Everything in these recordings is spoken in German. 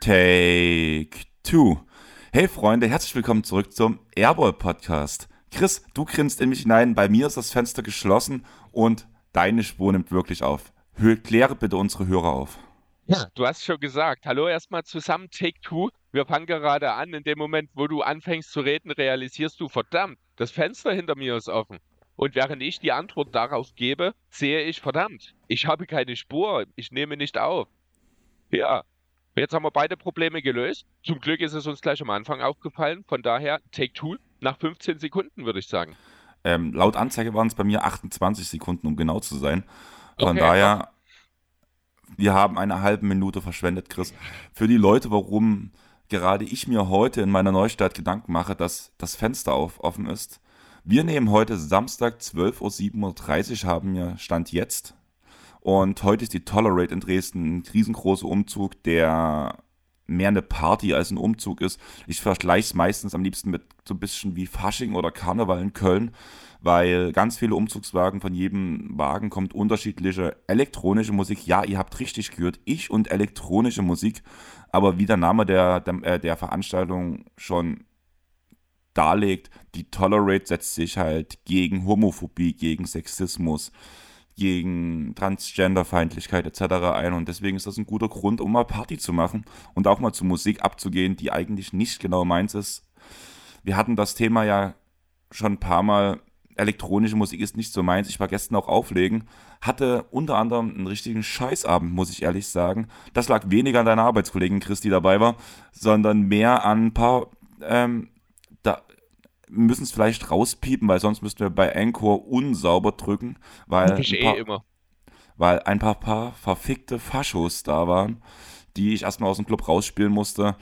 Take two. Hey Freunde, herzlich willkommen zurück zum Airball Podcast. Chris, du grinst in mich hinein, bei mir ist das Fenster geschlossen und deine Spur nimmt wirklich auf. Hör, kläre bitte unsere Hörer auf. Ja, du hast schon gesagt. Hallo erstmal zusammen, Take Two. Wir fangen gerade an. In dem Moment, wo du anfängst zu reden, realisierst du, verdammt, das Fenster hinter mir ist offen. Und während ich die Antwort darauf gebe, sehe ich, verdammt, ich habe keine Spur, ich nehme nicht auf. Ja, jetzt haben wir beide Probleme gelöst. Zum Glück ist es uns gleich am Anfang aufgefallen. Von daher, Take Two nach 15 Sekunden, würde ich sagen. Ähm, laut Anzeige waren es bei mir 28 Sekunden, um genau zu sein. Von okay, daher, wir haben eine halbe Minute verschwendet, Chris. Für die Leute, warum gerade ich mir heute in meiner Neustadt Gedanken mache, dass das Fenster auf, offen ist. Wir nehmen heute Samstag 12.37 Uhr, haben wir Stand jetzt. Und heute ist die Tolerate in Dresden ein riesengroßer Umzug, der mehr eine Party als ein Umzug ist. Ich vergleiche es meistens am liebsten mit so ein bisschen wie Fasching oder Karneval in Köln, weil ganz viele Umzugswagen, von jedem Wagen kommt unterschiedliche elektronische Musik. Ja, ihr habt richtig gehört, ich und elektronische Musik. Aber wie der Name der, der, äh, der Veranstaltung schon darlegt, die Tolerate setzt sich halt gegen Homophobie, gegen Sexismus, gegen Transgenderfeindlichkeit etc. ein. Und deswegen ist das ein guter Grund, um mal Party zu machen und auch mal zu Musik abzugehen, die eigentlich nicht genau meins ist. Wir hatten das Thema ja schon ein paar Mal elektronische Musik ist nicht so meins. Ich war gestern auch auflegen, hatte unter anderem einen richtigen Scheißabend, muss ich ehrlich sagen. Das lag weniger an deiner Arbeitskollegin Chris, die dabei war, sondern mehr an ein paar, ähm, da müssen es vielleicht rauspiepen, weil sonst müssten wir bei Anchor unsauber drücken, weil, ein paar, eh immer. weil ein paar, paar verfickte Faschos da waren, die ich erstmal aus dem Club rausspielen musste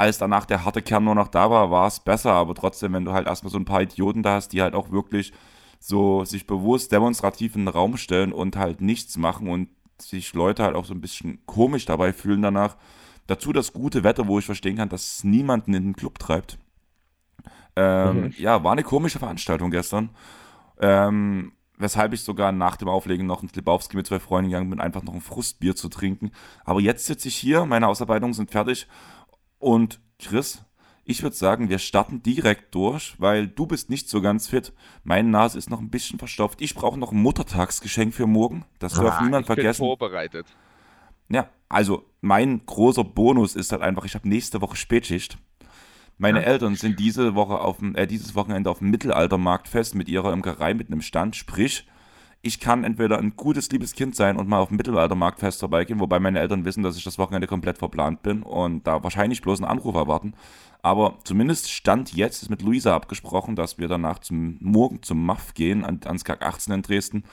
als danach der harte Kern nur noch da war, war es besser. Aber trotzdem, wenn du halt erstmal so ein paar Idioten da hast, die halt auch wirklich so sich bewusst demonstrativ in den Raum stellen und halt nichts machen und sich Leute halt auch so ein bisschen komisch dabei fühlen danach. Dazu das gute Wetter, wo ich verstehen kann, dass es niemanden in den Club treibt. Ähm, mhm. Ja, war eine komische Veranstaltung gestern. Ähm, weshalb ich sogar nach dem Auflegen noch ins Lebowski mit zwei Freunden gegangen bin, einfach noch ein Frustbier zu trinken. Aber jetzt sitze ich hier, meine Ausarbeitungen sind fertig und Chris, ich würde sagen, wir starten direkt durch, weil du bist nicht so ganz fit. Meine Nase ist noch ein bisschen verstopft. Ich brauche noch ein Muttertagsgeschenk für morgen. Das darf ah, niemand ich vergessen. Bin vorbereitet. Ja, also mein großer Bonus ist halt einfach, ich habe nächste Woche Spätschicht. Meine ja. Eltern sind diese Woche auf dem, äh, dieses Wochenende auf dem Mittelaltermarktfest mit ihrer Imkerei mit einem Stand. Sprich, ich kann entweder ein gutes, liebes Kind sein und mal auf dem Mittelaltermarktfest vorbeigehen, wobei meine Eltern wissen, dass ich das Wochenende komplett verplant bin und da wahrscheinlich bloß einen Anruf erwarten. Aber zumindest Stand jetzt ist mit Luisa abgesprochen, dass wir danach zum morgen zum MAF gehen, an, ans GAG 18 in Dresden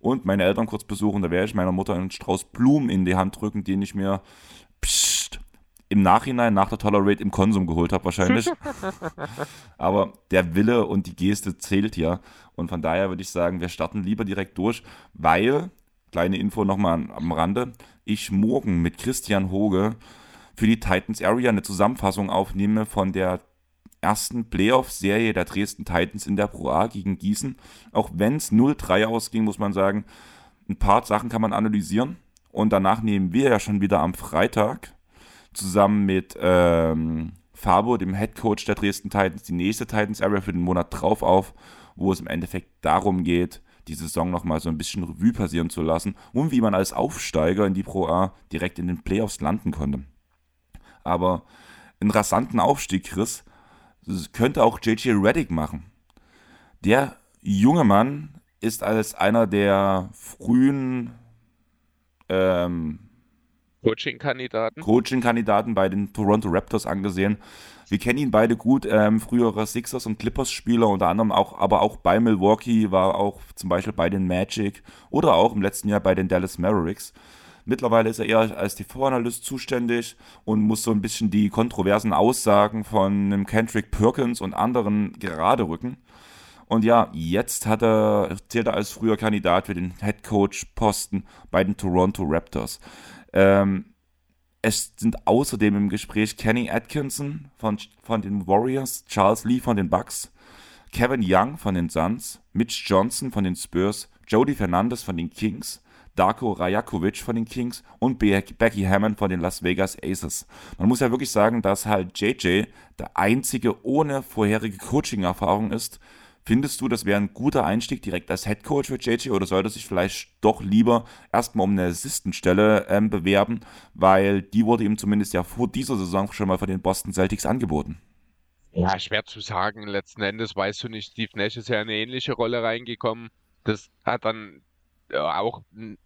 und meine Eltern kurz besuchen. Da werde ich meiner Mutter einen Strauß Blumen in die Hand drücken, den ich mir pssst, im Nachhinein nach der Tolerate im Konsum geholt habe wahrscheinlich. Aber der Wille und die Geste zählt ja. Und von daher würde ich sagen, wir starten lieber direkt durch, weil, kleine Info nochmal am Rande, ich morgen mit Christian Hoge für die Titans Area eine Zusammenfassung aufnehme von der ersten Playoff-Serie der Dresden Titans in der Pro A gegen Gießen. Auch wenn es 0-3 ausging, muss man sagen, ein paar Sachen kann man analysieren. Und danach nehmen wir ja schon wieder am Freitag zusammen mit ähm, Fabo, dem Head Coach der Dresden Titans, die nächste Titans Area für den Monat drauf auf, wo es im Endeffekt darum geht, die Saison nochmal so ein bisschen Revue passieren zu lassen und wie man als Aufsteiger in die Pro A direkt in den Playoffs landen konnte. Aber einen rasanten Aufstieg, Chris, könnte auch JJ Reddick machen. Der junge Mann ist als einer der frühen ähm, Coaching-Kandidaten. Coaching-Kandidaten bei den Toronto Raptors angesehen. Wir kennen ihn beide gut, ähm, früherer Sixers und Clippers-Spieler, unter anderem auch, aber auch bei Milwaukee, war auch zum Beispiel bei den Magic oder auch im letzten Jahr bei den Dallas Mavericks. Mittlerweile ist er eher als TV-Analyst zuständig und muss so ein bisschen die kontroversen Aussagen von einem Kendrick Perkins und anderen gerade rücken. Und ja, jetzt hat er, zählt er als früher Kandidat für den Head Coach Posten bei den Toronto Raptors. Ähm, es sind außerdem im Gespräch Kenny Atkinson von, von den Warriors, Charles Lee von den Bucks, Kevin Young von den Suns, Mitch Johnson von den Spurs, Jody Fernandez von den Kings, Darko Rajakovic von den Kings und Becky Hammond von den Las Vegas Aces. Man muss ja wirklich sagen, dass halt JJ der einzige ohne vorherige Coaching-Erfahrung ist. Findest du, das wäre ein guter Einstieg direkt als Head Coach für JJ oder sollte sich vielleicht doch lieber erstmal um eine Assistenststelle ähm, bewerben, weil die wurde ihm zumindest ja vor dieser Saison schon mal von den Boston Celtics angeboten? Ja, schwer zu sagen. Letzten Endes weißt du nicht, Steve Nash ist ja in eine ähnliche Rolle reingekommen. Das hat dann auch,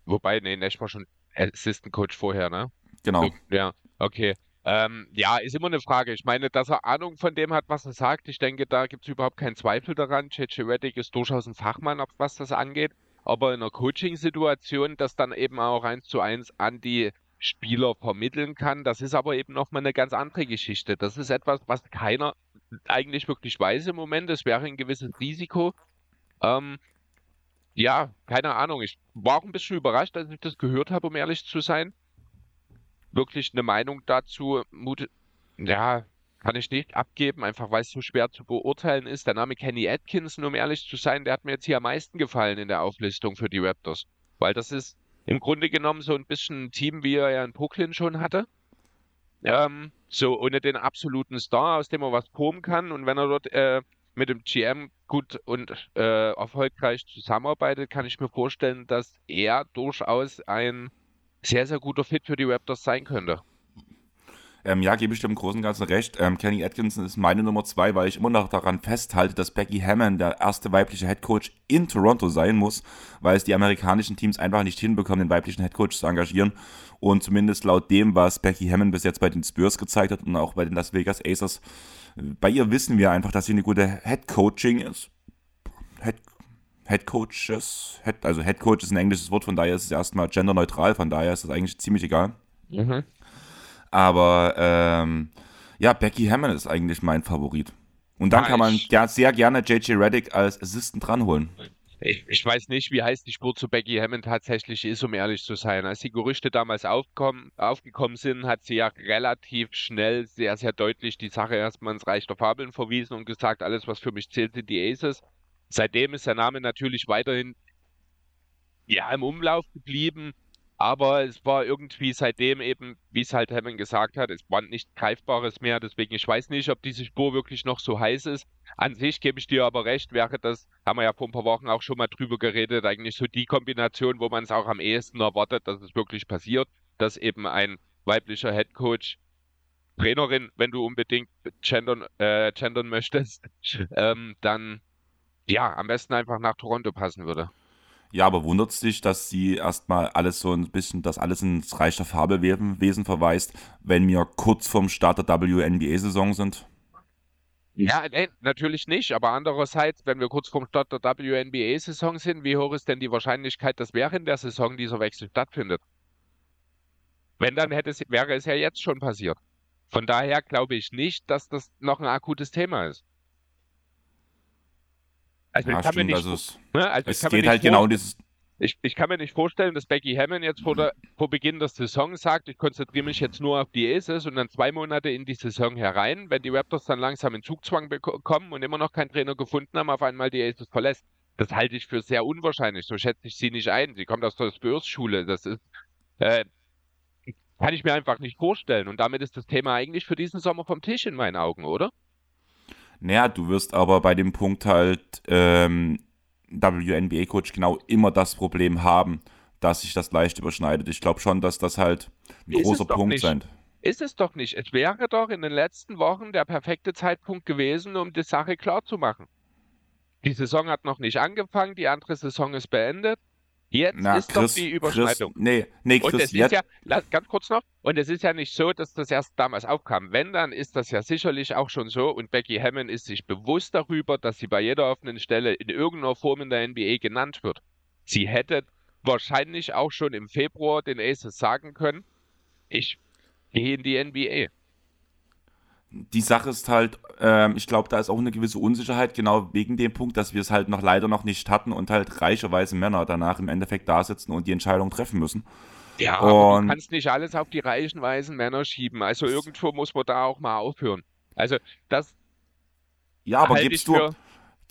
wobei, nee, Nash war schon Assistant Coach vorher, ne? Genau. Ja, okay. Ähm, ja, ist immer eine Frage. Ich meine, dass er Ahnung von dem hat, was er sagt. Ich denke, da gibt es überhaupt keinen Zweifel daran. JJ Reddick ist durchaus ein Fachmann, was das angeht. Aber in einer Coaching-Situation, das dann eben auch eins zu eins an die Spieler vermitteln kann, das ist aber eben nochmal eine ganz andere Geschichte. Das ist etwas, was keiner eigentlich wirklich weiß im Moment. Es wäre ein gewisses Risiko. Ähm, ja, keine Ahnung. Ich war auch ein bisschen überrascht, als ich das gehört habe, um ehrlich zu sein. Wirklich eine Meinung dazu, ja, kann ich nicht abgeben, einfach weil es so schwer zu beurteilen ist. Der Name Kenny Atkinson, um ehrlich zu sein, der hat mir jetzt hier am meisten gefallen in der Auflistung für die Raptors. Weil das ist im Grunde genommen so ein bisschen ein Team, wie er ja in Brooklyn schon hatte. Ähm, so ohne den absoluten Star, aus dem er was proben kann. Und wenn er dort äh, mit dem GM gut und äh, erfolgreich zusammenarbeitet, kann ich mir vorstellen, dass er durchaus ein sehr, sehr guter Fit für die Raptors sein könnte. Ähm, ja, gebe ich im Großen und Ganzen recht. Ähm, Kenny Atkinson ist meine Nummer zwei, weil ich immer noch daran festhalte, dass Becky Hammond der erste weibliche Headcoach in Toronto sein muss, weil es die amerikanischen Teams einfach nicht hinbekommen, den weiblichen Headcoach zu engagieren. Und zumindest laut dem, was Becky Hammond bis jetzt bei den Spurs gezeigt hat und auch bei den Las Vegas Aces, bei ihr wissen wir einfach, dass sie eine gute Head Coaching ist. Head, Head Coaches, Head, also Head Coach ist ein englisches Wort, von daher ist es erstmal genderneutral, von daher ist es eigentlich ziemlich egal. Mhm. Aber ähm, ja, Becky Hammond ist eigentlich mein Favorit. Und dann ja, kann man ger sehr gerne JJ Reddick als Assistant dranholen. Ich, ich, weiß nicht, wie heiß die Spur zu Becky Hammond tatsächlich ist, um ehrlich zu sein. Als die Gerüchte damals aufkommen, aufgekommen sind, hat sie ja relativ schnell sehr, sehr deutlich die Sache erstmal ins Reich der Fabeln verwiesen und gesagt, alles, was für mich zählt, sind die Aces. Seitdem ist der Name natürlich weiterhin ja, im Umlauf geblieben. Aber es war irgendwie seitdem eben, wie es halt Hammond gesagt hat, es war nicht Greifbares mehr. Deswegen, ich weiß nicht, ob diese Spur wirklich noch so heiß ist. An sich gebe ich dir aber recht, wäre das, haben wir ja vor ein paar Wochen auch schon mal drüber geredet, eigentlich so die Kombination, wo man es auch am ehesten erwartet, dass es wirklich passiert, dass eben ein weiblicher Headcoach Trainerin, wenn du unbedingt gendern, äh, gendern möchtest, ähm, dann ja, am besten einfach nach Toronto passen würde. Ja, aber wundert es dich, dass sie erstmal alles so ein bisschen, dass alles ins Reich der Fabelwesen verweist, wenn wir kurz vorm Start der WNBA-Saison sind? Ja, nee, natürlich nicht, aber andererseits, wenn wir kurz vorm Start der WNBA-Saison sind, wie hoch ist denn die Wahrscheinlichkeit, dass während der Saison dieser Wechsel stattfindet? Wenn, dann hätte es, wäre es ja jetzt schon passiert. Von daher glaube ich nicht, dass das noch ein akutes Thema ist. Also ja, ich kann stimmt, mir nicht, also es, ne? also es geht halt genau dieses. Ich, ich kann mir nicht vorstellen, dass Becky Hammond jetzt vor, der, vor Beginn der Saison sagt, ich konzentriere mich jetzt nur auf die Aces und dann zwei Monate in die Saison herein, wenn die Raptors dann langsam in Zugzwang bekommen und immer noch keinen Trainer gefunden haben, auf einmal die Aces verlässt. Das halte ich für sehr unwahrscheinlich. So schätze ich sie nicht ein. Sie kommt aus der Spurs-Schule. Das ist, äh, kann ich mir einfach nicht vorstellen. Und damit ist das Thema eigentlich für diesen Sommer vom Tisch in meinen Augen, oder? Naja, du wirst aber bei dem Punkt halt ähm, WNBA-Coach genau immer das Problem haben, dass sich das leicht überschneidet. Ich glaube schon, dass das halt ein ist großer Punkt sein. Ist es doch nicht. Es wäre doch in den letzten Wochen der perfekte Zeitpunkt gewesen, um die Sache klar zu machen. Die Saison hat noch nicht angefangen, die andere Saison ist beendet. Jetzt Na, ist Chris, doch die Überschneidung. Chris, nee, nee, Chris, und es ist ja, ganz kurz noch, und es ist ja nicht so, dass das erst damals aufkam. Wenn, dann ist das ja sicherlich auch schon so und Becky Hammond ist sich bewusst darüber, dass sie bei jeder offenen Stelle in irgendeiner Form in der NBA genannt wird. Sie hätte wahrscheinlich auch schon im Februar den Aces sagen können, ich gehe in die NBA die Sache ist halt, ähm, ich glaube, da ist auch eine gewisse Unsicherheit, genau wegen dem Punkt, dass wir es halt noch leider noch nicht hatten und halt reicherweise Männer danach im Endeffekt da sitzen und die Entscheidung treffen müssen. Ja, aber du kannst nicht alles auf die reichen, weißen Männer schieben. Also irgendwo muss man da auch mal aufhören. Also das. Ja, aber gibst du.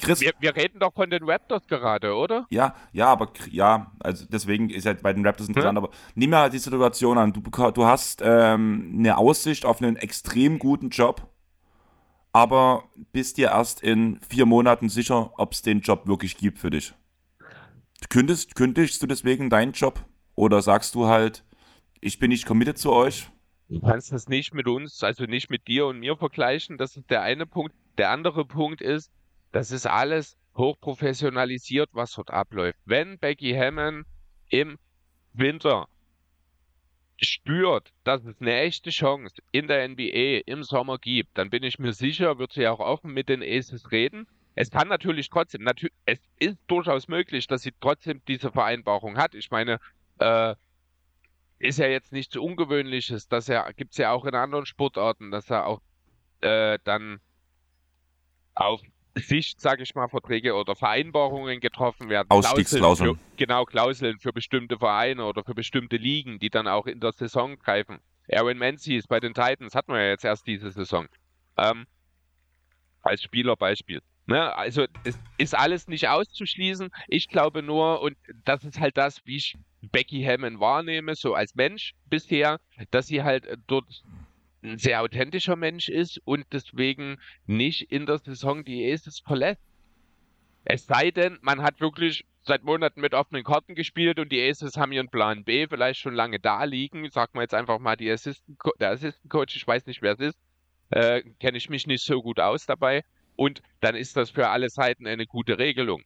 Chris, wir, wir, reden doch von den Raptors gerade, oder? Ja, ja, aber ja, also deswegen ist ja bei den Raptors interessant, hm? aber nimm mal die Situation an. Du, du hast ähm, eine Aussicht auf einen extrem guten Job, aber bist dir erst in vier Monaten sicher, ob es den Job wirklich gibt für dich. Kündigst, kündigst du deswegen deinen Job? Oder sagst du halt, ich bin nicht committed zu euch? Du kannst das nicht mit uns, also nicht mit dir und mir vergleichen. Das ist der eine Punkt. Der andere Punkt ist, das ist alles hochprofessionalisiert, was dort abläuft. Wenn Becky Hammond im Winter spürt, dass es eine echte Chance in der NBA im Sommer gibt, dann bin ich mir sicher, wird sie auch offen mit den Aces reden. Es kann natürlich trotzdem, natür es ist durchaus möglich, dass sie trotzdem diese Vereinbarung hat. Ich meine, äh, ist ja jetzt nichts Ungewöhnliches, dass er, gibt es ja auch in anderen Sportarten, dass er auch äh, dann auf Sicht, sage ich mal, Verträge oder Vereinbarungen getroffen werden. Ausstiegsklauseln. Genau, Klauseln für bestimmte Vereine oder für bestimmte Ligen, die dann auch in der Saison greifen. Aaron Menzies bei den Titans hatten wir ja jetzt erst diese Saison. Ähm, als Spielerbeispiel. Ne? Also es ist alles nicht auszuschließen. Ich glaube nur, und das ist halt das, wie ich Becky Hammond wahrnehme, so als Mensch bisher, dass sie halt dort ein sehr authentischer Mensch ist und deswegen nicht in der Saison die Aces verlässt. Es sei denn, man hat wirklich seit Monaten mit offenen Karten gespielt und die Aces haben ihren Plan B vielleicht schon lange da liegen. Sagen wir jetzt einfach mal die Assistant der Assistant Coach, ich weiß nicht, wer es ist, äh, kenne ich mich nicht so gut aus dabei. Und dann ist das für alle Seiten eine gute Regelung.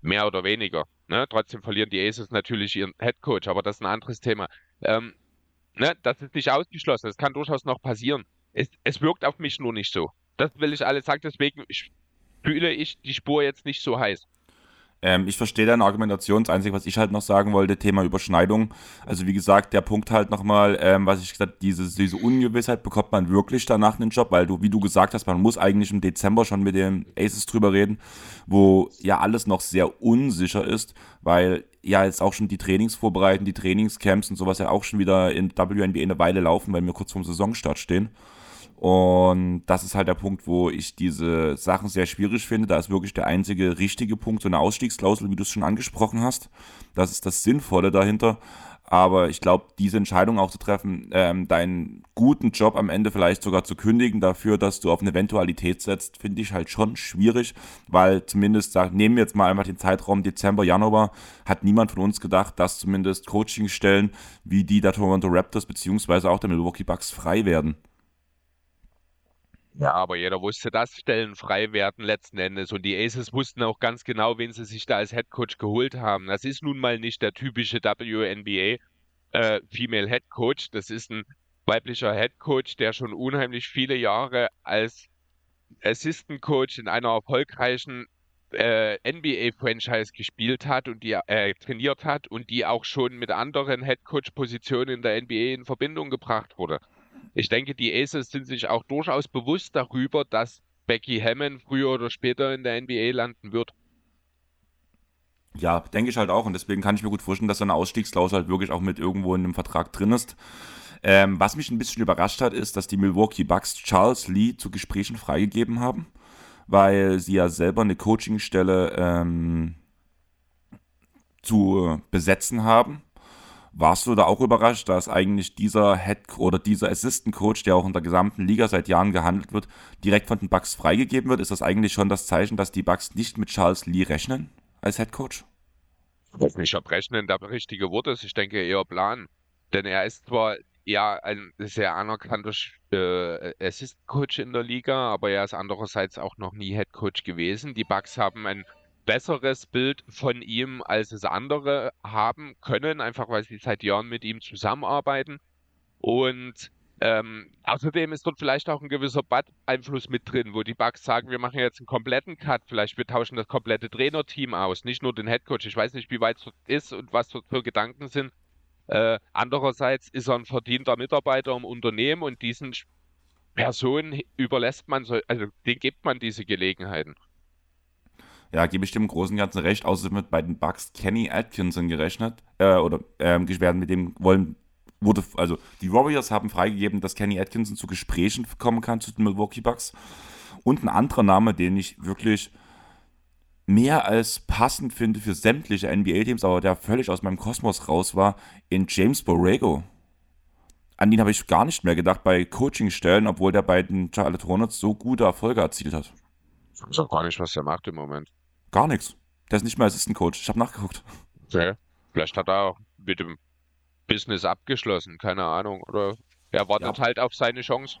Mehr oder weniger. Ne? Trotzdem verlieren die Aces natürlich ihren Head Coach, aber das ist ein anderes Thema. Ähm, ne? Das ist nicht ausgeschlossen. Das kann durchaus noch passieren. Es, es wirkt auf mich nur nicht so. Das will ich alles sagen. Deswegen fühle ich die Spur jetzt nicht so heiß. Ähm, ich verstehe deine Argumentation. Das Einzige, was ich halt noch sagen wollte, Thema Überschneidung. Also wie gesagt, der Punkt halt nochmal, ähm, was ich gesagt diese, diese Ungewissheit bekommt man wirklich danach einen Job, weil du, wie du gesagt hast, man muss eigentlich im Dezember schon mit den Aces drüber reden, wo ja alles noch sehr unsicher ist, weil ja jetzt auch schon die Trainings vorbereiten, die Trainingscamps und sowas ja auch schon wieder in WNBA eine Weile laufen, weil wir kurz vorm Saisonstart stehen. Und das ist halt der Punkt, wo ich diese Sachen sehr schwierig finde. Da ist wirklich der einzige richtige Punkt, so eine Ausstiegsklausel, wie du es schon angesprochen hast. Das ist das Sinnvolle dahinter. Aber ich glaube, diese Entscheidung auch zu treffen, ähm, deinen guten Job am Ende vielleicht sogar zu kündigen dafür, dass du auf eine Eventualität setzt, finde ich halt schon schwierig, weil zumindest, sag, nehmen wir jetzt mal einfach den Zeitraum Dezember, Januar, hat niemand von uns gedacht, dass zumindest Coachingstellen wie die der Toronto Raptors beziehungsweise auch der Milwaukee Bucks frei werden. Ja, aber jeder wusste, dass Stellen frei werden letzten Endes. Und die Aces wussten auch ganz genau, wen sie sich da als Headcoach geholt haben. Das ist nun mal nicht der typische WNBA äh, Female Head Coach. Das ist ein weiblicher Head Coach, der schon unheimlich viele Jahre als Assistant Coach in einer erfolgreichen äh, NBA-Franchise gespielt hat und die äh, trainiert hat und die auch schon mit anderen Head Coach-Positionen in der NBA in Verbindung gebracht wurde. Ich denke, die Aces sind sich auch durchaus bewusst darüber, dass Becky Hammond früher oder später in der NBA landen wird. Ja, denke ich halt auch. Und deswegen kann ich mir gut vorstellen, dass so eine Ausstiegsklausel halt wirklich auch mit irgendwo in einem Vertrag drin ist. Ähm, was mich ein bisschen überrascht hat, ist, dass die Milwaukee Bucks Charles Lee zu Gesprächen freigegeben haben, weil sie ja selber eine Coachingstelle ähm, zu besetzen haben. Warst du da auch überrascht, dass eigentlich dieser Head oder dieser Assistant Coach, der auch in der gesamten Liga seit Jahren gehandelt wird, direkt von den Bucks freigegeben wird? Ist das eigentlich schon das Zeichen, dass die Bucks nicht mit Charles Lee rechnen als Head Coach? Ich weiß nicht, ob rechnen der richtige Wort ist. Ich denke eher Plan. Denn er ist zwar ja ein sehr anerkannter äh, Assistant Coach in der Liga, aber er ist andererseits auch noch nie Head Coach gewesen. Die Bucks haben ein besseres Bild von ihm, als es andere haben können, einfach weil sie seit Jahren mit ihm zusammenarbeiten. Und ähm, außerdem ist dort vielleicht auch ein gewisser Bad-Einfluss mit drin, wo die Bugs sagen, wir machen jetzt einen kompletten Cut, vielleicht wir tauschen das komplette Trainerteam aus, nicht nur den Headcoach. Ich weiß nicht, wie weit es ist und was dort für Gedanken sind. Äh, andererseits ist er ein verdienter Mitarbeiter im Unternehmen und diesen Personen überlässt man, so, also den gibt man diese Gelegenheiten. Ja, gebe ich dem Großen Ganzen recht, außer mit bei den Bucks Kenny Atkinson gerechnet, äh, oder ähm, werden mit dem wollen, wurde, also die Warriors haben freigegeben, dass Kenny Atkinson zu Gesprächen kommen kann zu den Milwaukee Bucks. Und ein anderer Name, den ich wirklich mehr als passend finde für sämtliche NBA-Teams, aber der völlig aus meinem Kosmos raus war, in James Borrego. An den habe ich gar nicht mehr gedacht bei Coaching-Stellen, obwohl der bei den Charlotte Hornets so gute Erfolge erzielt hat. Ich weiß auch gar nicht, was der macht im Moment. Gar nichts. Der ist nicht mehr Assistant Coach. Ich habe nachgeguckt. Okay. Vielleicht hat er auch mit dem Business abgeschlossen, keine Ahnung. Oder er wartet ja. halt auf seine Chance.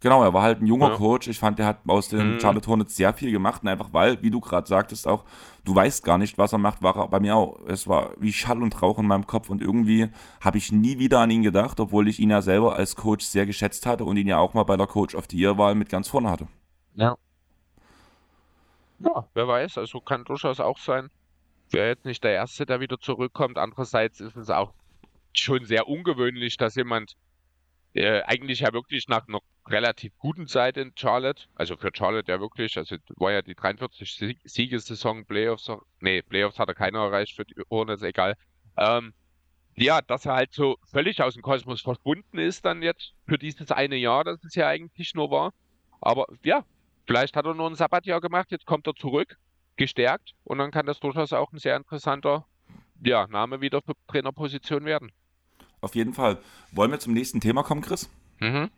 Genau, er war halt ein junger ja. Coach. Ich fand, er hat aus den mhm. Charlotte Hornets sehr viel gemacht. Und einfach weil, wie du gerade sagtest auch, du weißt gar nicht, was er macht, war er bei mir auch. Es war wie Schall und Rauch in meinem Kopf. Und irgendwie habe ich nie wieder an ihn gedacht, obwohl ich ihn ja selber als Coach sehr geschätzt hatte und ihn ja auch mal bei der Coach of the Year-Wahl mit ganz vorne hatte. Ja. Ja, wer weiß, also kann durchaus auch sein. Wäre jetzt nicht der Erste, der wieder zurückkommt. Andererseits ist es auch schon sehr ungewöhnlich, dass jemand äh, eigentlich ja wirklich nach einer relativ guten Zeit in Charlotte, also für Charlotte ja wirklich, also war ja die 43 Siegessaison, Playoffs, nee, Playoffs hat er keiner erreicht für die Hornets, egal. Ähm, ja, dass er halt so völlig aus dem Kosmos verschwunden ist dann jetzt für dieses eine Jahr, das es ja eigentlich nur war. Aber ja, Vielleicht hat er nur ein Sabbatjahr gemacht, jetzt kommt er zurück, gestärkt und dann kann das durchaus auch ein sehr interessanter ja, Name wieder für Trainerposition werden. Auf jeden Fall. Wollen wir zum nächsten Thema kommen, Chris? Mhm.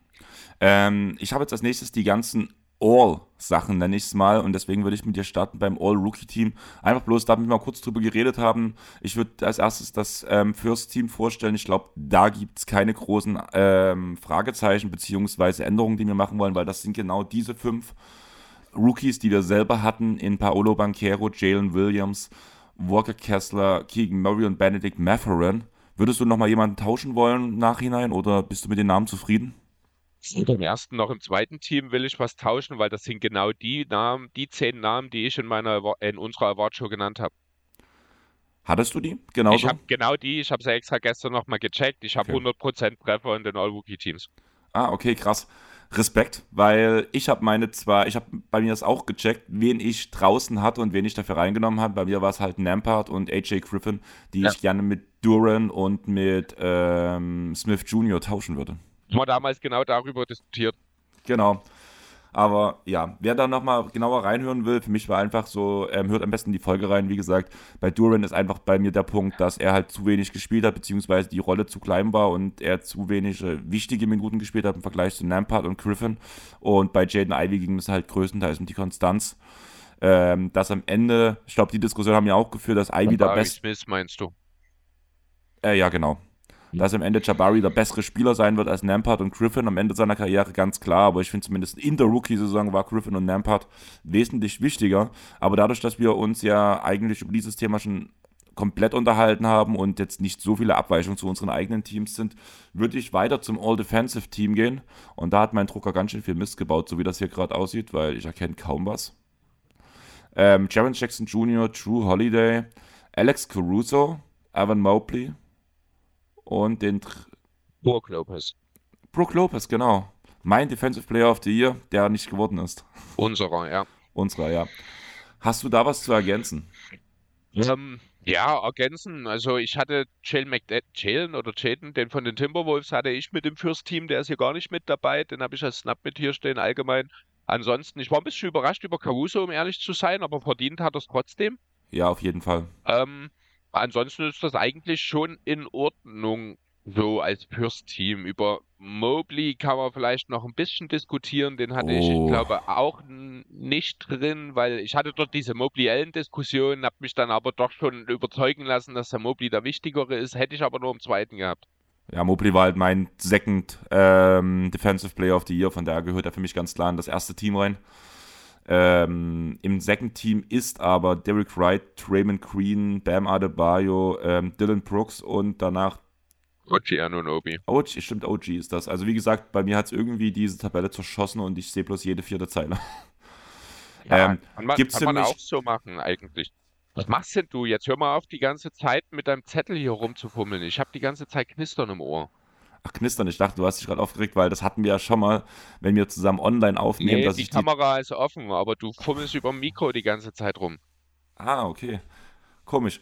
Ähm, ich habe jetzt als nächstes die ganzen All-Sachen, nenne ich es mal. Und deswegen würde ich mit dir starten beim All-Rookie-Team. Einfach bloß, damit wir mal kurz drüber geredet haben. Ich würde als erstes das ähm, First-Team vorstellen. Ich glaube, da gibt es keine großen ähm, Fragezeichen bzw. Änderungen, die wir machen wollen, weil das sind genau diese fünf Rookies, die wir selber hatten in Paolo Banquero, Jalen Williams, Walker Kessler, Keegan Murray und Benedict Matherin. Würdest du nochmal jemanden tauschen wollen im Nachhinein oder bist du mit den Namen zufrieden? Weder im ersten noch im zweiten Team will ich was tauschen, weil das sind genau die Namen, die zehn Namen, die ich in meiner in unserer Awardshow genannt habe. Hattest du die? Genau. Ich habe genau die, ich habe sie extra gestern nochmal gecheckt. Ich habe okay. 100% Treffer in den All-Rookie-Teams. Ah, okay, krass. Respekt, weil ich habe meine zwar, ich habe bei mir das auch gecheckt, wen ich draußen hatte und wen ich dafür reingenommen habe. Bei mir war es halt Nampart und AJ Griffin, die ja. ich gerne mit Duran und mit ähm, Smith Jr. tauschen würde haben wir damals genau darüber diskutiert. Genau. Aber ja, wer da nochmal genauer reinhören will, für mich war einfach so, ähm, hört am besten die Folge rein. Wie gesagt, bei Duran ist einfach bei mir der Punkt, dass er halt zu wenig gespielt hat, beziehungsweise die Rolle zu klein war und er zu wenig äh, wichtige Minuten gespielt hat im Vergleich zu Nampart und Griffin. Und bei Jaden Ivy ging es halt größtenteils um die Konstanz. Ähm, dass am Ende, ich glaube, die Diskussion haben ja auch geführt, dass Ivy der beste. Smith meinst du? Äh, ja, genau dass am Ende Jabari der bessere Spieler sein wird als Nampart und Griffin am Ende seiner Karriere, ganz klar. Aber ich finde zumindest in der Rookie-Saison war Griffin und Nampart wesentlich wichtiger. Aber dadurch, dass wir uns ja eigentlich über dieses Thema schon komplett unterhalten haben und jetzt nicht so viele Abweichungen zu unseren eigenen Teams sind, würde ich weiter zum All-Defensive-Team gehen. Und da hat mein Drucker ganz schön viel Mist gebaut, so wie das hier gerade aussieht, weil ich erkenne kaum was. Ähm, Jaron Jackson Jr., Drew Holiday, Alex Caruso, Evan Mobley, und den Brook Lopez. Brook Lopez, genau. Mein Defensive Player of the Year, der nicht geworden ist. Unserer, ja. Unserer, ja. Hast du da was zu ergänzen? Ähm, ja, ergänzen. Also ich hatte Jalen McDaniel oder Jaden, den von den Timberwolves hatte ich mit dem First Team, der ist hier gar nicht mit dabei. Den habe ich als Snap mit hier stehen allgemein. Ansonsten, ich war ein bisschen überrascht über Caruso, um ehrlich zu sein, aber verdient hat er es trotzdem. Ja, auf jeden Fall. Ähm, ansonsten ist das eigentlich schon in Ordnung so als First-Team. Über Mobley kann man vielleicht noch ein bisschen diskutieren. Den hatte oh. ich, ich oh. glaube, auch nicht drin, weil ich hatte dort diese Mobley-Allen-Diskussion, habe mich dann aber doch schon überzeugen lassen, dass der Mobley der Wichtigere ist. Hätte ich aber nur im zweiten gehabt. Ja, Mobley war halt mein Second ähm, Defensive Player of the Year, von daher gehört er für mich ganz klar in das erste Team rein. Ähm, Im Second Team ist aber Derek Wright, Raymond Green, Bam Adebayo, ähm, Dylan Brooks und danach OG Anunobi. OG, stimmt, OG ist das. Also wie gesagt, bei mir hat es irgendwie diese Tabelle zerschossen und ich sehe bloß jede vierte Zeile. Ja, ähm, kann man, gibt's kann man auch so machen eigentlich. Was machst denn du? Jetzt hör mal auf, die ganze Zeit mit deinem Zettel hier rumzufummeln. Ich habe die ganze Zeit Knistern im Ohr. Knistern. Ich dachte, du hast dich gerade aufgeregt, weil das hatten wir ja schon mal, wenn wir zusammen online aufnehmen. Nee, die Kamera die... ist offen, aber du fummelst über dem Mikro die ganze Zeit rum. Ah, okay. Komisch.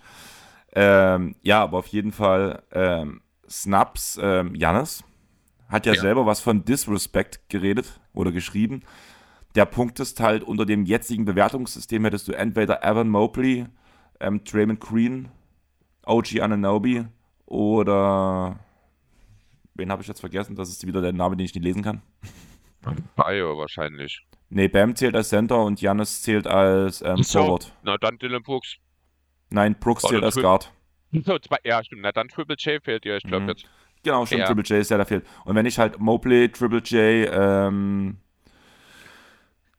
Ähm, ja, aber auf jeden Fall ähm, Snaps, ähm, Jannis hat ja, ja, selber was von Disrespect geredet oder geschrieben. Der Punkt ist halt, unter dem jetzigen Bewertungssystem hättest du entweder Evan Mobley, ähm, Draymond Green, OG Ananobi oder wen habe ich jetzt vergessen? Das ist wieder der Name, den ich nicht lesen kann. Bio wahrscheinlich. Nee, Bam zählt als Center und Janis zählt als ähm, Forward. Na dann Dylan Brooks. Nein, Brooks zählt als Guard. So, zwei, ja, stimmt. Na dann Triple J fehlt dir, ich glaube mhm. jetzt. Genau, stimmt, ja. Triple J ist ja, der fehlt. Und wenn ich halt Mobley, Triple J, ähm,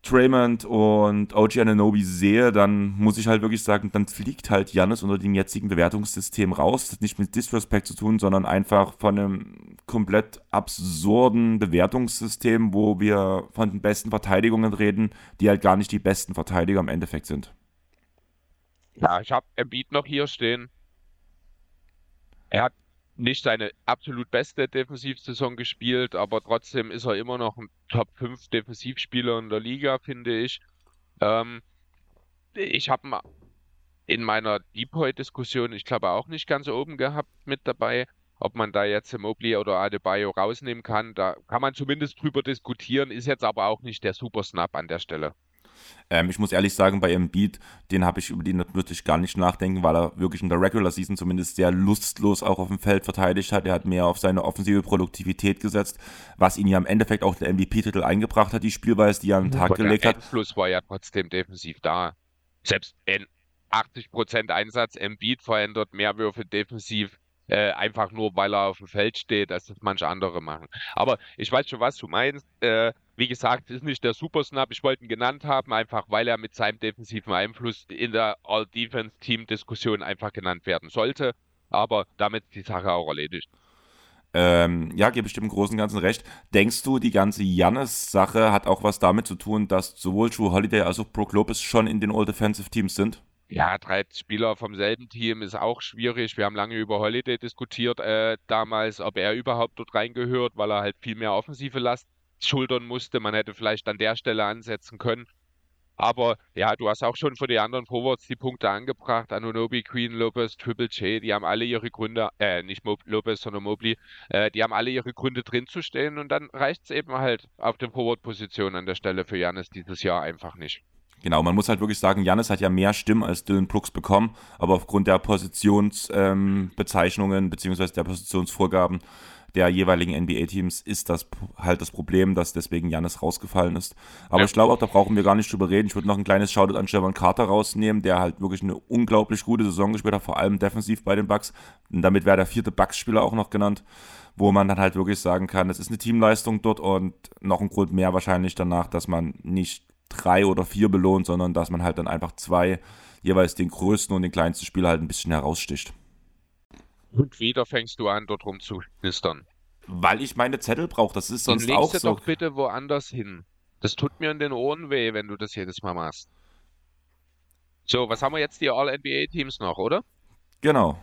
Draymond und OG Ananobi sehe, dann muss ich halt wirklich sagen, dann fliegt halt Jannis unter dem jetzigen Bewertungssystem raus. Das hat nicht mit Disrespect zu tun, sondern einfach von einem komplett absurden Bewertungssystem, wo wir von den besten Verteidigungen reden, die halt gar nicht die besten Verteidiger im Endeffekt sind. Ja, ich habe Embiid noch hier stehen. Er hat nicht seine absolut beste Defensivsaison gespielt, aber trotzdem ist er immer noch ein Top 5 Defensivspieler in der Liga, finde ich. Ähm, ich habe in meiner Depoy-Diskussion, ich glaube, auch nicht ganz oben gehabt mit dabei, ob man da jetzt Mobley oder Adebayo rausnehmen kann. Da kann man zumindest drüber diskutieren, ist jetzt aber auch nicht der Super Snap an der Stelle. Ähm, ich muss ehrlich sagen, bei Embiid, den habe ich über den wirklich gar nicht nachdenken, weil er wirklich in der Regular Season zumindest sehr lustlos auch auf dem Feld verteidigt hat. Er hat mehr auf seine offensive Produktivität gesetzt, was ihn ja im Endeffekt auch der MVP-Titel eingebracht hat, die Spielweise, die er an den Tag gelegt hat. Der Einfluss war ja trotzdem defensiv da. Selbst in 80% Einsatz, Embiid verändert mehr Würfe defensiv äh, einfach nur, weil er auf dem Feld steht, als das manche andere machen. Aber ich weiß schon, was du meinst. Äh, wie gesagt, ist nicht der Super Snap. Ich wollte ihn genannt haben, einfach weil er mit seinem defensiven Einfluss in der All-Defense-Team-Diskussion einfach genannt werden sollte. Aber damit ist die Sache auch erledigt. Ähm, ja, gebe ich dem im Großen und Ganzen recht. Denkst du, die ganze Jannis-Sache hat auch was damit zu tun, dass sowohl Drew Holiday als auch Brook Lopez schon in den All-Defensive-Teams sind? Ja, drei Spieler vom selben Team ist auch schwierig. Wir haben lange über Holiday diskutiert äh, damals, ob er überhaupt dort reingehört, weil er halt viel mehr offensive Last schultern musste. Man hätte vielleicht an der Stelle ansetzen können. Aber ja, du hast auch schon für die anderen Forwards die Punkte angebracht. Anunobi, Queen, Lopez, Triple J, die haben alle ihre Gründe, äh, nicht Mo Lopez, sondern Mobley, äh, die haben alle ihre Gründe drin zu stehen und dann reicht es eben halt auf den Forward-Positionen an der Stelle für Janis dieses Jahr einfach nicht. Genau, man muss halt wirklich sagen, Janis hat ja mehr Stimmen als Dylan Brooks bekommen, aber aufgrund der Positionsbezeichnungen ähm, beziehungsweise der Positionsvorgaben der jeweiligen NBA-Teams ist das halt das Problem, dass deswegen Janis rausgefallen ist. Aber ja. ich glaube auch, da brauchen wir gar nicht drüber reden. Ich würde noch ein kleines Shoutout an Stefan Carter rausnehmen, der halt wirklich eine unglaublich gute Saison gespielt hat, vor allem defensiv bei den Bucks. Und damit wäre der vierte Bucks-Spieler auch noch genannt, wo man dann halt wirklich sagen kann, es ist eine Teamleistung dort und noch ein Grund mehr wahrscheinlich danach, dass man nicht drei oder vier belohnt, sondern dass man halt dann einfach zwei, jeweils den größten und den kleinsten Spieler halt ein bisschen heraussticht. Und wieder fängst du an, dort rumzuknistern. Weil ich meine Zettel brauche, das ist sonst Dann auch so. doch bitte woanders hin. Das tut mir in den Ohren weh, wenn du das jedes Mal machst. So, was haben wir jetzt? Die All-NBA-Teams noch, oder? Genau.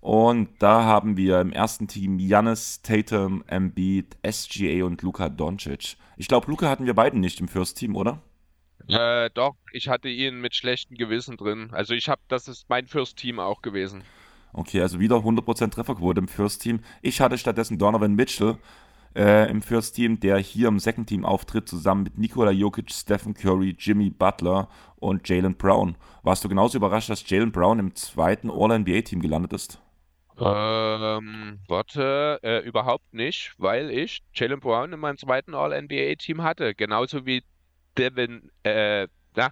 Und da haben wir im ersten Team Janis, Tatum, Embiid, SGA und Luka Doncic. Ich glaube, Luka hatten wir beiden nicht im First Team, oder? Äh, doch, ich hatte ihn mit schlechtem Gewissen drin. Also ich habe, das ist mein First Team auch gewesen. Okay, also wieder 100% Trefferquote im First Team. Ich hatte stattdessen Donovan Mitchell äh, im First Team, der hier im Second Team auftritt, zusammen mit Nikola Jokic, Stephen Curry, Jimmy Butler und Jalen Brown. Warst du genauso überrascht, dass Jalen Brown im zweiten All-NBA-Team gelandet ist? Ähm, warte, äh, überhaupt nicht, weil ich Jalen Brown in meinem zweiten All-NBA-Team hatte. Genauso wie Devin, äh, na,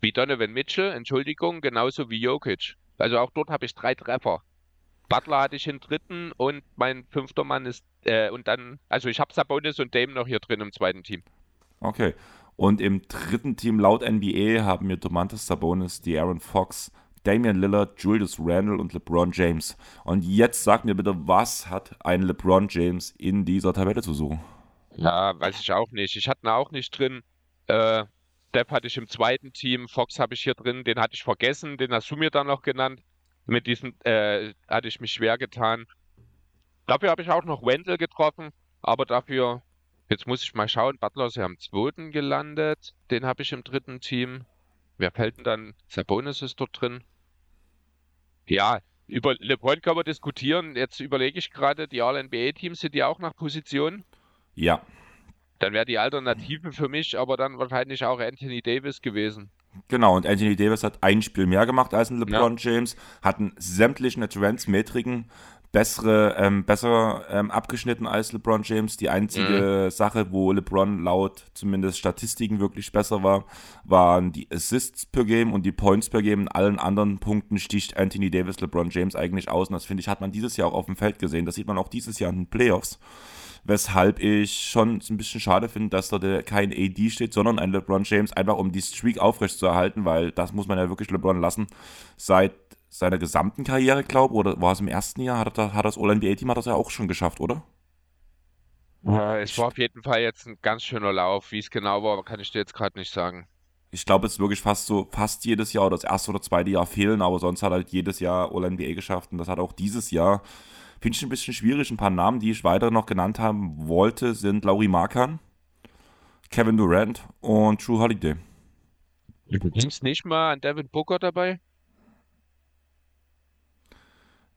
wie Donovan Mitchell, Entschuldigung, genauso wie Jokic. Also auch dort habe ich drei Treffer. Butler hatte ich im dritten und mein fünfter Mann ist, äh, und dann, also ich habe Sabonis und Dame noch hier drin im zweiten Team. Okay. Und im dritten Team laut NBA haben wir Domantas Sabonis, die Aaron Fox, Damian Lillard, Julius Randle und LeBron James. Und jetzt sag mir bitte, was hat ein LeBron James in dieser Tabelle zu suchen? Ja, weiß ich auch nicht. Ich hatte ihn auch nicht drin. Äh, Steph hatte ich im zweiten Team, Fox habe ich hier drin, den hatte ich vergessen, den hast du mir dann noch genannt. Mit diesem äh, hatte ich mich schwer getan. Dafür habe ich auch noch Wendell getroffen, aber dafür, jetzt muss ich mal schauen, Butler ist ja am zweiten gelandet, den habe ich im dritten Team. Wer fällt denn dann? Sabonis ist dort drin. Ja, über LeBron kann man diskutieren. Jetzt überlege ich gerade, die All-NBA-Teams sind ja auch nach Position. Ja. Dann wäre die Alternative für mich aber dann wahrscheinlich auch Anthony Davis gewesen. Genau, und Anthony Davis hat ein Spiel mehr gemacht als ein LeBron ja. James, hatten sämtlichen Advanced-Metriken bessere, ähm, besser ähm, abgeschnitten als LeBron James. Die einzige mhm. Sache, wo LeBron laut zumindest Statistiken wirklich besser war, waren die Assists per Game und die Points per Game. In allen anderen Punkten sticht Anthony Davis LeBron James eigentlich aus. Und das finde ich, hat man dieses Jahr auch auf dem Feld gesehen. Das sieht man auch dieses Jahr in den Playoffs. Weshalb ich schon ein bisschen schade finde, dass da kein AD steht, sondern ein LeBron James, einfach um die Streak aufrechtzuerhalten, weil das muss man ja wirklich LeBron lassen. Seit seiner gesamten Karriere, glaube ich, oder war es im ersten Jahr, hat, er, hat das All-NBA-Team hat das ja auch schon geschafft, oder? Ja, es war auf jeden Fall jetzt ein ganz schöner Lauf. Wie es genau war, kann ich dir jetzt gerade nicht sagen. Ich glaube, es ist wirklich fast so, fast jedes Jahr oder das erste oder zweite Jahr fehlen, aber sonst hat er halt jedes Jahr All-NBA geschafft und das hat auch dieses Jahr. Finde ich ein bisschen schwierig. Ein paar Namen, die ich weiter noch genannt haben wollte, sind Laurie Markan, Kevin Durant und Drew Holiday. Du denkst nicht mal an Devin Booker dabei?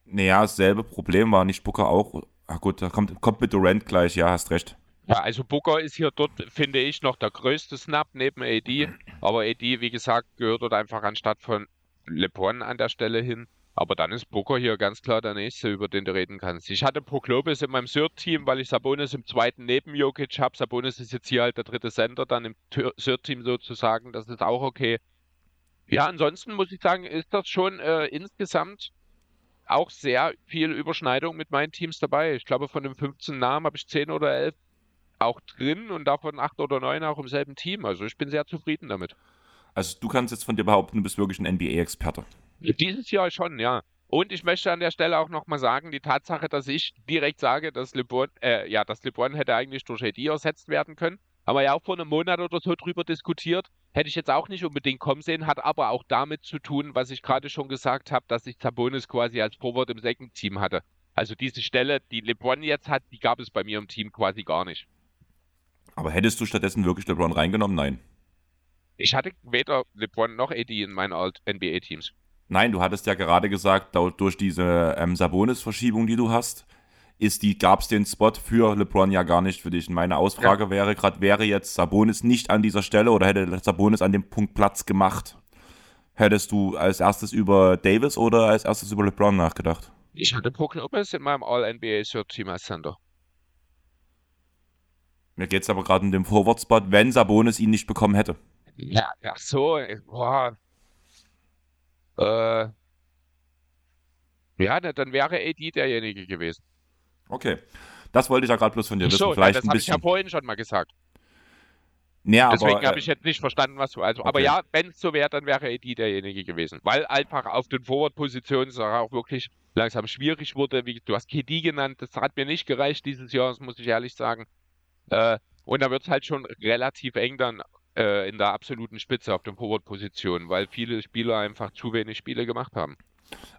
Naja, dasselbe Problem war nicht Booker auch. Ach gut, da kommt, kommt mit Durant gleich, ja, hast recht. Ja, also Booker ist hier dort, finde ich, noch der größte Snap neben AD. Aber AD, wie gesagt, gehört dort einfach anstatt von LeBron an der Stelle hin. Aber dann ist Booker hier ganz klar der nächste, über den du reden kannst. Ich hatte Proklopis in meinem Third-Team, weil ich Sabonis im zweiten neben Jokic habe. Sabonis ist jetzt hier halt der dritte Center, dann im Third-Team sozusagen. Das ist auch okay. Ja, ansonsten muss ich sagen, ist das schon äh, insgesamt auch sehr viel Überschneidung mit meinen Teams dabei. Ich glaube, von den 15 Namen habe ich 10 oder 11 auch drin und davon 8 oder 9 auch im selben Team. Also ich bin sehr zufrieden damit. Also du kannst jetzt von dir behaupten, du bist wirklich ein NBA-Experte. Dieses Jahr schon, ja. Und ich möchte an der Stelle auch nochmal sagen, die Tatsache, dass ich direkt sage, dass LeBron, äh, ja, dass LeBron hätte eigentlich durch AD ersetzt werden können, haben wir ja auch vor einem Monat oder so drüber diskutiert. Hätte ich jetzt auch nicht unbedingt kommen sehen, hat aber auch damit zu tun, was ich gerade schon gesagt habe, dass ich Zabonis quasi als Forward im Second Team hatte. Also diese Stelle, die LeBron jetzt hat, die gab es bei mir im Team quasi gar nicht. Aber hättest du stattdessen wirklich LeBron reingenommen? Nein. Ich hatte weder LeBron noch AD in meinen NBA-Teams. Nein, du hattest ja gerade gesagt, durch diese ähm, Sabonis-Verschiebung, die du hast, ist die, gab es den Spot für LeBron ja gar nicht für dich. meine Ausfrage ja. wäre gerade, wäre jetzt Sabonis nicht an dieser Stelle oder hätte Sabonis an dem Punkt Platz gemacht? Hättest du als erstes über Davis oder als erstes über LeBron nachgedacht? Ich hatte Brook Lopez in meinem All-NBA Third Team als Center. Mir geht es aber gerade in dem Forward-Spot, wenn Sabonis ihn nicht bekommen hätte. Ja, ach so, boah. Äh, ja, dann wäre AD derjenige gewesen. Okay. Das wollte ich ja gerade bloß von dir wissen. So, Vielleicht ja, das habe ich ja vorhin schon mal gesagt. Ja, Deswegen habe äh, ich jetzt nicht verstanden, was du. Also, okay. aber ja, wenn es so wäre, dann wäre Eddie derjenige gewesen. Weil einfach auf den Forward-Positionen es auch wirklich langsam schwierig wurde. Wie, du hast KD genannt, das hat mir nicht gereicht dieses Jahr, das muss ich ehrlich sagen. Äh, und da wird es halt schon relativ eng dann äh, in der absoluten Spitze auf den Forward-Positionen, weil viele Spieler einfach zu wenig Spiele gemacht haben.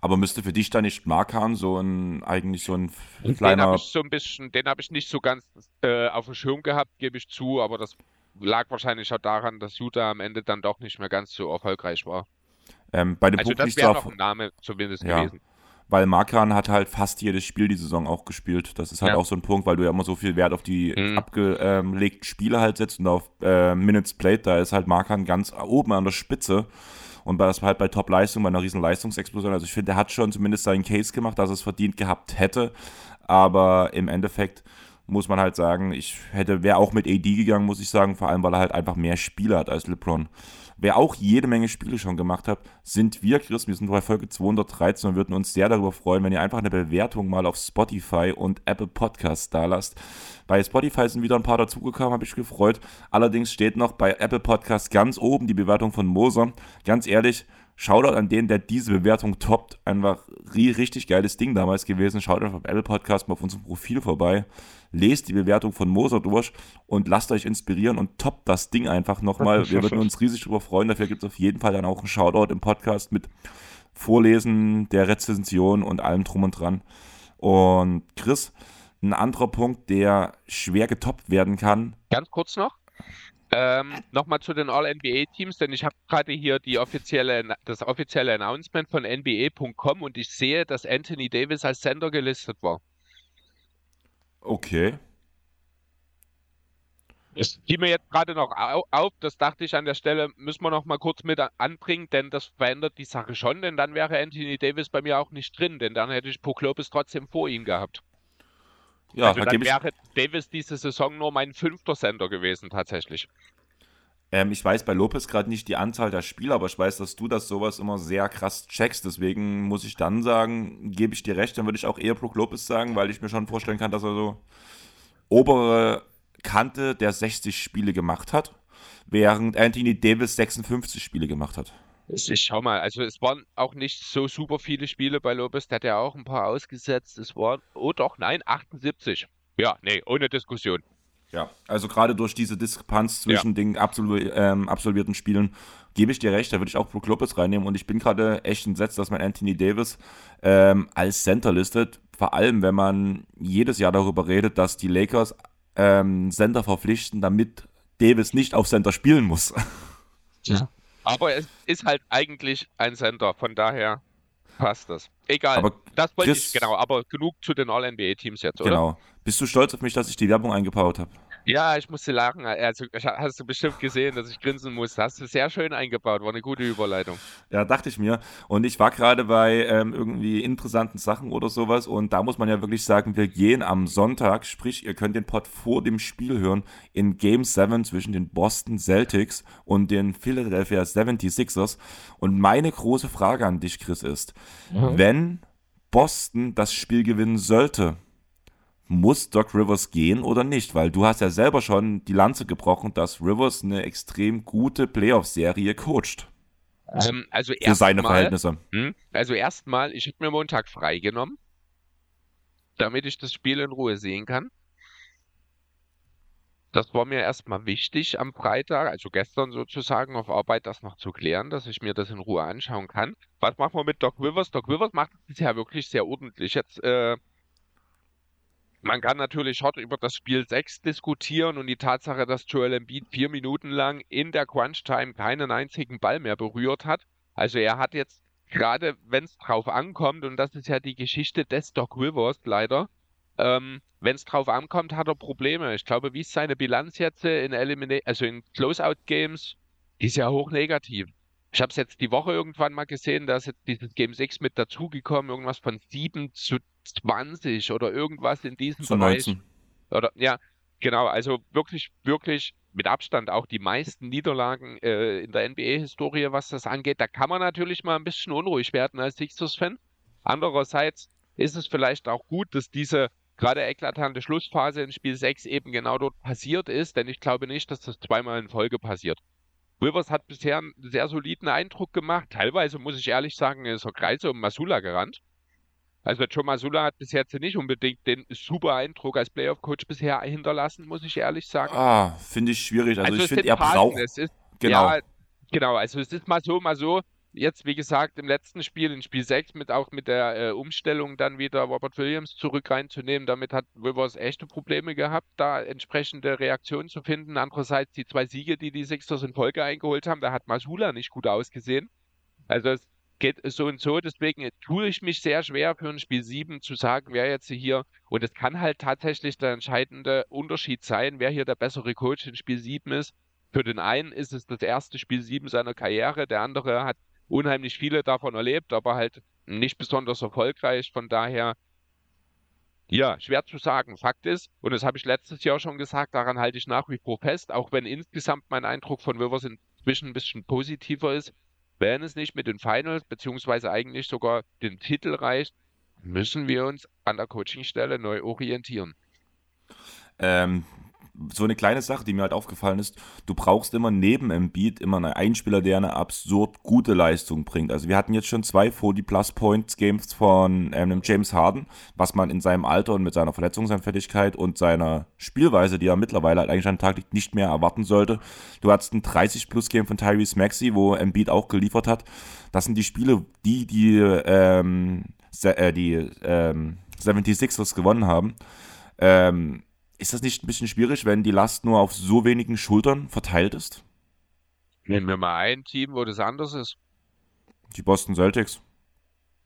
Aber müsste für dich da nicht Markan so ein eigentlich so ein kleiner. Den habe ich so ein bisschen, den habe ich nicht so ganz äh, auf dem Schirm gehabt, gebe ich zu, aber das lag wahrscheinlich auch daran, dass Utah am Ende dann doch nicht mehr ganz so erfolgreich war. Ähm, bei dem also das wäre noch ein Name zumindest ja. gewesen. Weil Markan hat halt fast jedes Spiel die Saison auch gespielt. Das ist halt ja. auch so ein Punkt, weil du ja immer so viel Wert auf die mhm. abgelegten Spiele halt setzt und auf äh, Minutes Played. Da ist halt Markan ganz oben an der Spitze. Und das war halt bei Top-Leistung, bei einer riesen Leistungsexplosion. Also ich finde, der hat schon zumindest seinen Case gemacht, dass er es verdient gehabt hätte. Aber im Endeffekt muss man halt sagen, ich hätte, wäre auch mit AD gegangen, muss ich sagen, vor allem, weil er halt einfach mehr Spiele hat als LeBron. Wer auch jede Menge Spiele schon gemacht hat, sind wir, Chris. Wir sind bei Folge 213 und würden uns sehr darüber freuen, wenn ihr einfach eine Bewertung mal auf Spotify und Apple Podcasts da lasst. Bei Spotify sind wieder ein paar dazugekommen, habe ich gefreut. Allerdings steht noch bei Apple Podcasts ganz oben die Bewertung von Moser. Ganz ehrlich, Shoutout an den, der diese Bewertung toppt. Einfach richtig geiles Ding damals gewesen. Schaut einfach auf Apple Podcast mal auf unserem Profil vorbei. Lest die Bewertung von Moser durch und lasst euch inspirieren und toppt das Ding einfach nochmal. Wir würden uns riesig darüber freuen. Dafür gibt es auf jeden Fall dann auch einen Shoutout im Podcast mit Vorlesen der Rezension und allem drum und dran. Und Chris, ein anderer Punkt, der schwer getoppt werden kann. Ganz kurz noch. Ähm, Nochmal zu den All-NBA-Teams, denn ich habe gerade hier die offizielle, das offizielle Announcement von NBA.com und ich sehe, dass Anthony Davis als Sender gelistet war. Okay. Das fiel mir jetzt gerade noch auf, das dachte ich an der Stelle, müssen wir noch mal kurz mit anbringen, denn das verändert die Sache schon, denn dann wäre Anthony Davis bei mir auch nicht drin, denn dann hätte ich Poklopis trotzdem vor ihm gehabt. Ja, also dann wäre Davis diese Saison nur mein fünfter Sender gewesen, tatsächlich. Ähm, ich weiß bei Lopez gerade nicht die Anzahl der Spieler, aber ich weiß, dass du das sowas immer sehr krass checkst. Deswegen muss ich dann sagen, gebe ich dir recht, dann würde ich auch eher Brook Lopez sagen, weil ich mir schon vorstellen kann, dass er so obere Kante der 60 Spiele gemacht hat, während Anthony Davis 56 Spiele gemacht hat. Ich schau mal, also es waren auch nicht so super viele Spiele bei Lopez, der hat ja auch ein paar ausgesetzt. Es waren, oh doch, nein, 78. Ja, nee, ohne Diskussion. Ja, also gerade durch diese Diskrepanz zwischen ja. den absolu ähm, absolvierten Spielen gebe ich dir recht, da würde ich auch Brook Lopez reinnehmen und ich bin gerade echt entsetzt, dass man Anthony Davis ähm, als Center listet, vor allem wenn man jedes Jahr darüber redet, dass die Lakers ähm, Center verpflichten, damit Davis nicht auf Center spielen muss. Ja. Aber es ist halt eigentlich ein Center, von daher passt das. Egal, aber das wollte Chris, ich, genau, aber genug zu den All-NBA-Teams jetzt, oder? Genau. Bist du stolz auf mich, dass ich die Werbung eingebaut habe? Ja, ich musste lachen. Also, hast du bestimmt gesehen, dass ich grinsen musste. Hast du sehr schön eingebaut. War eine gute Überleitung. Ja, dachte ich mir. Und ich war gerade bei ähm, irgendwie interessanten Sachen oder sowas. Und da muss man ja wirklich sagen, wir gehen am Sonntag, sprich, ihr könnt den Pod vor dem Spiel hören, in Game 7 zwischen den Boston Celtics und den Philadelphia 76ers. Und meine große Frage an dich, Chris, ist, mhm. wenn Boston das Spiel gewinnen sollte, muss Doc Rivers gehen oder nicht? Weil du hast ja selber schon die Lanze gebrochen, dass Rivers eine extrem gute Playoff-Serie coacht. Ähm, also für seine mal, Verhältnisse. Hm, also erstmal, ich habe mir Montag freigenommen, damit ich das Spiel in Ruhe sehen kann. Das war mir erstmal wichtig am Freitag, also gestern sozusagen auf Arbeit, das noch zu klären, dass ich mir das in Ruhe anschauen kann. Was machen wir mit Doc Rivers? Doc Rivers macht es bisher wirklich sehr ordentlich. Jetzt äh, man kann natürlich hart über das Spiel 6 diskutieren und die Tatsache, dass Joel Embiid vier Minuten lang in der Crunch-Time keinen einzigen Ball mehr berührt hat. Also er hat jetzt gerade, wenn es drauf ankommt, und das ist ja die Geschichte des Doc Rivers leider, ähm, wenn es drauf ankommt, hat er Probleme. Ich glaube, wie ist seine Bilanz jetzt in Elimina also in Closeout-Games? Die ist ja hoch negativ. Ich habe es jetzt die Woche irgendwann mal gesehen, da ist jetzt dieses Game 6 mit dazugekommen, irgendwas von 7 zu 20 oder irgendwas in diesem Zu Bereich. 19. Oder, ja, genau. Also wirklich, wirklich mit Abstand auch die meisten Niederlagen äh, in der NBA-Historie, was das angeht. Da kann man natürlich mal ein bisschen unruhig werden als Sixers-Fan. Andererseits ist es vielleicht auch gut, dass diese gerade eklatante Schlussphase in Spiel 6 eben genau dort passiert ist, denn ich glaube nicht, dass das zweimal in Folge passiert. Rivers hat bisher einen sehr soliden Eindruck gemacht. Teilweise muss ich ehrlich sagen, ist er Kreise um Masula gerannt. Also Joe Masula hat bis jetzt nicht unbedingt den super Eindruck als Playoff-Coach bisher hinterlassen, muss ich ehrlich sagen. Ah, finde ich schwierig. Also, also ich finde, er braucht... Es ist, genau. Ja, genau, also es ist mal so, mal so. Jetzt, wie gesagt, im letzten Spiel, in Spiel 6, mit, auch mit der äh, Umstellung dann wieder Robert Williams zurück reinzunehmen, damit hat Rivers echte Probleme gehabt, da entsprechende Reaktionen zu finden. Andererseits die zwei Siege, die die Sixers in Folge eingeholt haben, da hat Masula nicht gut ausgesehen. Also es geht so und so. Deswegen tue ich mich sehr schwer für ein Spiel 7 zu sagen, wer jetzt hier, und es kann halt tatsächlich der entscheidende Unterschied sein, wer hier der bessere Coach in Spiel 7 ist. Für den einen ist es das erste Spiel 7 seiner Karriere, der andere hat unheimlich viele davon erlebt, aber halt nicht besonders erfolgreich. Von daher, ja, schwer zu sagen. Fakt ist, und das habe ich letztes Jahr schon gesagt, daran halte ich nach wie vor fest, auch wenn insgesamt mein Eindruck von Rivers inzwischen ein bisschen positiver ist, wenn es nicht mit den Finals, beziehungsweise eigentlich sogar den Titel reicht, müssen wir uns an der Coachingstelle neu orientieren. Ähm, so eine kleine Sache, die mir halt aufgefallen ist, du brauchst immer neben Embiid immer einen Einspieler, der eine absurd gute Leistung bringt. Also wir hatten jetzt schon zwei 40 Plus Points Games von ähm, James Harden, was man in seinem Alter und mit seiner Verletzungsanfälligkeit und seiner Spielweise, die er mittlerweile halt eigentlich an den Tag liegt, nicht mehr erwarten sollte. Du hattest ein 30 Plus Game von Tyrese Maxey, wo Embiid auch geliefert hat. Das sind die Spiele, die die, ähm, äh, die ähm, 76ers gewonnen haben. Ähm, ist das nicht ein bisschen schwierig, wenn die Last nur auf so wenigen Schultern verteilt ist? Nehmen wir mal ein Team, wo das anders ist. Die Boston Celtics.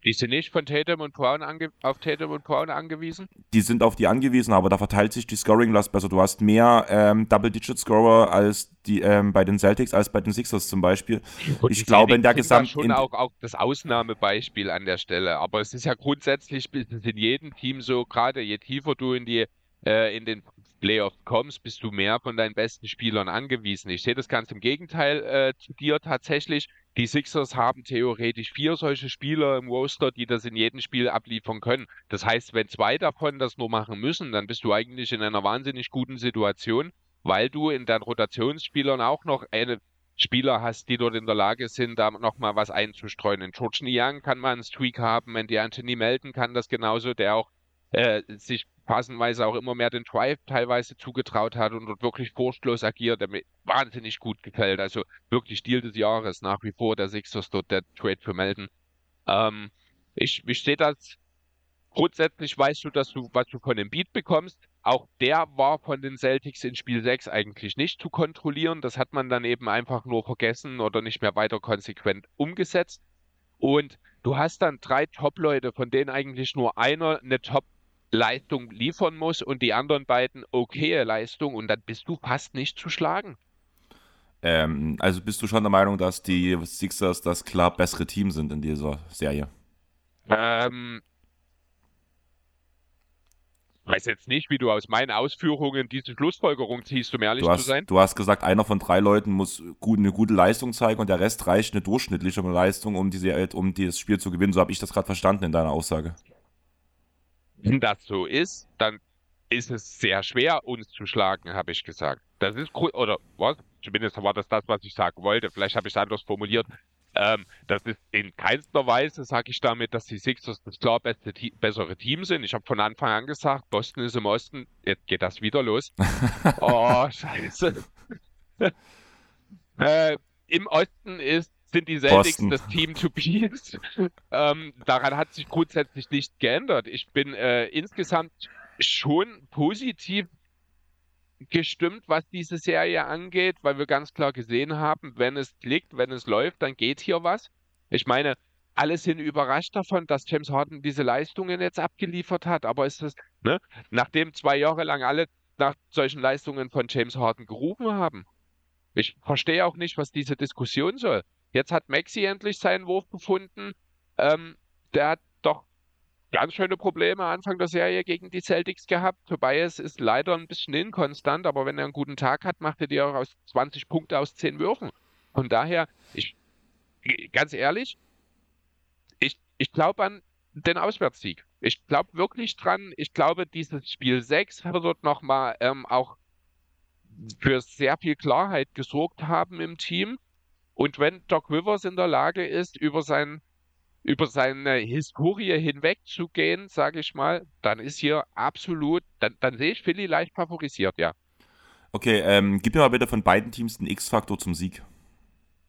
Die sind nicht von Tatum und Brown auf Tatum und Brown angewiesen? Die sind auf die angewiesen, aber da verteilt sich die Scoring-Last besser. Du hast mehr ähm, Double-Digit-Scorer als die ähm, bei den Celtics als bei den Sixers zum Beispiel. Und ich glaube, in der Gesamt schon auch, auch das Ausnahmebeispiel an der Stelle. Aber es ist ja grundsätzlich in jedem Team so, gerade je tiefer du in die äh, in den Playoffs kommst, bist du mehr von deinen besten Spielern angewiesen. Ich sehe das ganz im Gegenteil äh, zu dir tatsächlich. Die Sixers haben theoretisch vier solche Spieler im Roster, die das in jedem Spiel abliefern können. Das heißt, wenn zwei davon das nur machen müssen, dann bist du eigentlich in einer wahnsinnig guten Situation, weil du in deinen Rotationsspielern auch noch eine Spieler hast, die dort in der Lage sind, da nochmal was einzustreuen. In George Niang kann man einen Streak haben, wenn die Anthony Melton kann das genauso, der auch äh, sich passenweise auch immer mehr den Drive teilweise zugetraut hat und dort wirklich furchtlos agiert, der mir wahnsinnig gut gefällt. Also wirklich Deal des Jahres nach wie vor der Sixers dort der Trade für Melden. Ähm, ich, ich sehe das grundsätzlich weißt du, dass du, was du von dem Beat bekommst. Auch der war von den Celtics in Spiel 6 eigentlich nicht zu kontrollieren. Das hat man dann eben einfach nur vergessen oder nicht mehr weiter konsequent umgesetzt. Und du hast dann drei Top-Leute, von denen eigentlich nur einer eine Top Leistung liefern muss und die anderen beiden okaye Leistung und dann bist du fast nicht zu schlagen. Ähm, also bist du schon der Meinung, dass die Sixers das klar bessere Team sind in dieser Serie? Ähm, weiß jetzt nicht, wie du aus meinen Ausführungen diese Schlussfolgerung ziehst, um ehrlich hast, zu sein. Du hast gesagt, einer von drei Leuten muss gut, eine gute Leistung zeigen und der Rest reicht eine durchschnittliche Leistung, um, diese, um dieses Spiel zu gewinnen. So habe ich das gerade verstanden in deiner Aussage. Wenn das so ist, dann ist es sehr schwer, uns zu schlagen, habe ich gesagt. Das ist, oder was? Zumindest war das das, was ich sagen wollte. Vielleicht habe ich es anders formuliert. Ähm, das ist in keinster Weise, sage ich damit, dass die Sixers das klar beste, bessere Team sind. Ich habe von Anfang an gesagt, Boston ist im Osten. Jetzt geht das wieder los. oh, scheiße. äh, Im Osten ist sind die Celtics Boston. das Team to beat. ähm, daran hat sich grundsätzlich nichts geändert. Ich bin äh, insgesamt schon positiv gestimmt, was diese Serie angeht, weil wir ganz klar gesehen haben, wenn es klickt, wenn es läuft, dann geht hier was. Ich meine, alle sind überrascht davon, dass James Harden diese Leistungen jetzt abgeliefert hat, aber ist es, ne, nachdem zwei Jahre lang alle nach solchen Leistungen von James Harden gerufen haben. Ich verstehe auch nicht, was diese Diskussion soll. Jetzt hat Maxi endlich seinen Wurf gefunden. Ähm, der hat doch ganz schöne Probleme Anfang der Serie gegen die Celtics gehabt. Tobias ist leider ein bisschen inkonstant, aber wenn er einen guten Tag hat, macht er dir auch aus 20 Punkte aus 10 Würfen. Von daher, ich, ganz ehrlich, ich, ich glaube an den Auswärtssieg. Ich glaube wirklich dran. Ich glaube, dieses Spiel 6 wird nochmal ähm, auch für sehr viel Klarheit gesorgt haben im Team. Und wenn Doc Rivers in der Lage ist, über sein über seine Historie hinwegzugehen, sage ich mal, dann ist hier absolut, dann, dann sehe ich Philly leicht favorisiert, ja. Okay, ähm, gib mir mal bitte von beiden Teams den X-Faktor zum Sieg.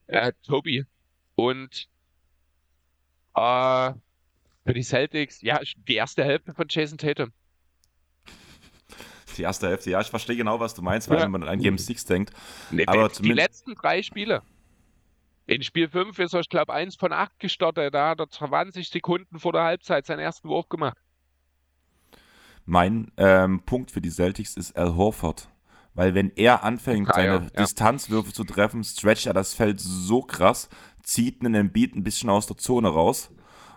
Äh, Tobi. Und äh, für die Celtics, ja, die erste Hälfte von Jason Tatum. Die erste Hälfte, ja, ich verstehe genau, was du meinst, weil ja. man an Game 6 denkt. Nee, aber die letzten drei Spiele. In Spiel 5 ist er, ich glaube, 1 von 8 gestartet. Da hat er 20 Sekunden vor der Halbzeit seinen ersten Wurf gemacht. Mein ähm, Punkt für die Celtics ist Al Horford. Weil wenn er anfängt, ah, seine ja, Distanzwürfe zu treffen, stretcht er das Feld so krass, zieht einen Embiid ein bisschen aus der Zone raus.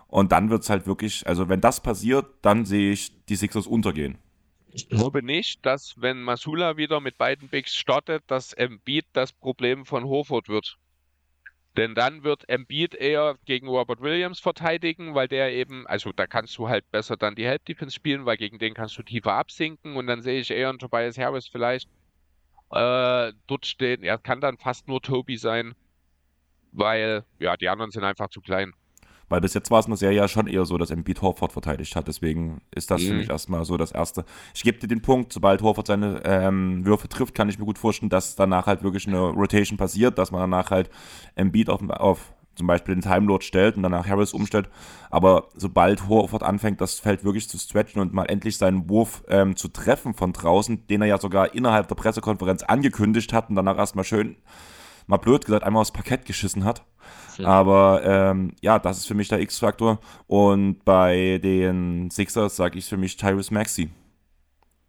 Und dann wird es halt wirklich, also wenn das passiert, dann sehe ich die Sixers untergehen. Ich glaube nicht, dass wenn Masula wieder mit beiden Bigs startet, dass Embiid das Problem von Horford wird. Denn dann wird Embiid eher gegen Robert Williams verteidigen, weil der eben, also da kannst du halt besser dann die Help Defense spielen, weil gegen den kannst du tiefer absinken und dann sehe ich eher einen Tobias Harris vielleicht äh, dort stehen. Er kann dann fast nur Toby sein, weil ja, die anderen sind einfach zu klein. Weil bis jetzt war es in der Serie ja schon eher so, dass Embiid Horford verteidigt hat. Deswegen ist das mhm. für mich erstmal so das Erste. Ich gebe dir den Punkt, sobald Horford seine ähm, Würfe trifft, kann ich mir gut vorstellen, dass danach halt wirklich eine Rotation passiert, dass man danach halt Embiid auf, auf zum Beispiel den Time Lord stellt und danach Harris umstellt. Aber sobald Horford anfängt, das Feld wirklich zu stretchen und mal endlich seinen Wurf ähm, zu treffen von draußen, den er ja sogar innerhalb der Pressekonferenz angekündigt hat und danach erstmal schön, mal blöd gesagt, einmal aufs Parkett geschissen hat. Aber ähm, ja, das ist für mich der X-Faktor. Und bei den Sixers sage ich für mich Tyrus Maxi.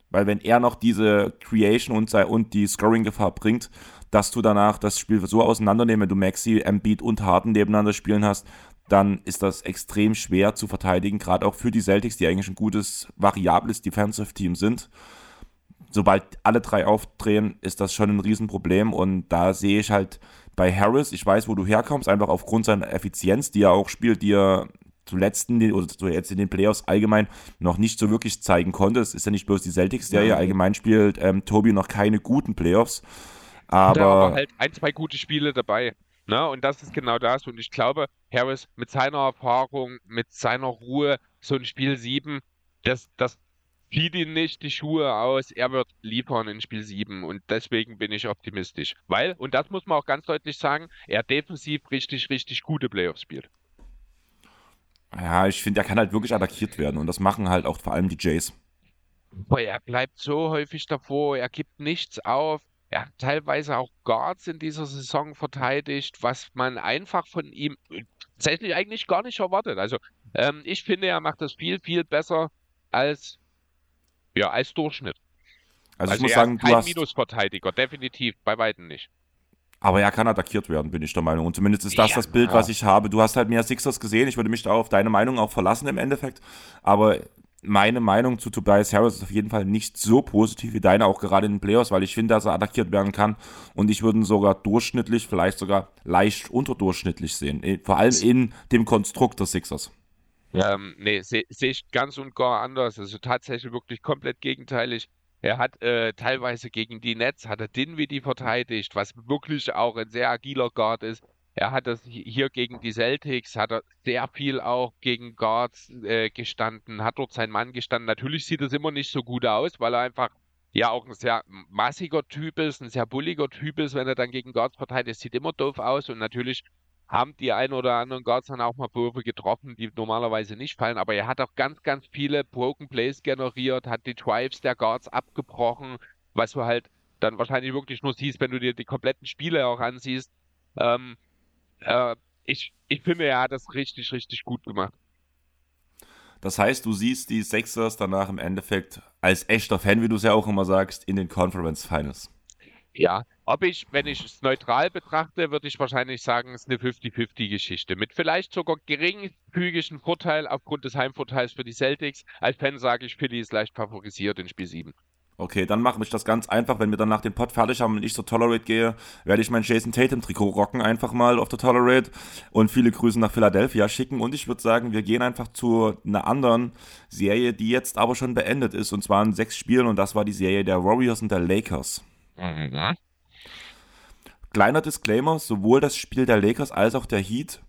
Weil wenn er noch diese Creation und, und die Scoring-Gefahr bringt, dass du danach das Spiel so auseinandernehmen, wenn du Maxi, Embiid und Harden nebeneinander spielen hast, dann ist das extrem schwer zu verteidigen, gerade auch für die Celtics, die eigentlich ein gutes, variables Defensive-Team sind. Sobald alle drei aufdrehen, ist das schon ein Riesenproblem und da sehe ich halt bei Harris, ich weiß, wo du herkommst, einfach aufgrund seiner Effizienz, die er auch spielt, die er zuletzt in den, oder jetzt in den Playoffs allgemein noch nicht so wirklich zeigen konnte. Es ist ja nicht bloß die Celtics-Serie, ja. allgemein spielt ähm, Tobi noch keine guten Playoffs. Aber, da war halt ein, zwei gute Spiele dabei. Ne? Und das ist genau das. Und ich glaube, Harris mit seiner Erfahrung, mit seiner Ruhe, so ein Spiel 7, das, das zieht ihn nicht die Schuhe aus. Er wird liefern in Spiel 7. Und deswegen bin ich optimistisch. Weil, und das muss man auch ganz deutlich sagen, er defensiv richtig, richtig gute Playoffs spielt. Ja, ich finde, er kann halt wirklich attackiert werden. Und das machen halt auch vor allem die Jays. Boah, er bleibt so häufig davor, er gibt nichts auf. Er hat teilweise auch Guards in dieser Saison verteidigt, was man einfach von ihm tatsächlich eigentlich gar nicht erwartet. Also ähm, ich finde, er macht das viel, viel besser als, ja, als Durchschnitt. Also, also ich muss sagen, du hast... Minusverteidiger, definitiv, bei Weitem nicht. Aber er kann attackiert werden, bin ich der Meinung. Und zumindest ist das ja, das Bild, ja. was ich habe. Du hast halt mehr Sixers gesehen. Ich würde mich da auf deine Meinung auch verlassen im Endeffekt. Aber meine Meinung zu Tobias Harris ist auf jeden Fall nicht so positiv wie deine, auch gerade in den Playoffs, weil ich finde, dass er attackiert werden kann und ich würde ihn sogar durchschnittlich, vielleicht sogar leicht unterdurchschnittlich sehen. Eh, vor allem in dem Konstrukt der Sixers. Ähm, nee, sehe seh ich ganz und gar anders. Also tatsächlich wirklich komplett gegenteilig. Er hat äh, teilweise gegen die Nets, hat er Dinwiddie verteidigt, was wirklich auch ein sehr agiler Guard ist. Er hat das hier gegen die Celtics, hat er sehr viel auch gegen Guards äh, gestanden, hat dort sein Mann gestanden. Natürlich sieht es immer nicht so gut aus, weil er einfach ja auch ein sehr massiger Typ ist, ein sehr bulliger Typ ist, wenn er dann gegen Guards verteidigt. Sieht immer doof aus und natürlich haben die ein oder anderen Guards dann auch mal Würfe getroffen, die normalerweise nicht fallen. Aber er hat auch ganz, ganz viele Broken Plays generiert, hat die Drives der Guards abgebrochen, was du halt dann wahrscheinlich wirklich nur siehst, wenn du dir die kompletten Spiele auch ansiehst. Ähm, äh, ich, ich finde, er hat das richtig, richtig gut gemacht. Das heißt, du siehst die Sixers danach im Endeffekt als echter Fan, wie du es ja auch immer sagst, in den Conference Finals. Ja, ob ich, wenn ich es neutral betrachte, würde ich wahrscheinlich sagen, es ist eine 50-50-Geschichte. Mit vielleicht sogar geringfügigen Vorteil aufgrund des Heimvorteils für die Celtics. Als Fan sage ich, Philly ist leicht favorisiert in Spiel 7. Okay, dann mache ich das ganz einfach. Wenn wir dann nach dem Pod fertig haben und ich zur Tolerate gehe, werde ich mein Jason Tatum-Trikot rocken, einfach mal auf der Tolerate und viele Grüße nach Philadelphia schicken. Und ich würde sagen, wir gehen einfach zu einer anderen Serie, die jetzt aber schon beendet ist. Und zwar in sechs Spielen und das war die Serie der Warriors und der Lakers. Mhm. Kleiner Disclaimer: sowohl das Spiel der Lakers als auch der Heat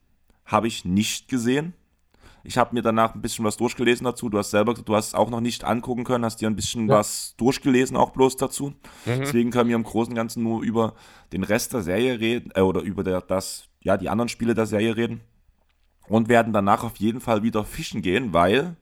habe ich nicht gesehen. Ich habe mir danach ein bisschen was durchgelesen dazu. Du hast selber, du hast es auch noch nicht angucken können, hast dir ein bisschen ja. was durchgelesen, auch bloß dazu. Mhm. Deswegen können wir im Großen und Ganzen nur über den Rest der Serie reden, äh, oder über der, das, ja, die anderen Spiele der Serie reden. Und werden danach auf jeden Fall wieder fischen gehen, weil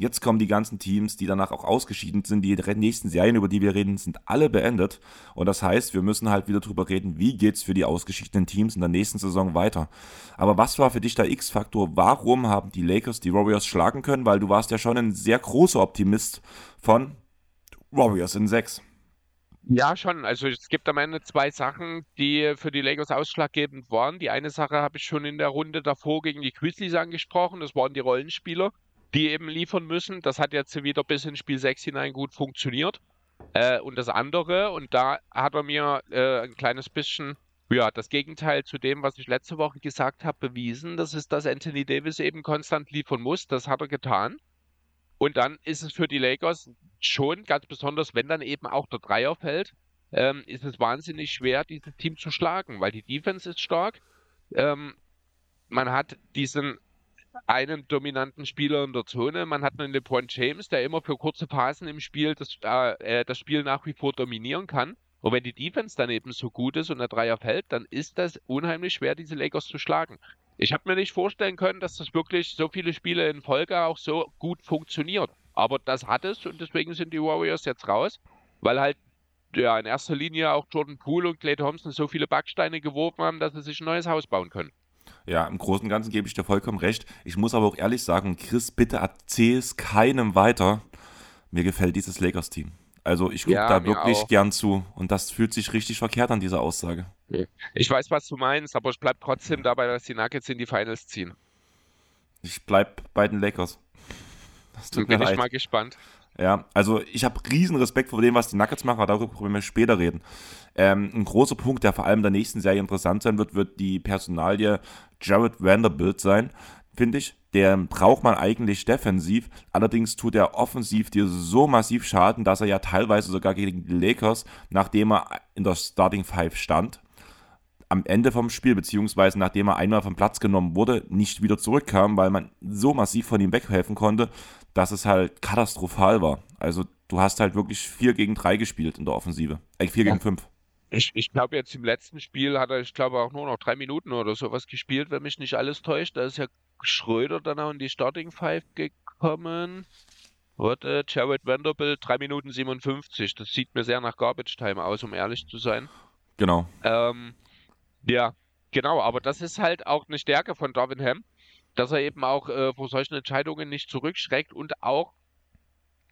Jetzt kommen die ganzen Teams, die danach auch ausgeschieden sind. Die nächsten Serien, über die wir reden, sind alle beendet. Und das heißt, wir müssen halt wieder drüber reden, wie geht's für die ausgeschiedenen Teams in der nächsten Saison weiter. Aber was war für dich der X-Faktor? Warum haben die Lakers die Warriors schlagen können? Weil du warst ja schon ein sehr großer Optimist von Warriors in 6. Ja, schon. Also es gibt am Ende zwei Sachen, die für die Lakers ausschlaggebend waren. Die eine Sache habe ich schon in der Runde davor gegen die Grizzlies angesprochen. Das waren die Rollenspieler die eben liefern müssen. Das hat jetzt wieder bis in Spiel 6 hinein gut funktioniert. Äh, und das andere, und da hat er mir äh, ein kleines bisschen, ja, das Gegenteil zu dem, was ich letzte Woche gesagt habe, bewiesen. Das ist, dass Anthony Davis eben konstant liefern muss. Das hat er getan. Und dann ist es für die Lakers schon ganz besonders, wenn dann eben auch der Dreier fällt, ähm, ist es wahnsinnig schwer, dieses Team zu schlagen, weil die Defense ist stark. Ähm, man hat diesen einen dominanten Spieler in der Zone. Man hat einen LeBron James, der immer für kurze Phasen im Spiel das, äh, das Spiel nach wie vor dominieren kann. Und wenn die Defense dann eben so gut ist und der Dreier fällt, dann ist das unheimlich schwer, diese Lakers zu schlagen. Ich habe mir nicht vorstellen können, dass das wirklich so viele Spiele in Folge auch so gut funktioniert. Aber das hat es und deswegen sind die Warriors jetzt raus, weil halt ja in erster Linie auch Jordan Poole und Clay Thompson so viele Backsteine geworfen haben, dass sie sich ein neues Haus bauen können. Ja, im Großen und Ganzen gebe ich dir vollkommen recht. Ich muss aber auch ehrlich sagen, Chris, bitte erzähl es keinem weiter. Mir gefällt dieses Lakers-Team. Also ich gucke ja, da wirklich auch. gern zu und das fühlt sich richtig verkehrt an dieser Aussage. Ich weiß, was du meinst, aber ich bleibe trotzdem dabei, dass die Nuggets in die Finals ziehen. Ich bleib bei den Lakers. Das tut Bin mir leid. ich mal gespannt. Ja, also ich habe riesen Respekt vor dem, was die Nuggets machen, aber darüber können wir später reden. Ähm, ein großer Punkt, der vor allem in der nächsten Serie interessant sein wird, wird die Personalie Jared Vanderbilt sein, finde ich. Der braucht man eigentlich defensiv, allerdings tut er offensiv dir so massiv Schaden, dass er ja teilweise sogar gegen die Lakers, nachdem er in der Starting Five stand, am Ende vom Spiel, beziehungsweise nachdem er einmal vom Platz genommen wurde, nicht wieder zurückkam, weil man so massiv von ihm weghelfen konnte, dass es halt katastrophal war. Also du hast halt wirklich 4 gegen 3 gespielt in der Offensive. Äh, 4 ja. gegen 5. Ich, ich glaube, jetzt im letzten Spiel hat er, ich glaube, auch nur noch drei Minuten oder sowas gespielt, wenn mich nicht alles täuscht. Da ist ja Schröder dann auch in die Starting Five gekommen. Warte, Jared Vanderbilt, 3 Minuten 57. Das sieht mir sehr nach Garbage Time aus, um ehrlich zu sein. Genau. Ähm, ja, genau, aber das ist halt auch eine Stärke von Darwin Ham, dass er eben auch äh, vor solchen Entscheidungen nicht zurückschreckt und auch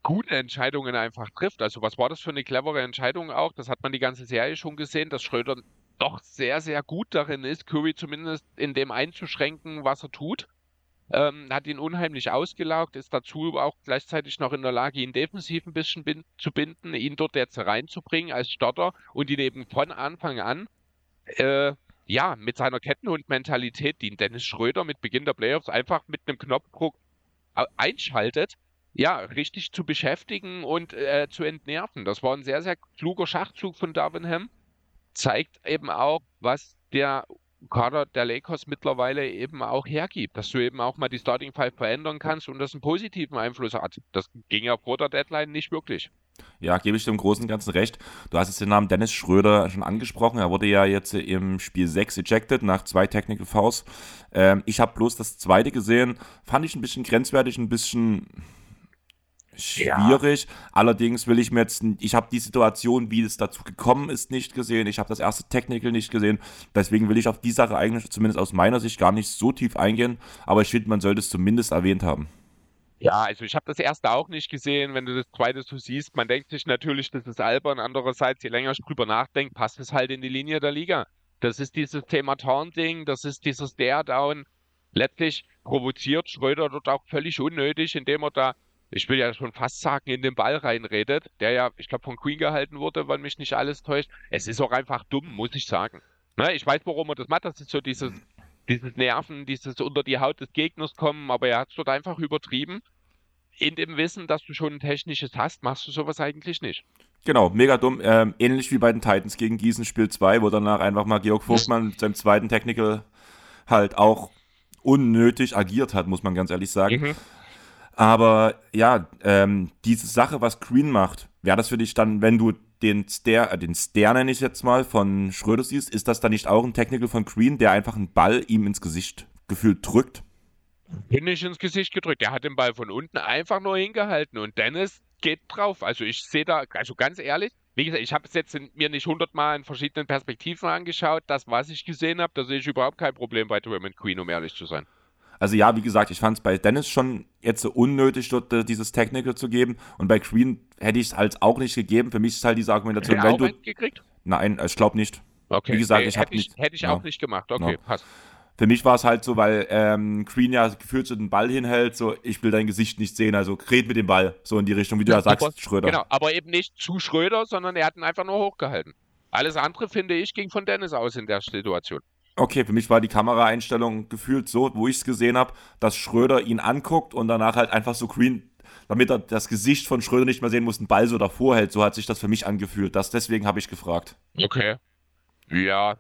gute Entscheidungen einfach trifft. Also was war das für eine clevere Entscheidung auch? Das hat man die ganze Serie schon gesehen, dass Schröder doch sehr, sehr gut darin ist, Curry zumindest in dem einzuschränken, was er tut. Ähm, hat ihn unheimlich ausgelaugt, ist dazu auch gleichzeitig noch in der Lage, ihn defensiv ein bisschen bin zu binden, ihn dort jetzt reinzubringen als Starter und ihn eben von Anfang an äh, ja, mit seiner Kettenhund-Mentalität, die Dennis Schröder mit Beginn der Playoffs einfach mit einem Knopfdruck einschaltet, ja, richtig zu beschäftigen und äh, zu entnerven. Das war ein sehr, sehr kluger Schachzug von Darvinham. Zeigt eben auch, was der Kader der Lakers mittlerweile eben auch hergibt, dass du eben auch mal die Starting Five verändern kannst und das einen positiven Einfluss hat. Das ging ja vor der Deadline nicht wirklich. Ja, gebe ich im Großen und Ganzen recht. Du hast jetzt den Namen Dennis Schröder schon angesprochen. Er wurde ja jetzt im Spiel 6 ejected nach zwei Technical Fouls. Ähm, ich habe bloß das zweite gesehen. Fand ich ein bisschen grenzwertig, ein bisschen schwierig. Ja. Allerdings will ich mir jetzt, ich habe die Situation, wie es dazu gekommen ist, nicht gesehen. Ich habe das erste Technical nicht gesehen. Deswegen will ich auf die Sache eigentlich, zumindest aus meiner Sicht, gar nicht so tief eingehen. Aber ich finde, man sollte es zumindest erwähnt haben. Ja, also ich habe das erste auch nicht gesehen. Wenn du das zweite so siehst, man denkt sich natürlich, das ist albern. Andererseits, je länger ich drüber nachdenke, passt es halt in die Linie der Liga. Das ist dieses Thema Taunting, das ist dieses Dare-Down. Letztlich provoziert Schröder dort auch völlig unnötig, indem er da, ich will ja schon fast sagen, in den Ball reinredet, der ja, ich glaube, von Queen gehalten wurde, weil mich nicht alles täuscht. Es ist auch einfach dumm, muss ich sagen. Ne, ich weiß, warum er das macht. Das ist so dieses dieses Nerven, dieses unter die Haut des Gegners kommen, aber er hat es dort einfach übertrieben. In dem Wissen, dass du schon ein technisches hast, machst du sowas eigentlich nicht. Genau, mega dumm. Ähm, ähnlich wie bei den Titans gegen Gießen Spiel 2, wo danach einfach mal Georg Vogtmann mit seinem zweiten Technical halt auch unnötig agiert hat, muss man ganz ehrlich sagen. Mhm. Aber ja, ähm, diese Sache, was Green macht, wäre das für dich dann, wenn du den Stair, äh, den Stair nenne ich jetzt mal, von Schröder siehst, ist das dann nicht auch ein Technical von Green, der einfach einen Ball ihm ins Gesicht gefühlt drückt? Bin nicht ins Gesicht gedrückt. Er hat den Ball von unten einfach nur hingehalten und Dennis geht drauf. Also ich sehe da, also ganz ehrlich, wie gesagt, ich habe es jetzt mir nicht hundertmal in verschiedenen Perspektiven angeschaut. Das, was ich gesehen habe, da sehe ich überhaupt kein Problem bei Draymond Queen, um ehrlich zu sein. Also ja, wie gesagt, ich fand es bei Dennis schon jetzt so unnötig, dort äh, dieses Technical zu geben. Und bei Queen hätte ich es halt auch nicht gegeben. Für mich ist halt diese Argumentation, wenn du. Gekriegt? Nein, ich glaube nicht. Okay. Wie gesagt, nee, ich habe nicht. Hätte ich ja. auch nicht gemacht. Okay, ja. passt. Für mich war es halt so, weil ähm, Queen ja gefühlt so den Ball hinhält, so ich will dein Gesicht nicht sehen, also red mit dem Ball, so in die Richtung, wie du ja, sagst, aber, Schröder. Genau, aber eben nicht zu Schröder, sondern er hat ihn einfach nur hochgehalten. Alles andere, finde ich, ging von Dennis aus in der Situation. Okay, für mich war die Kameraeinstellung gefühlt so, wo ich es gesehen habe, dass Schröder ihn anguckt und danach halt einfach so Green, damit er das Gesicht von Schröder nicht mehr sehen muss, einen Ball so davor hält. So hat sich das für mich angefühlt. Das, deswegen habe ich gefragt. Okay. Ja,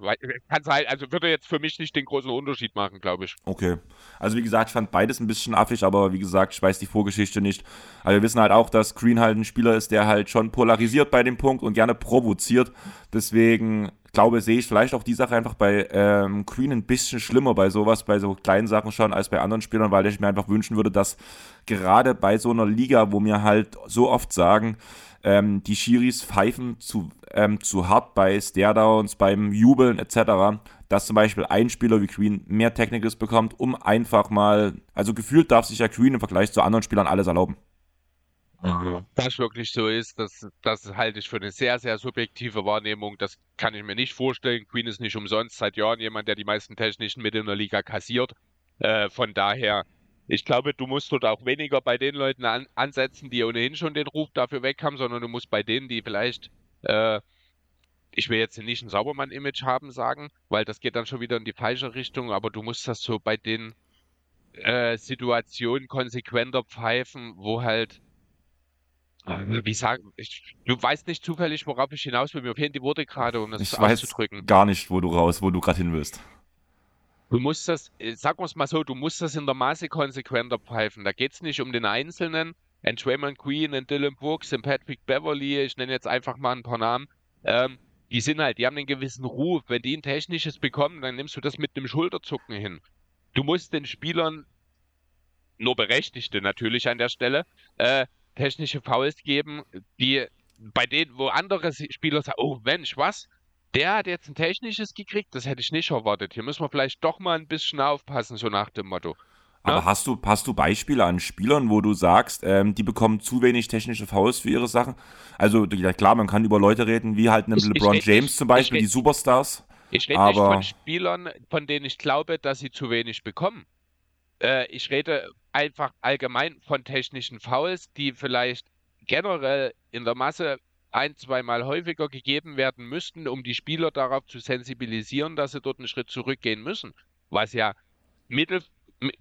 kann sein. Also würde jetzt für mich nicht den großen Unterschied machen, glaube ich. Okay. Also wie gesagt, ich fand beides ein bisschen affig, aber wie gesagt, ich weiß die Vorgeschichte nicht. Aber wir wissen halt auch, dass Green halt ein Spieler ist, der halt schon polarisiert bei dem Punkt und gerne provoziert. Deswegen glaube, sehe ich vielleicht auch die Sache einfach bei ähm, Queen ein bisschen schlimmer bei sowas, bei so kleinen Sachen schon als bei anderen Spielern, weil ich mir einfach wünschen würde, dass gerade bei so einer Liga, wo mir halt so oft sagen, ähm, die Schiris pfeifen zu, ähm, zu hart bei Staredowns, beim Jubeln etc., dass zum Beispiel ein Spieler wie Queen mehr Technicals bekommt, um einfach mal, also gefühlt darf sich ja Queen im Vergleich zu anderen Spielern alles erlauben. Das wirklich so ist, das, das halte ich für eine sehr, sehr subjektive Wahrnehmung. Das kann ich mir nicht vorstellen. Queen ist nicht umsonst seit Jahren jemand, der die meisten technischen Mittel in der Liga kassiert. Äh, von daher ich glaube, du musst dort auch weniger bei den Leuten an, ansetzen, die ohnehin schon den Ruf dafür weg haben, sondern du musst bei denen, die vielleicht, äh, ich will jetzt nicht ein Saubermann-Image haben, sagen, weil das geht dann schon wieder in die falsche Richtung, aber du musst das so bei den äh, Situationen konsequenter pfeifen, wo halt, äh, wie sagen, ich, du weißt nicht zufällig, worauf ich hinaus will. Mir fehlen die Worte gerade, um das ich auszudrücken. Weiß gar nicht, wo du raus, wo du gerade hin willst. Du musst das, äh, sagen wir es mal so, du musst das in der Masse konsequenter pfeifen. Da geht es nicht um den Einzelnen. Ein Draymond Queen, ein Dylan Brooks, ein Patrick Beverly, ich nenne jetzt einfach mal ein paar Namen. Ähm, die sind halt, die haben einen gewissen Ruf. Wenn die ein technisches bekommen, dann nimmst du das mit einem Schulterzucken hin. Du musst den Spielern, nur Berechtigte natürlich an der Stelle, äh, technische Fouls geben, die bei denen, wo andere Spieler sagen, oh Mensch, was? Der hat jetzt ein technisches gekriegt, das hätte ich nicht erwartet. Hier müssen wir vielleicht doch mal ein bisschen aufpassen, so nach dem Motto. Aber ja? hast, du, hast du Beispiele an Spielern, wo du sagst, ähm, die bekommen zu wenig technische Fouls für ihre Sachen? Also ja, klar, man kann über Leute reden, wie halt einen LeBron ich James zum Beispiel, die Superstars. Ich rede aber... nicht von Spielern, von denen ich glaube, dass sie zu wenig bekommen. Äh, ich rede einfach allgemein von technischen Fouls, die vielleicht generell in der Masse ein, zweimal häufiger gegeben werden müssten, um die Spieler darauf zu sensibilisieren, dass sie dort einen Schritt zurückgehen müssen. Was ja mittel,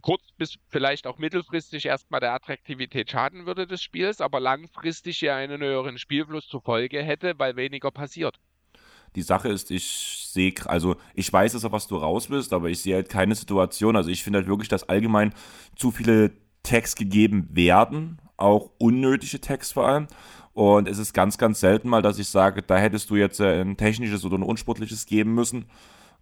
kurz bis vielleicht auch mittelfristig erstmal der Attraktivität schaden würde des Spiels, aber langfristig ja einen höheren Spielfluss zur Folge hätte, weil weniger passiert. Die Sache ist, ich sehe, also ich weiß es, auf was du raus bist, aber ich sehe halt keine Situation. Also ich finde halt wirklich, dass allgemein zu viele Tags gegeben werden, auch unnötige Tags vor allem. Und es ist ganz, ganz selten mal, dass ich sage, da hättest du jetzt äh, ein technisches oder ein unsportliches geben müssen,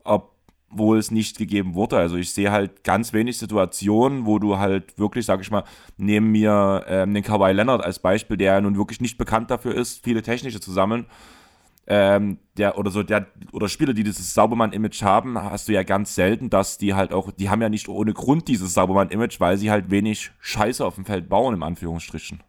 obwohl es nicht gegeben wurde. Also ich sehe halt ganz wenig Situationen, wo du halt wirklich, sag ich mal, neben mir ähm, den Kawhi Leonard als Beispiel, der ja nun wirklich nicht bekannt dafür ist, viele technische zu sammeln, ähm, der oder so der oder Spieler, die dieses Saubermann-Image haben, hast du ja ganz selten, dass die halt auch, die haben ja nicht ohne Grund dieses Saubermann-Image, weil sie halt wenig Scheiße auf dem Feld bauen, im Anführungsstrichen.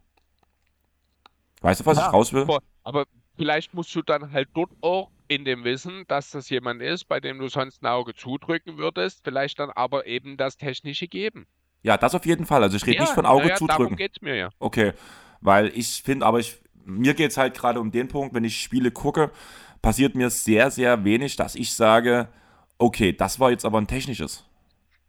Weißt du, was ja, ich raus will? Aber, vielleicht musst du dann halt dort auch in dem Wissen, dass das jemand ist, bei dem du sonst ein Auge zudrücken würdest, vielleicht dann aber eben das Technische geben. Ja, das auf jeden Fall. Also ich rede ja, nicht von Auge ja, zudrücken. Darum geht's mir ja. Okay, weil ich finde, aber ich, mir geht es halt gerade um den Punkt, wenn ich Spiele gucke, passiert mir sehr, sehr wenig, dass ich sage, okay, das war jetzt aber ein technisches.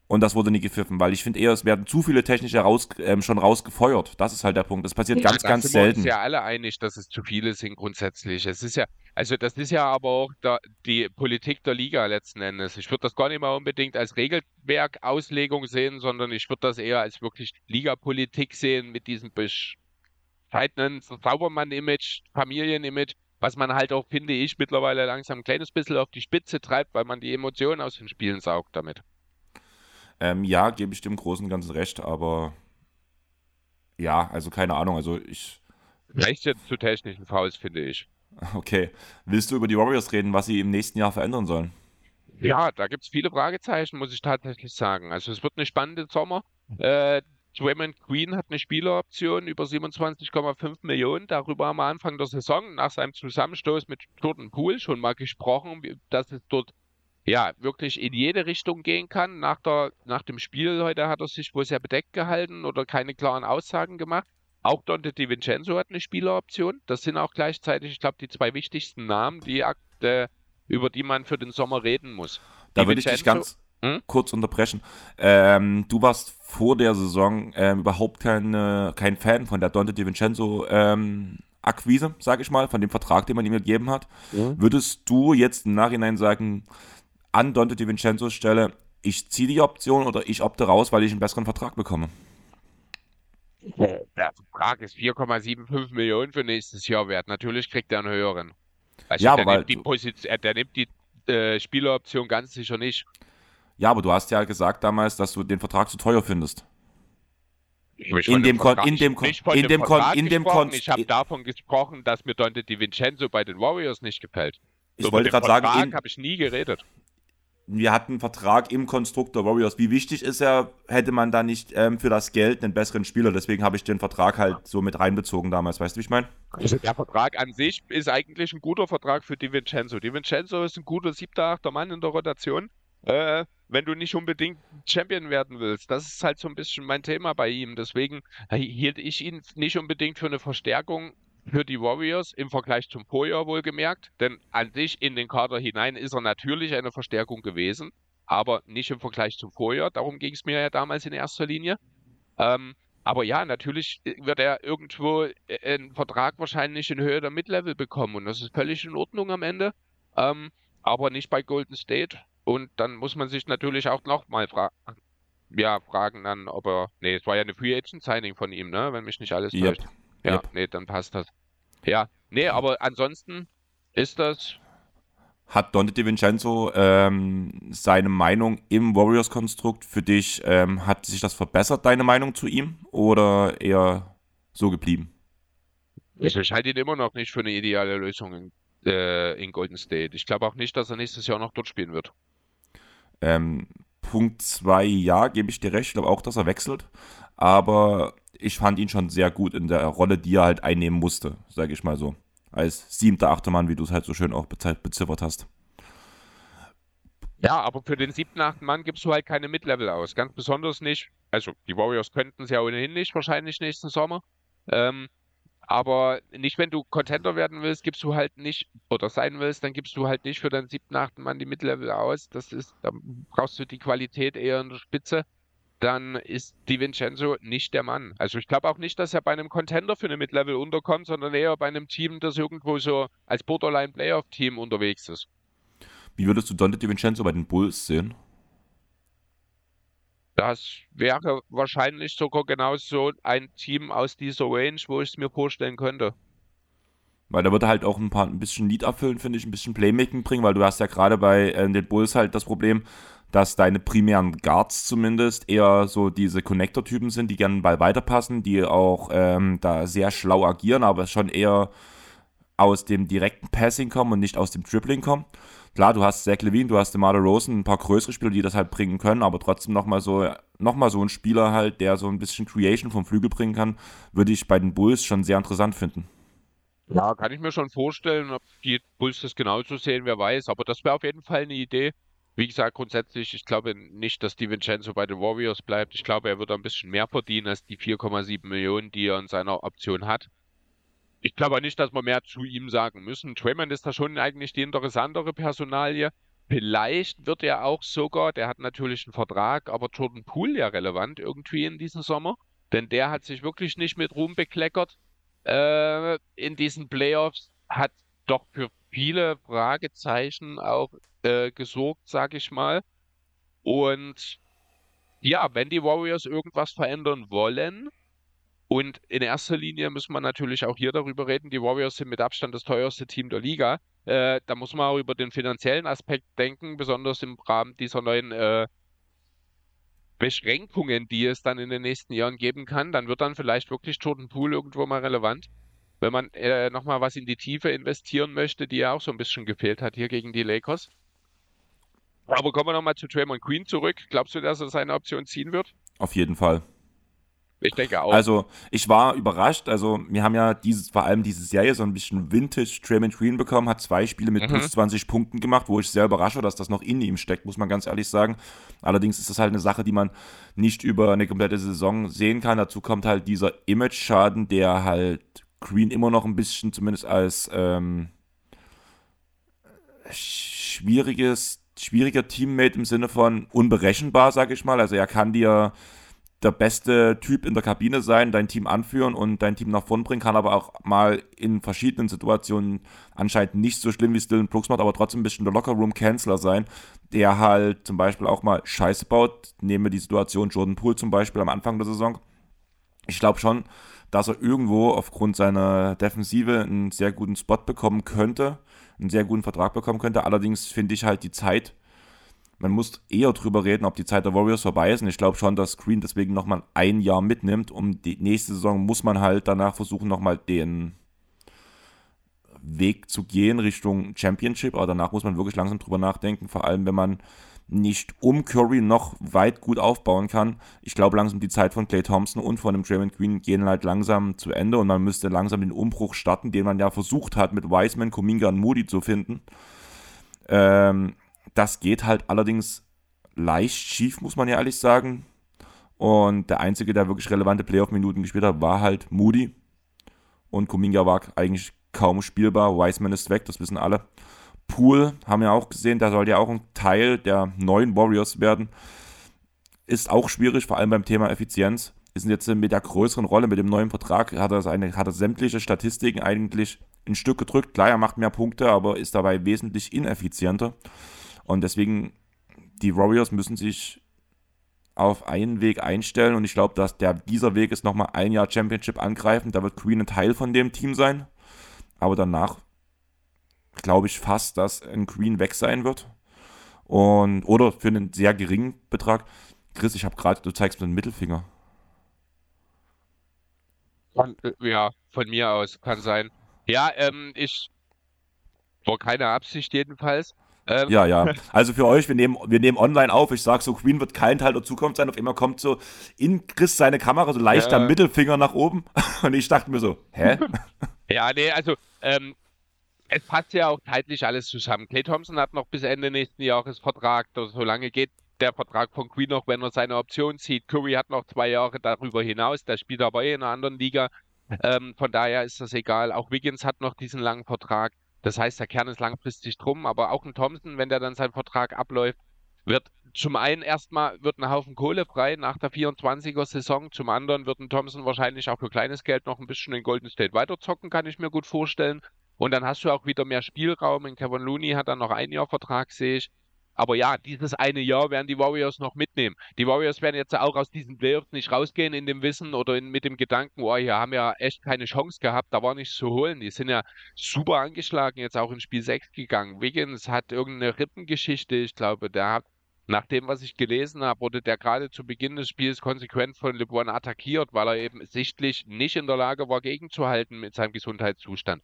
Und das wurde nie gepfiffen, weil ich finde eher, es werden zu viele technische raus, ähm, schon rausgefeuert. Das ist halt der Punkt. Das passiert ja, ganz, ganz sind selten. Wir uns ja alle einig, dass es zu viele sind grundsätzlich. Es ist ja, also das ist ja aber auch der, die Politik der Liga letzten Endes. Ich würde das gar nicht mal unbedingt als Regelwerk-Auslegung sehen, sondern ich würde das eher als wirklich Ligapolitik sehen mit diesem bescheidenen Saubermann-Image, Familien-Image, was man halt auch, finde ich, mittlerweile langsam ein kleines bisschen auf die Spitze treibt, weil man die Emotionen aus den Spielen saugt damit. Ähm, ja, gebe ich dem Großen und Ganzen recht, aber ja, also keine Ahnung, also ich. Recht jetzt zu technischen Fouls, finde ich. Okay. Willst du über die Warriors reden, was sie im nächsten Jahr verändern sollen? Ja, da gibt es viele Fragezeichen, muss ich tatsächlich sagen. Also es wird eine spannende Sommer. Äh, Draymond Green hat eine Spieleroption über 27,5 Millionen. Darüber haben wir Anfang der Saison nach seinem Zusammenstoß mit Jordan Poole schon mal gesprochen, dass es dort ja, wirklich in jede Richtung gehen kann. Nach, der, nach dem Spiel heute hat er sich wohl sehr bedeckt gehalten oder keine klaren Aussagen gemacht. Auch Dante DiVincenzo hat eine Spieleroption. Das sind auch gleichzeitig, ich glaube, die zwei wichtigsten Namen, die, äh, über die man für den Sommer reden muss. Da würde ich dich ganz hm? kurz unterbrechen. Ähm, du warst vor der Saison ähm, überhaupt keine, kein Fan von der Dante DiVincenzo ähm, Akquise, sage ich mal, von dem Vertrag, den man ihm gegeben hat. Mhm. Würdest du jetzt im Nachhinein sagen, an Dante DiVincenzo's Stelle, ich ziehe die Option oder ich opte raus, weil ich einen besseren Vertrag bekomme? Der Vertrag ist 4,75 Millionen für nächstes Jahr wert. Natürlich kriegt er einen höheren. Also ja, der, aber nimmt die Position, äh, der nimmt die äh, Spieleroption ganz sicher nicht. Ja, aber du hast ja gesagt damals, dass du den Vertrag zu teuer findest. In dem, Kon in dem Kon in dem Kon in dem Kon Ich habe davon gesprochen, dass mir Dante Di Vincenzo bei den Warriors nicht gefällt. Ich so, wollte gerade sagen, habe ich nie geredet. Wir hatten einen Vertrag im Konstrukt der Warriors. Wie wichtig ist er, hätte man da nicht ähm, für das Geld einen besseren Spieler? Deswegen habe ich den Vertrag halt so mit reinbezogen damals. Weißt du, wie ich meine? Also der Vertrag an sich ist eigentlich ein guter Vertrag für Di Vincenzo. Di Vincenzo ist ein guter siebter, achter Mann in der Rotation. Äh, wenn du nicht unbedingt Champion werden willst. Das ist halt so ein bisschen mein Thema bei ihm. Deswegen hielt ich ihn nicht unbedingt für eine Verstärkung für die Warriors im Vergleich zum Vorjahr wohlgemerkt. Denn an sich in den Kader hinein ist er natürlich eine Verstärkung gewesen, aber nicht im Vergleich zum Vorjahr. Darum ging es mir ja damals in erster Linie. Ähm, aber ja, natürlich wird er irgendwo äh, einen Vertrag wahrscheinlich in Höhe der Midlevel bekommen und das ist völlig in Ordnung am Ende. Ähm, aber nicht bei Golden State. Und dann muss man sich natürlich auch nochmal fragen, ja, fragen dann, ob er, nee, es war ja eine Free Agent Signing von ihm, ne, wenn mich nicht alles yep. Ja, yep. nee, dann passt das. Ja, nee, aber ansonsten ist das. Hat Dante DiVincenzo ähm, seine Meinung im Warriors-Konstrukt für dich, ähm, hat sich das verbessert, deine Meinung zu ihm, oder eher so geblieben? Ich, ich halte ihn immer noch nicht für eine ideale Lösung in, äh, in Golden State. Ich glaube auch nicht, dass er nächstes Jahr noch dort spielen wird. Ähm, Punkt 2, ja, gebe ich dir recht. Ich glaube auch, dass er wechselt. Aber ich fand ihn schon sehr gut in der Rolle, die er halt einnehmen musste, sage ich mal so. Als siebter, achter Mann, wie du es halt so schön auch beziffert hast. Ja, aber für den siebten, achten Mann gibst du halt keine Mid-Level aus. Ganz besonders nicht. Also, die Warriors könnten es ja ohnehin nicht, wahrscheinlich nächsten Sommer. Ähm, aber nicht, wenn du Contender werden willst, gibst du halt nicht, oder sein willst, dann gibst du halt nicht für deinen siebten, achten Mann die Mid-Level aus. Das ist, da brauchst du die Qualität eher in der Spitze. Dann ist Di Vincenzo nicht der Mann. Also ich glaube auch nicht, dass er bei einem Contender für eine Mid-Level unterkommt, sondern eher bei einem Team, das irgendwo so als Borderline Playoff-Team unterwegs ist. Wie würdest du Dante Di Vincenzo bei den Bulls sehen? Das wäre wahrscheinlich sogar genauso ein Team aus dieser Range, wo ich es mir vorstellen könnte. Weil da wird er halt auch ein paar ein bisschen Lead abfüllen, finde ich, ein bisschen Playmaking bringen, weil du hast ja gerade bei äh, den Bulls halt das Problem, dass deine primären Guards zumindest eher so diese Connector-Typen sind, die gerne den Ball weiterpassen, die auch ähm, da sehr schlau agieren, aber schon eher aus dem direkten Passing kommen und nicht aus dem Dribbling kommen. Klar, du hast Zach Levine, du hast DeMar Rosen, ein paar größere Spieler, die das halt bringen können, aber trotzdem nochmal so, noch mal so ein Spieler halt, der so ein bisschen Creation vom Flügel bringen kann, würde ich bei den Bulls schon sehr interessant finden. Ja, kann ich mir schon vorstellen, ob die Bulls das genauso sehen, wer weiß, aber das wäre auf jeden Fall eine Idee. Wie gesagt, grundsätzlich, ich glaube nicht, dass DiVincenzo bei den Warriors bleibt. Ich glaube, er wird ein bisschen mehr verdienen als die 4,7 Millionen, die er in seiner Option hat. Ich glaube nicht, dass wir mehr zu ihm sagen müssen. Draymond ist da schon eigentlich die interessantere Personalie. Vielleicht wird er auch sogar, der hat natürlich einen Vertrag, aber Jordan Poole ja relevant irgendwie in diesem Sommer. Denn der hat sich wirklich nicht mit Ruhm bekleckert äh, in diesen Playoffs, hat doch für viele Fragezeichen auch äh, gesorgt, sag ich mal. Und ja, wenn die Warriors irgendwas verändern wollen, und in erster Linie müssen wir natürlich auch hier darüber reden, die Warriors sind mit Abstand das teuerste Team der Liga. Äh, da muss man auch über den finanziellen Aspekt denken, besonders im Rahmen dieser neuen äh, Beschränkungen, die es dann in den nächsten Jahren geben kann. Dann wird dann vielleicht wirklich Jordan Poole irgendwo mal relevant. Wenn man äh, nochmal was in die Tiefe investieren möchte, die ja auch so ein bisschen gefehlt hat hier gegen die Lakers. Aber kommen wir nochmal zu Draymond Queen zurück. Glaubst du, dass er seine Option ziehen wird? Auf jeden Fall. Ich denke auch. Also, ich war überrascht. Also, wir haben ja dieses, vor allem diese Serie so ein bisschen Vintage Draymond Green bekommen, hat zwei Spiele mit mhm. plus 20 Punkten gemacht, wo ich sehr überrasche, dass das noch in ihm steckt, muss man ganz ehrlich sagen. Allerdings ist das halt eine Sache, die man nicht über eine komplette Saison sehen kann. Dazu kommt halt dieser Image-Schaden, der halt Green immer noch ein bisschen zumindest als ähm, schwieriges, schwieriger Teammate im Sinne von unberechenbar, sag ich mal. Also er kann dir der beste Typ in der Kabine sein, dein Team anführen und dein Team nach vorn bringen, kann aber auch mal in verschiedenen Situationen anscheinend nicht so schlimm wie Dylan Brooks macht, aber trotzdem ein bisschen der Lockerroom-Canceler sein, der halt zum Beispiel auch mal Scheiße baut. Nehme die Situation Jordan Poole zum Beispiel am Anfang der Saison. Ich glaube schon, dass er irgendwo aufgrund seiner Defensive einen sehr guten Spot bekommen könnte, einen sehr guten Vertrag bekommen könnte. Allerdings finde ich halt die Zeit, man muss eher drüber reden, ob die Zeit der Warriors vorbei ist. Und ich glaube schon, dass Green deswegen nochmal ein Jahr mitnimmt. Um die nächste Saison muss man halt danach versuchen, nochmal den Weg zu gehen Richtung Championship. Aber danach muss man wirklich langsam drüber nachdenken. Vor allem, wenn man nicht um Curry noch weit gut aufbauen kann. Ich glaube langsam die Zeit von Clay Thompson und von dem Draymond Green gehen halt langsam zu Ende und man müsste langsam den Umbruch starten, den man ja versucht hat mit Wiseman, Kuminga und Moody zu finden. Ähm, das geht halt allerdings leicht schief, muss man ja ehrlich sagen. Und der Einzige, der wirklich relevante Playoff-Minuten gespielt hat, war halt Moody. Und Kuminga war eigentlich kaum spielbar. Wiseman ist weg, das wissen alle. Pool, haben wir auch gesehen, der soll ja auch ein Teil der neuen Warriors werden. Ist auch schwierig, vor allem beim Thema Effizienz. Ist jetzt mit der größeren Rolle, mit dem neuen Vertrag, hat er, seine, hat er sämtliche Statistiken eigentlich ein Stück gedrückt. Klar, er macht mehr Punkte, aber ist dabei wesentlich ineffizienter. Und deswegen, die Warriors müssen sich auf einen Weg einstellen und ich glaube, dass der, dieser Weg ist nochmal ein Jahr Championship angreifen. Da wird Queen ein Teil von dem Team sein. Aber danach glaube ich fast, dass ein Queen weg sein wird. Und, oder für einen sehr geringen Betrag. Chris, ich habe gerade, du zeigst mir den Mittelfinger. Äh, ja, von mir aus kann sein. Ja, ähm, ich war keine Absicht jedenfalls. Ähm. Ja, ja. Also für euch, wir nehmen, wir nehmen online auf. Ich sag so, Queen wird kein Teil der Zukunft sein. Auf einmal kommt so in Chris seine Kamera so leichter ja. Mittelfinger nach oben. Und ich dachte mir so, hä? Ja, nee, also ähm, es passt ja auch zeitlich alles zusammen. Clay Thompson hat noch bis Ende nächsten Jahres Vertrag. So lange geht der Vertrag von Queen noch, wenn er seine Option zieht. Curry hat noch zwei Jahre darüber hinaus. Der spielt aber eh in einer anderen Liga. Ähm, von daher ist das egal. Auch Wiggins hat noch diesen langen Vertrag. Das heißt, der Kern ist langfristig drum, aber auch ein Thompson, wenn der dann seinen Vertrag abläuft, wird zum einen erstmal wird ein Haufen Kohle frei nach der 24er Saison, zum anderen wird ein Thompson wahrscheinlich auch für kleines Geld noch ein bisschen in Golden State weiterzocken, kann ich mir gut vorstellen. Und dann hast du auch wieder mehr Spielraum. In Kevin Looney hat dann noch ein Jahr Vertrag, sehe ich. Aber ja, dieses eine Jahr werden die Warriors noch mitnehmen. Die Warriors werden jetzt auch aus diesen Playoffs nicht rausgehen in dem Wissen oder in, mit dem Gedanken, oh, hier haben ja echt keine Chance gehabt, da war nichts zu holen. Die sind ja super angeschlagen, jetzt auch in Spiel 6 gegangen. Wiggins hat irgendeine Rippengeschichte, ich glaube, der hat, nach dem, was ich gelesen habe, wurde der gerade zu Beginn des Spiels konsequent von LeBron attackiert, weil er eben sichtlich nicht in der Lage war, gegenzuhalten mit seinem Gesundheitszustand.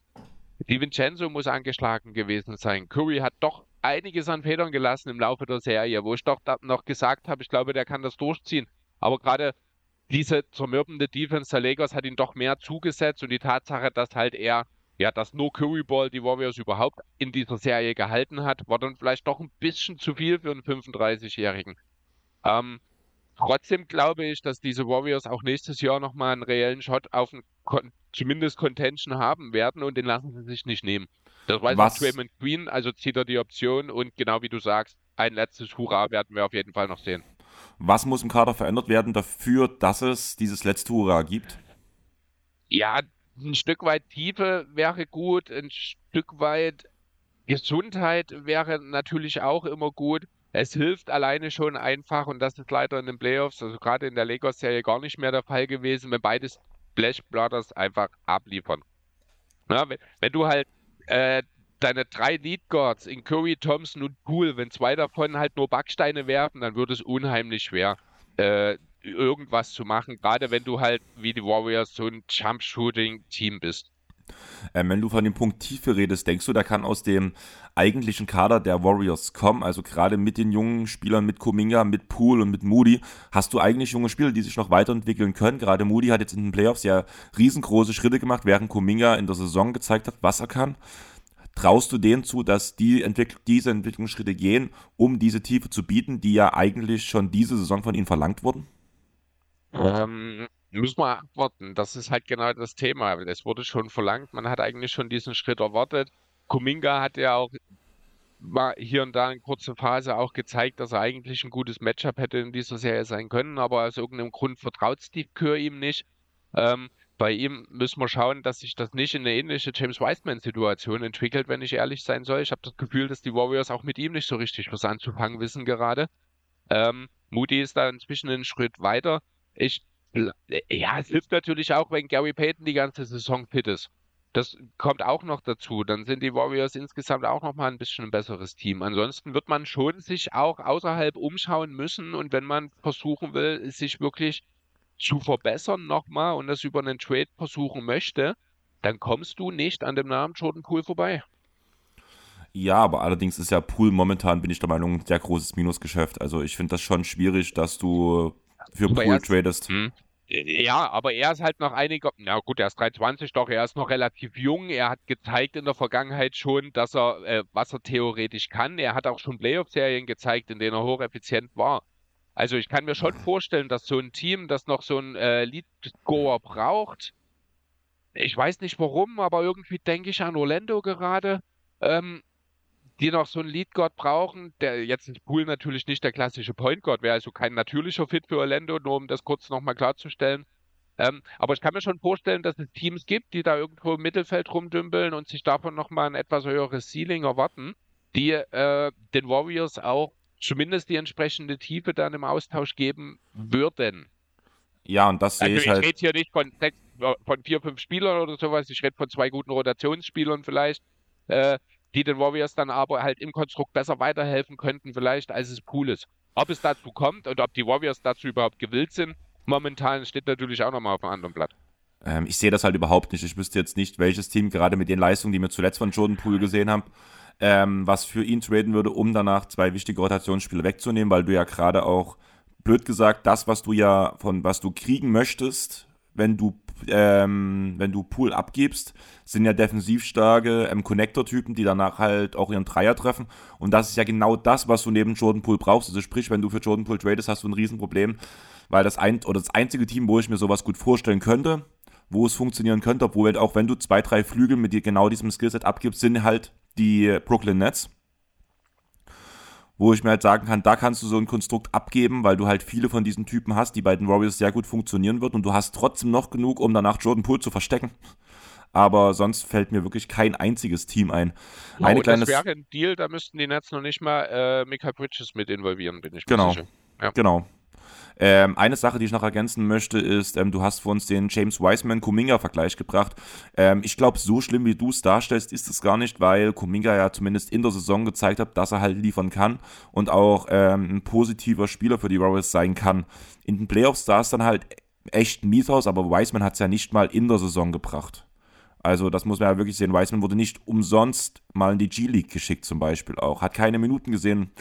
Die Vincenzo muss angeschlagen gewesen sein. Curry hat doch einiges an Federn gelassen im Laufe der Serie, wo ich doch noch gesagt habe, ich glaube, der kann das durchziehen. Aber gerade diese zermürbende Defense der Lakers hat ihn doch mehr zugesetzt und die Tatsache, dass halt er, ja, dass nur Curry Ball die Warriors überhaupt in dieser Serie gehalten hat, war dann vielleicht doch ein bisschen zu viel für einen 35-Jährigen. Ähm, trotzdem glaube ich, dass diese Warriors auch nächstes Jahr nochmal einen reellen Shot auf einen zumindest Contention haben werden und den lassen sie sich nicht nehmen. Das weiß Was? Draymond Green, also zieht er die Option und genau wie du sagst, ein letztes Hurra werden wir auf jeden Fall noch sehen. Was muss im Kader verändert werden dafür, dass es dieses letzte Hurra gibt? Ja, ein Stück weit Tiefe wäre gut, ein Stück weit Gesundheit wäre natürlich auch immer gut. Es hilft alleine schon einfach und das ist leider in den Playoffs, also gerade in der Lakers-Serie gar nicht mehr der Fall gewesen, wenn beides Splash Brothers einfach abliefern. Ja, wenn, wenn, du halt äh, deine drei Lead Guards in Curry, Thompson und Poole, wenn zwei davon halt nur Backsteine werfen, dann wird es unheimlich schwer, äh, irgendwas zu machen, gerade wenn du halt wie die Warriors so ein Jump-Shooting-Team bist. Ähm, wenn du von dem Punkt Tiefe redest, denkst du, da kann aus dem eigentlichen Kader der Warriors kommen, also gerade mit den jungen Spielern, mit Kuminga, mit Poole und mit Moody, hast du eigentlich junge Spieler, die sich noch weiterentwickeln können. Gerade Moody hat jetzt in den Playoffs ja riesengroße Schritte gemacht, während Kuminga in der Saison gezeigt hat, was er kann. Traust du denen zu, dass die Entwick diese Entwicklungsschritte gehen, um diese Tiefe zu bieten, die ja eigentlich schon diese Saison von ihnen verlangt wurden? Ähm, Müssen wir abwarten. Das ist halt genau das Thema. Es wurde schon verlangt, man hat eigentlich schon diesen Schritt erwartet. Kuminga hat ja auch mal hier und da in kurzer Phase auch gezeigt, dass er eigentlich ein gutes Matchup hätte in dieser Serie sein können, aber aus irgendeinem Grund vertraut Steve Kerr ihm nicht. Ähm, bei ihm müssen wir schauen, dass sich das nicht in eine ähnliche James Wiseman-Situation entwickelt, wenn ich ehrlich sein soll. Ich habe das Gefühl, dass die Warriors auch mit ihm nicht so richtig was anzufangen wissen gerade. Ähm, Moody ist da inzwischen einen Schritt weiter. Ich, ja, es hilft natürlich auch, wenn Gary Payton die ganze Saison fit ist. Das kommt auch noch dazu. Dann sind die Warriors insgesamt auch noch mal ein bisschen ein besseres Team. Ansonsten wird man schon sich auch außerhalb umschauen müssen und wenn man versuchen will, sich wirklich zu verbessern nochmal und das über einen Trade versuchen möchte, dann kommst du nicht an dem Namen Jordan Poole vorbei. Ja, aber allerdings ist ja Pool momentan, bin ich der Meinung, ein sehr großes Minusgeschäft. Also ich finde das schon schwierig, dass du für aber Pool tradest. Hm. Ja, aber er ist halt noch einiger, na gut, er ist 23, doch, er ist noch relativ jung. Er hat gezeigt in der Vergangenheit schon, dass er, äh, was er theoretisch kann. Er hat auch schon Playoff-Serien gezeigt, in denen er hocheffizient war. Also ich kann mir schon vorstellen, dass so ein Team, das noch so ein äh, Lead-Scorer braucht, ich weiß nicht warum, aber irgendwie denke ich an Orlando gerade, ähm, die noch so einen Lead Guard brauchen, der jetzt ist Pool natürlich nicht der klassische Point Guard, wäre also kein natürlicher Fit für Orlando, nur um das kurz nochmal klarzustellen. Ähm, aber ich kann mir schon vorstellen, dass es Teams gibt, die da irgendwo im Mittelfeld rumdümpeln und sich davon nochmal ein etwas höheres Ceiling erwarten, die äh, den Warriors auch zumindest die entsprechende Tiefe dann im Austausch geben würden. Ja, und das sehe also ich, ich halt. Ich rede hier nicht von, sechs, von vier, fünf Spielern oder sowas, ich rede von zwei guten Rotationsspielern vielleicht. Äh, die den Warriors dann aber halt im Konstrukt besser weiterhelfen könnten, vielleicht als es Pool ist. Ob es dazu kommt und ob die Warriors dazu überhaupt gewillt sind, momentan steht natürlich auch nochmal auf einem anderen Blatt. Ähm, ich sehe das halt überhaupt nicht. Ich wüsste jetzt nicht, welches Team gerade mit den Leistungen, die wir zuletzt von Jordan Poole gesehen haben, ähm, was für ihn traden würde, um danach zwei wichtige Rotationsspiele wegzunehmen, weil du ja gerade auch, blöd gesagt, das, was du ja von was du kriegen möchtest, wenn du ähm, wenn du Pool abgibst, sind ja defensiv starke ähm, Connector-Typen, die danach halt auch ihren Dreier treffen. Und das ist ja genau das, was du neben Jordan Pool brauchst. Also sprich, wenn du für Jordan Pool tradest, hast du ein Riesenproblem, weil das ein oder das einzige Team, wo ich mir sowas gut vorstellen könnte, wo es funktionieren könnte, obwohl halt auch wenn du zwei, drei Flügel mit dir genau diesem Skillset abgibst, sind halt die Brooklyn Nets wo ich mir halt sagen kann, da kannst du so ein Konstrukt abgeben, weil du halt viele von diesen Typen hast, die bei den Warriors sehr gut funktionieren wird und du hast trotzdem noch genug, um danach Jordan Poole zu verstecken. Aber sonst fällt mir wirklich kein einziges Team ein. Oh, Eine kleine das wäre ein Deal, da müssten die Nets noch nicht mal äh, Michael Bridges mit involvieren, bin ich genau. sicher. Ja. Genau. Ähm, eine Sache, die ich noch ergänzen möchte, ist, ähm, du hast für uns den James Wiseman-Kuminga-Vergleich gebracht. Ähm, ich glaube, so schlimm wie du es darstellst, ist es gar nicht, weil Kuminga ja zumindest in der Saison gezeigt hat, dass er halt liefern kann und auch ähm, ein positiver Spieler für die Warriors sein kann. In den Playoffs sah es dann halt echt mies aus, aber Wiseman hat es ja nicht mal in der Saison gebracht. Also das muss man ja wirklich sehen. Wiseman wurde nicht umsonst mal in die G-League geschickt zum Beispiel auch. Hat keine Minuten gesehen.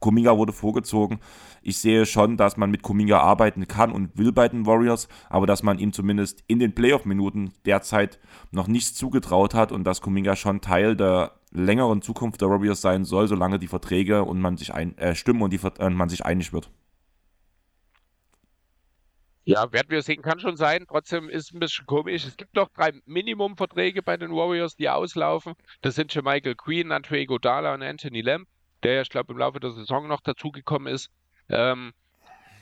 Kuminga wurde vorgezogen. Ich sehe schon, dass man mit Kuminga arbeiten kann und will bei den Warriors, aber dass man ihm zumindest in den Playoff-Minuten derzeit noch nichts zugetraut hat und dass Kuminga schon Teil der längeren Zukunft der Warriors sein soll, solange die Verträge und man sich ein, äh, stimmen und die, äh, man sich einig wird. Ja, werden wir sehen, kann schon sein. Trotzdem ist es ein bisschen komisch. Es gibt noch drei Minimumverträge bei den Warriors, die auslaufen. Das sind schon Michael Queen, Andre Godala und Anthony Lamb, der, ich glaube, im Laufe der Saison noch dazugekommen ist. Ähm,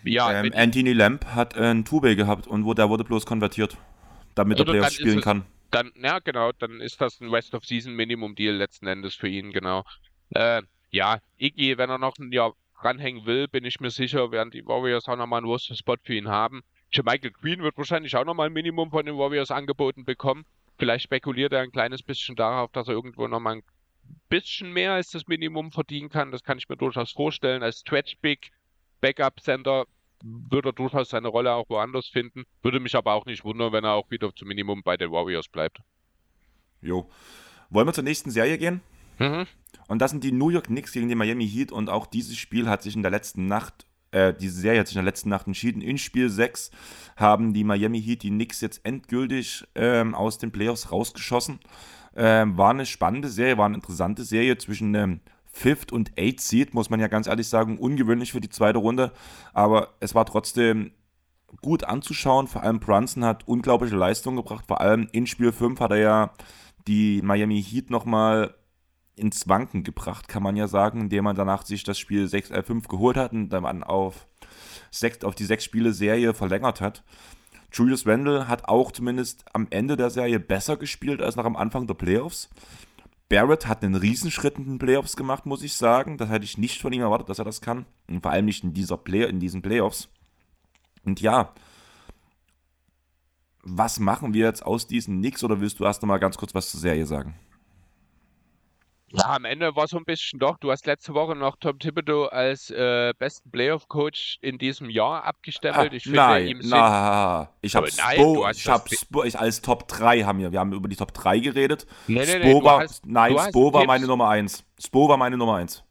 ja, ähm, Anthony Lamb hat ein Two-Way gehabt und wo, der wurde bloß konvertiert, damit er Playoffs spielen es, kann. Dann, ja, genau, dann ist das ein Rest of Season Minimum Deal letzten Endes für ihn, genau. Äh, ja, Iggy, wenn er noch ein Jahr ranhängen will, bin ich mir sicher, werden die Warriors auch nochmal einen Roster-Spot für ihn haben. Michael Green wird wahrscheinlich auch nochmal ein Minimum von den Warriors angeboten bekommen. Vielleicht spekuliert er ein kleines bisschen darauf, dass er irgendwo nochmal ein bisschen mehr als das Minimum verdienen kann. Das kann ich mir durchaus vorstellen. Als Stretch Big Backup-Center würde er durchaus seine Rolle auch woanders finden. Würde mich aber auch nicht wundern, wenn er auch wieder zum Minimum bei den Warriors bleibt. Jo. Wollen wir zur nächsten Serie gehen? Mhm. Und das sind die New York Knicks gegen die Miami Heat. Und auch dieses Spiel hat sich in der letzten Nacht, äh, diese Serie hat sich in der letzten Nacht entschieden. In Spiel 6 haben die Miami Heat die Knicks jetzt endgültig ähm, aus den Playoffs rausgeschossen. Ähm, war eine spannende Serie, war eine interessante Serie zwischen ähm, Fifth und Eighth Seed, muss man ja ganz ehrlich sagen, ungewöhnlich für die zweite Runde. Aber es war trotzdem gut anzuschauen. Vor allem Brunson hat unglaubliche Leistungen gebracht. Vor allem in Spiel 5 hat er ja die Miami Heat nochmal ins Wanken gebracht, kann man ja sagen, indem man danach sich das Spiel 6, äh, 5 geholt hat und dann auf, sechs, auf die sechs Spiele Serie verlängert hat. Julius Randle hat auch zumindest am Ende der Serie besser gespielt als noch am Anfang der Playoffs. Barrett hat einen Riesenschritt in den Playoffs gemacht, muss ich sagen. Das hätte ich nicht von ihm erwartet, dass er das kann. Und vor allem nicht in, dieser Play in diesen Playoffs. Und ja, was machen wir jetzt aus diesen Knicks oder willst du erst noch mal ganz kurz was zur Serie sagen? Ja, am Ende war so ein bisschen doch. Du hast letzte Woche noch Tom Thibodeau als äh, besten Playoff-Coach in diesem Jahr abgestempelt. Ich finde nein, ihm na, ich habe Spo, ich habe Spo, ich als Top 3 haben wir, wir haben über die Top 3 geredet. Nee, nee, nee, war, hast, nein, Spo war Tipps. meine Nummer 1. Spo war meine Nummer 1.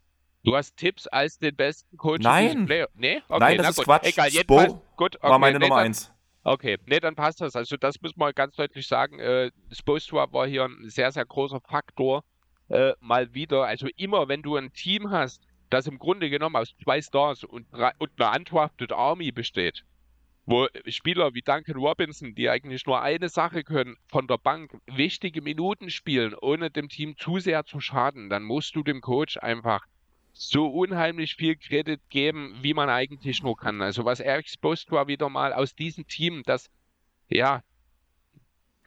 Du hast Tipps als den besten Coach nein. in Playoff. Nee? Okay, nein, das ist gut. Quatsch. Egal, Spo gut, okay, war meine Nummer 1. Okay, nee, dann passt das. Also das muss man ganz deutlich sagen. Äh, Spoelstra war hier ein sehr, sehr großer Faktor äh, mal wieder. Also immer, wenn du ein Team hast, das im Grunde genommen aus zwei Stars und, und einer Undrafted Army besteht, wo Spieler wie Duncan Robinson, die eigentlich nur eine Sache können, von der Bank wichtige Minuten spielen, ohne dem Team zu sehr zu schaden, dann musst du dem Coach einfach so unheimlich viel Kredit geben, wie man eigentlich nur kann. Also was er exposed war wieder mal aus diesem Team, das ja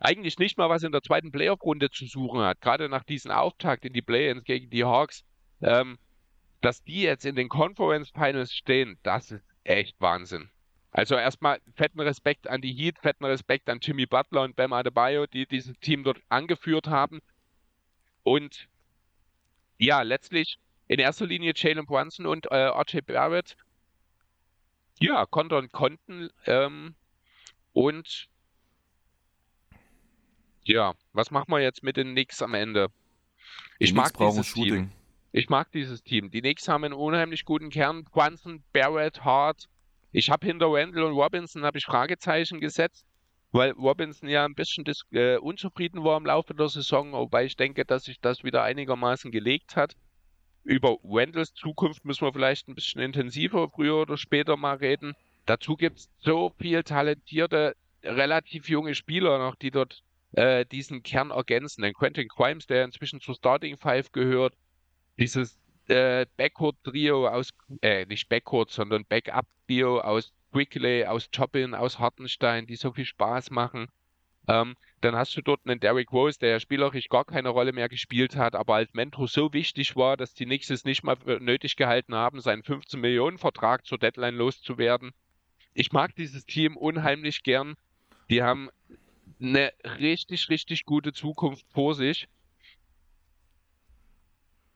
eigentlich nicht mal was in der zweiten Playoff-Runde zu suchen hat, gerade nach diesem Auftakt in die Play-ins gegen die Hawks, ähm, dass die jetzt in den Conference Finals stehen, das ist echt Wahnsinn. Also erstmal fetten Respekt an die Heat, fetten Respekt an Jimmy Butler und Bam Adebayo, die dieses Team dort angeführt haben. Und ja, letztlich in erster Linie Jalen Brunson und äh, RJ Barrett, ja, kontern konnten. Ähm, und ja, was machen wir jetzt mit den Knicks am Ende? Ich die mag dieses Shooting. Team. Ich mag dieses Team. Die Knicks haben einen unheimlich guten Kern. Brunson, Barrett, Hart. Ich habe hinter Randall und Robinson habe ich Fragezeichen gesetzt, weil Robinson ja ein bisschen äh, unzufrieden war im Laufe der Saison, wobei ich denke, dass sich das wieder einigermaßen gelegt hat. Über Randalls Zukunft müssen wir vielleicht ein bisschen intensiver früher oder später mal reden. Dazu gibt es so viel talentierte, relativ junge Spieler noch, die dort äh, diesen Kern ergänzen. Denn Quentin Crimes, der inzwischen zur Starting Five gehört, dieses äh, Backcourt-Trio aus, äh, nicht Backcourt, sondern Backup-Trio aus Quickly, aus Chopin, aus Hartenstein, die so viel Spaß machen. Ähm, dann hast du dort einen Derrick Rose, der ja spielerisch gar keine Rolle mehr gespielt hat, aber als Mentor so wichtig war, dass die Knicks es nicht mal nötig gehalten haben, seinen 15 Millionen Vertrag zur Deadline loszuwerden. Ich mag dieses Team unheimlich gern. Die haben eine richtig, richtig gute Zukunft vor sich.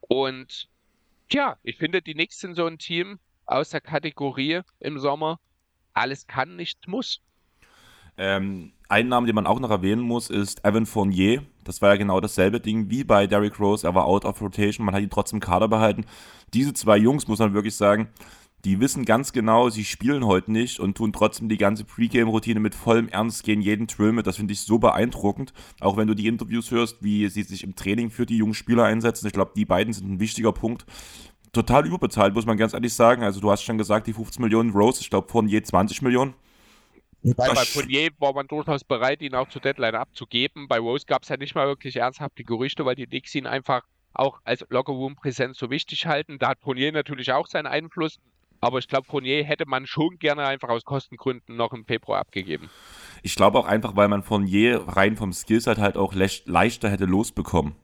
Und ja, ich finde, die Knicks sind so ein Team aus der Kategorie im Sommer. Alles kann, nichts muss. Ähm, ein Name, den man auch noch erwähnen muss, ist Evan Fournier. Das war ja genau dasselbe Ding wie bei Derrick Rose. Er war out of rotation, man hat ihn trotzdem Kader behalten. Diese zwei Jungs, muss man wirklich sagen, die wissen ganz genau, sie spielen heute nicht und tun trotzdem die ganze Pre-Game-Routine mit vollem Ernst gehen jeden Drill mit. Das finde ich so beeindruckend. Auch wenn du die Interviews hörst, wie sie sich im Training für die jungen Spieler einsetzen. Ich glaube, die beiden sind ein wichtiger Punkt. Total überbezahlt, muss man ganz ehrlich sagen. Also du hast schon gesagt, die 15 Millionen Rose, ich glaube, von je 20 Millionen. Bei, bei Fournier war man durchaus bereit, ihn auch zur Deadline abzugeben. Bei Rose gab es ja nicht mal wirklich ernsthafte Gerüchte, weil die Knicks ihn einfach auch als Lockerroom-Präsenz so wichtig halten. Da hat Fournier natürlich auch seinen Einfluss. Aber ich glaube, Fournier hätte man schon gerne einfach aus Kostengründen noch im Februar abgegeben. Ich glaube auch einfach, weil man Fournier rein vom Skillset halt auch leichter hätte losbekommen.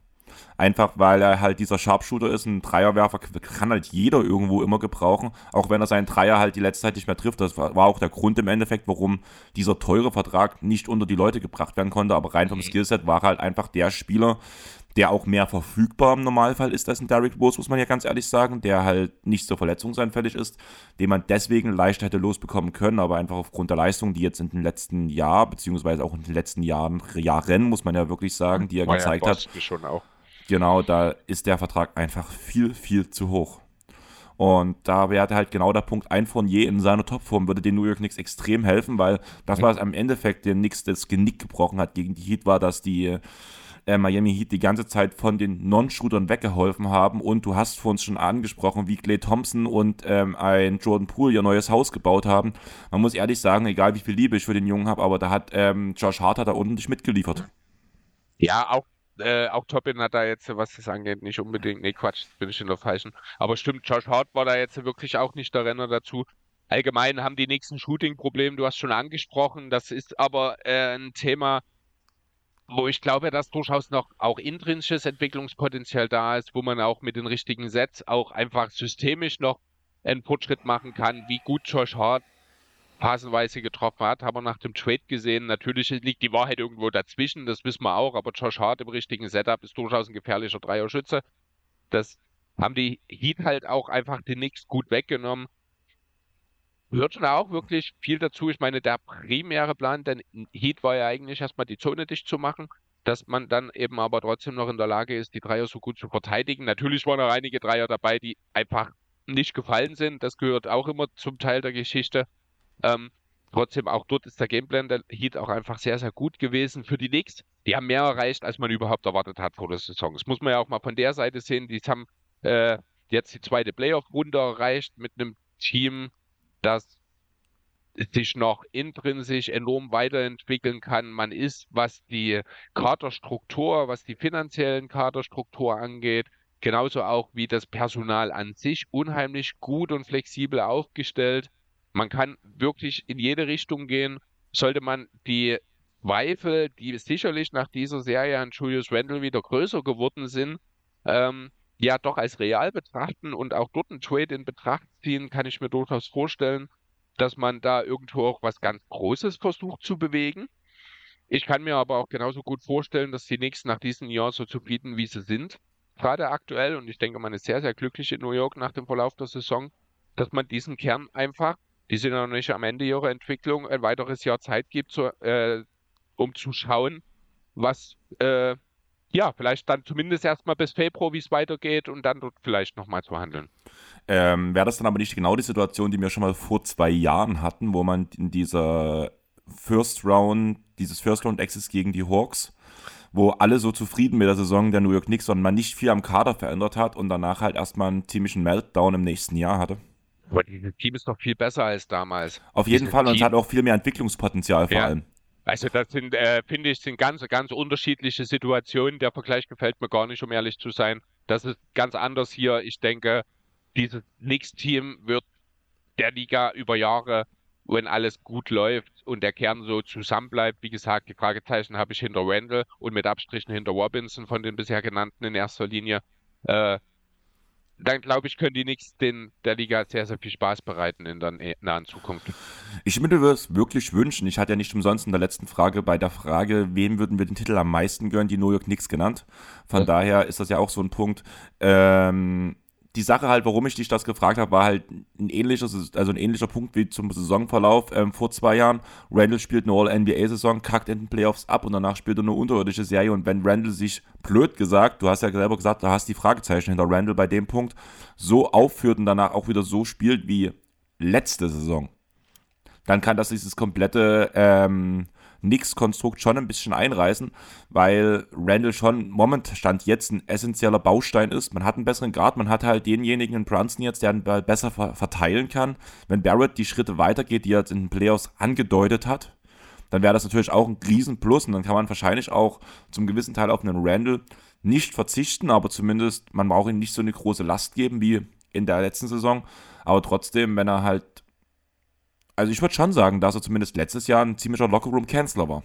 Einfach weil er halt dieser Sharpshooter ist, ein Dreierwerfer kann halt jeder irgendwo immer gebrauchen, auch wenn er seinen Dreier halt die letzte Zeit nicht mehr trifft. Das war, auch der Grund im Endeffekt, warum dieser teure Vertrag nicht unter die Leute gebracht werden konnte, aber rein vom mhm. Skillset war er halt einfach der Spieler, der auch mehr verfügbar im Normalfall ist als ein Derrick Rose, muss man ja ganz ehrlich sagen, der halt nicht so verletzungsanfällig ist, den man deswegen leicht hätte losbekommen können, aber einfach aufgrund der Leistung, die jetzt in den letzten Jahr, beziehungsweise auch in den letzten Jahren, Jahren, muss man ja wirklich sagen, die er War gezeigt ja, hat. Schon auch. Genau, da ist der Vertrag einfach viel, viel zu hoch. Und da wäre halt genau der Punkt, ein von je in seiner Topform würde den New York Knicks extrem helfen, weil das, was am Endeffekt den Knicks das Genick gebrochen hat gegen die Heat, war, dass die äh, Miami Heat die ganze Zeit von den Non-Shootern weggeholfen haben. Und du hast vor uns schon angesprochen, wie Clay Thompson und ähm, ein Jordan Poole ihr neues Haus gebaut haben. Man muss ehrlich sagen, egal wie viel Liebe ich für den Jungen habe, aber da hat ähm, Josh Hart da unten dich mitgeliefert. Ja, auch äh, auch Toppin hat da jetzt, was das angeht, nicht unbedingt, nee, Quatsch, bin ich in der falschen. Aber stimmt, Josh Hart war da jetzt wirklich auch nicht der Renner dazu. Allgemein haben die nächsten Shooting-Probleme, du hast schon angesprochen, das ist aber äh, ein Thema, wo ich glaube, dass durchaus noch auch intrinsisches Entwicklungspotenzial da ist, wo man auch mit den richtigen Sets auch einfach systemisch noch einen Fortschritt machen kann, wie gut Josh Hart phasenweise getroffen hat, haben wir nach dem Trade gesehen. Natürlich liegt die Wahrheit irgendwo dazwischen, das wissen wir auch, aber Josh Hart im richtigen Setup ist durchaus ein gefährlicher Dreierschütze. Das haben die Heat halt auch einfach den Nix gut weggenommen. Hört schon auch wirklich viel dazu. Ich meine, der primäre Plan, denn Heat war ja eigentlich erstmal die Zone dicht zu machen, dass man dann eben aber trotzdem noch in der Lage ist, die Dreier so gut zu verteidigen. Natürlich waren auch einige Dreier dabei, die einfach nicht gefallen sind. Das gehört auch immer zum Teil der Geschichte. Ähm, trotzdem, auch dort ist der Gameplan der Heat auch einfach sehr, sehr gut gewesen für die Knicks. Die haben mehr erreicht, als man überhaupt erwartet hat vor der Saison. Das muss man ja auch mal von der Seite sehen. Die haben äh, jetzt die zweite Playoff-Runde erreicht mit einem Team, das sich noch intrinsisch enorm weiterentwickeln kann. Man ist, was die Kaderstruktur, was die finanziellen Kaderstruktur angeht, genauso auch wie das Personal an sich unheimlich gut und flexibel aufgestellt. Man kann wirklich in jede Richtung gehen. Sollte man die Zweifel, die sicherlich nach dieser Serie an Julius Randle wieder größer geworden sind, ähm, ja doch als real betrachten und auch dort einen Trade in Betracht ziehen, kann ich mir durchaus vorstellen, dass man da irgendwo auch was ganz Großes versucht zu bewegen. Ich kann mir aber auch genauso gut vorstellen, dass die Knicks nach diesem Jahr so zufrieden, wie sie sind, gerade aktuell, und ich denke, man ist sehr, sehr glücklich in New York nach dem Verlauf der Saison, dass man diesen Kern einfach die sind noch nicht am Ende ihrer Entwicklung, ein weiteres Jahr Zeit gibt, zu, äh, um zu schauen, was, äh, ja, vielleicht dann zumindest erstmal bis Februar, wie es weitergeht und dann dort vielleicht nochmal zu handeln. Ähm, Wäre das dann aber nicht genau die Situation, die wir schon mal vor zwei Jahren hatten, wo man in dieser First Round, dieses First Round Access gegen die Hawks, wo alle so zufrieden mit der Saison der New York Knicks, sondern man nicht viel am Kader verändert hat und danach halt erstmal einen ziemlichen Meltdown im nächsten Jahr hatte? Aber dieses Team ist doch viel besser als damals. Auf jeden Fall und es hat auch viel mehr Entwicklungspotenzial vor ja. allem. Also das sind, äh, finde ich, sind ganz, ganz unterschiedliche Situationen. Der Vergleich gefällt mir gar nicht, um ehrlich zu sein. Das ist ganz anders hier. Ich denke, dieses Knicks-Team wird der Liga über Jahre, wenn alles gut läuft und der Kern so zusammenbleibt, wie gesagt, die Fragezeichen habe ich hinter Randall und mit Abstrichen hinter Robinson von den bisher genannten in erster Linie. Äh, dann glaube ich, können die Knicks den, der Liga sehr, sehr viel Spaß bereiten in der nahen Zukunft. Ich würde das wirklich wünschen. Ich hatte ja nicht umsonst in der letzten Frage bei der Frage, wem würden wir den Titel am meisten gönnen, die New York Knicks genannt. Von ja. daher ist das ja auch so ein Punkt. Ähm, die Sache halt, warum ich dich das gefragt habe, war halt ein ähnlicher, also ein ähnlicher Punkt wie zum Saisonverlauf ähm, vor zwei Jahren. Randall spielt eine All-NBA-Saison, kackt in den Playoffs ab und danach spielt er eine unterirdische Serie. Und wenn Randall sich, blöd gesagt, du hast ja selber gesagt, da hast die Fragezeichen hinter Randall bei dem Punkt, so aufführt und danach auch wieder so spielt wie letzte Saison, dann kann das dieses komplette ähm, Nix-Konstrukt schon ein bisschen einreißen, weil Randall schon momentan stand jetzt ein essentieller Baustein ist. Man hat einen besseren Grad, man hat halt denjenigen in Brunson jetzt, der den Ball besser verteilen kann. Wenn Barrett die Schritte weitergeht, die er jetzt in den Playoffs angedeutet hat, dann wäre das natürlich auch ein Riesenplus und dann kann man wahrscheinlich auch zum gewissen Teil auf einen Randall nicht verzichten, aber zumindest man braucht ihm nicht so eine große Last geben wie in der letzten Saison. Aber trotzdem, wenn er halt also ich würde schon sagen, dass er zumindest letztes Jahr ein ziemlicher Lockerroom-Canceler war.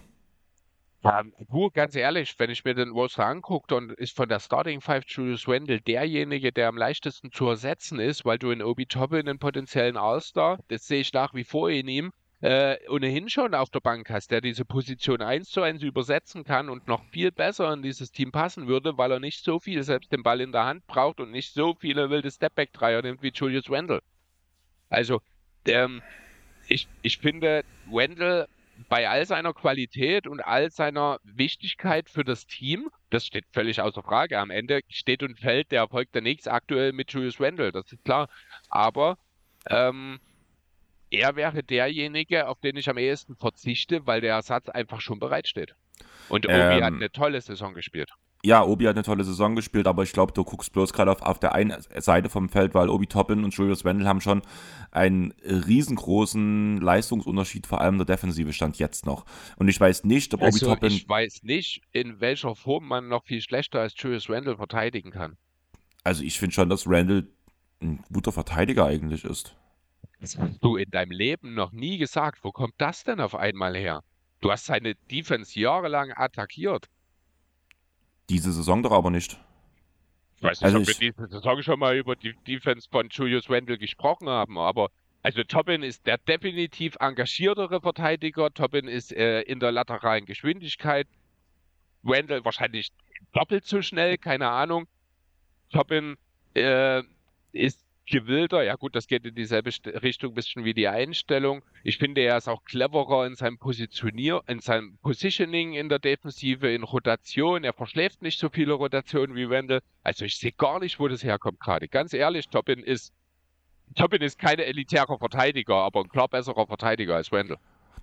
Ja, du, ganz ehrlich, wenn ich mir den Roster angucke, und ist von der Starting Five Julius Randle derjenige, der am leichtesten zu ersetzen ist, weil du in Obi Toppin einen potenziellen All-Star, das sehe ich nach wie vor in ihm, äh, ohnehin schon auf der Bank hast, der diese Position 1 zu 1 übersetzen kann und noch viel besser in dieses Team passen würde, weil er nicht so viel selbst den Ball in der Hand braucht und nicht so viele wilde Stepback-Dreier nimmt wie Julius Randle. Also, ähm, ich, ich finde, Wendell bei all seiner Qualität und all seiner Wichtigkeit für das Team, das steht völlig außer Frage. Am Ende steht und fällt der Erfolg der Knicks aktuell mit Julius Wendell, das ist klar. Aber ähm, er wäre derjenige, auf den ich am ehesten verzichte, weil der Ersatz einfach schon bereitsteht. Und Obi ähm, hat eine tolle Saison gespielt. Ja, Obi hat eine tolle Saison gespielt, aber ich glaube, du guckst bloß gerade auf, auf der einen Seite vom Feld, weil Obi Toppin und Julius Wendel haben schon einen riesengroßen Leistungsunterschied, vor allem der Defensive stand jetzt noch. Und ich weiß nicht, ob also, Obi Toppin. Ich weiß nicht, in welcher Form man noch viel schlechter als Julius Wendel verteidigen kann. Also ich finde schon, dass Randall ein guter Verteidiger eigentlich ist. Das hast du in deinem Leben noch nie gesagt. Wo kommt das denn auf einmal her? Du hast seine Defense jahrelang attackiert. Diese Saison doch aber nicht. Ich weiß nicht, also ob ich, wir diese Saison schon mal über die Defense von Julius Wendel gesprochen haben, aber also Tobin ist der definitiv engagiertere Verteidiger. Tobin ist äh, in der lateralen Geschwindigkeit. Wendel wahrscheinlich doppelt so schnell, keine Ahnung. Tobin äh, ist gewillter. Ja gut, das geht in dieselbe Richtung ein bisschen wie die Einstellung. Ich finde, er ist auch cleverer in seinem Positionier, in seinem Positioning in der Defensive, in Rotation. Er verschläft nicht so viele Rotationen wie Wendel. Also ich sehe gar nicht, wo das herkommt gerade. Ganz ehrlich, Topin ist Topin ist kein elitärer Verteidiger, aber ein klar besserer Verteidiger als Wendel.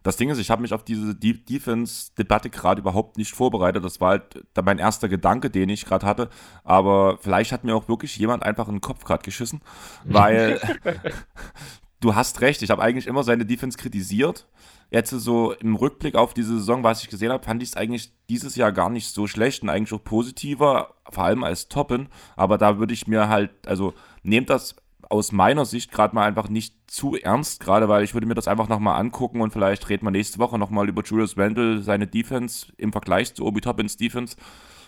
Das Ding ist, ich habe mich auf diese Defense-Debatte gerade überhaupt nicht vorbereitet. Das war halt mein erster Gedanke, den ich gerade hatte. Aber vielleicht hat mir auch wirklich jemand einfach in den Kopf gerade geschissen, weil du hast recht. Ich habe eigentlich immer seine Defense kritisiert. Jetzt so im Rückblick auf diese Saison, was ich gesehen habe, fand ich es eigentlich dieses Jahr gar nicht so schlecht und eigentlich auch positiver, vor allem als Toppen. Aber da würde ich mir halt, also nehmt das aus meiner Sicht gerade mal einfach nicht zu ernst, gerade weil ich würde mir das einfach nochmal angucken und vielleicht reden wir nächste Woche nochmal über Julius Randle, seine Defense im Vergleich zu Obi Toppins Defense,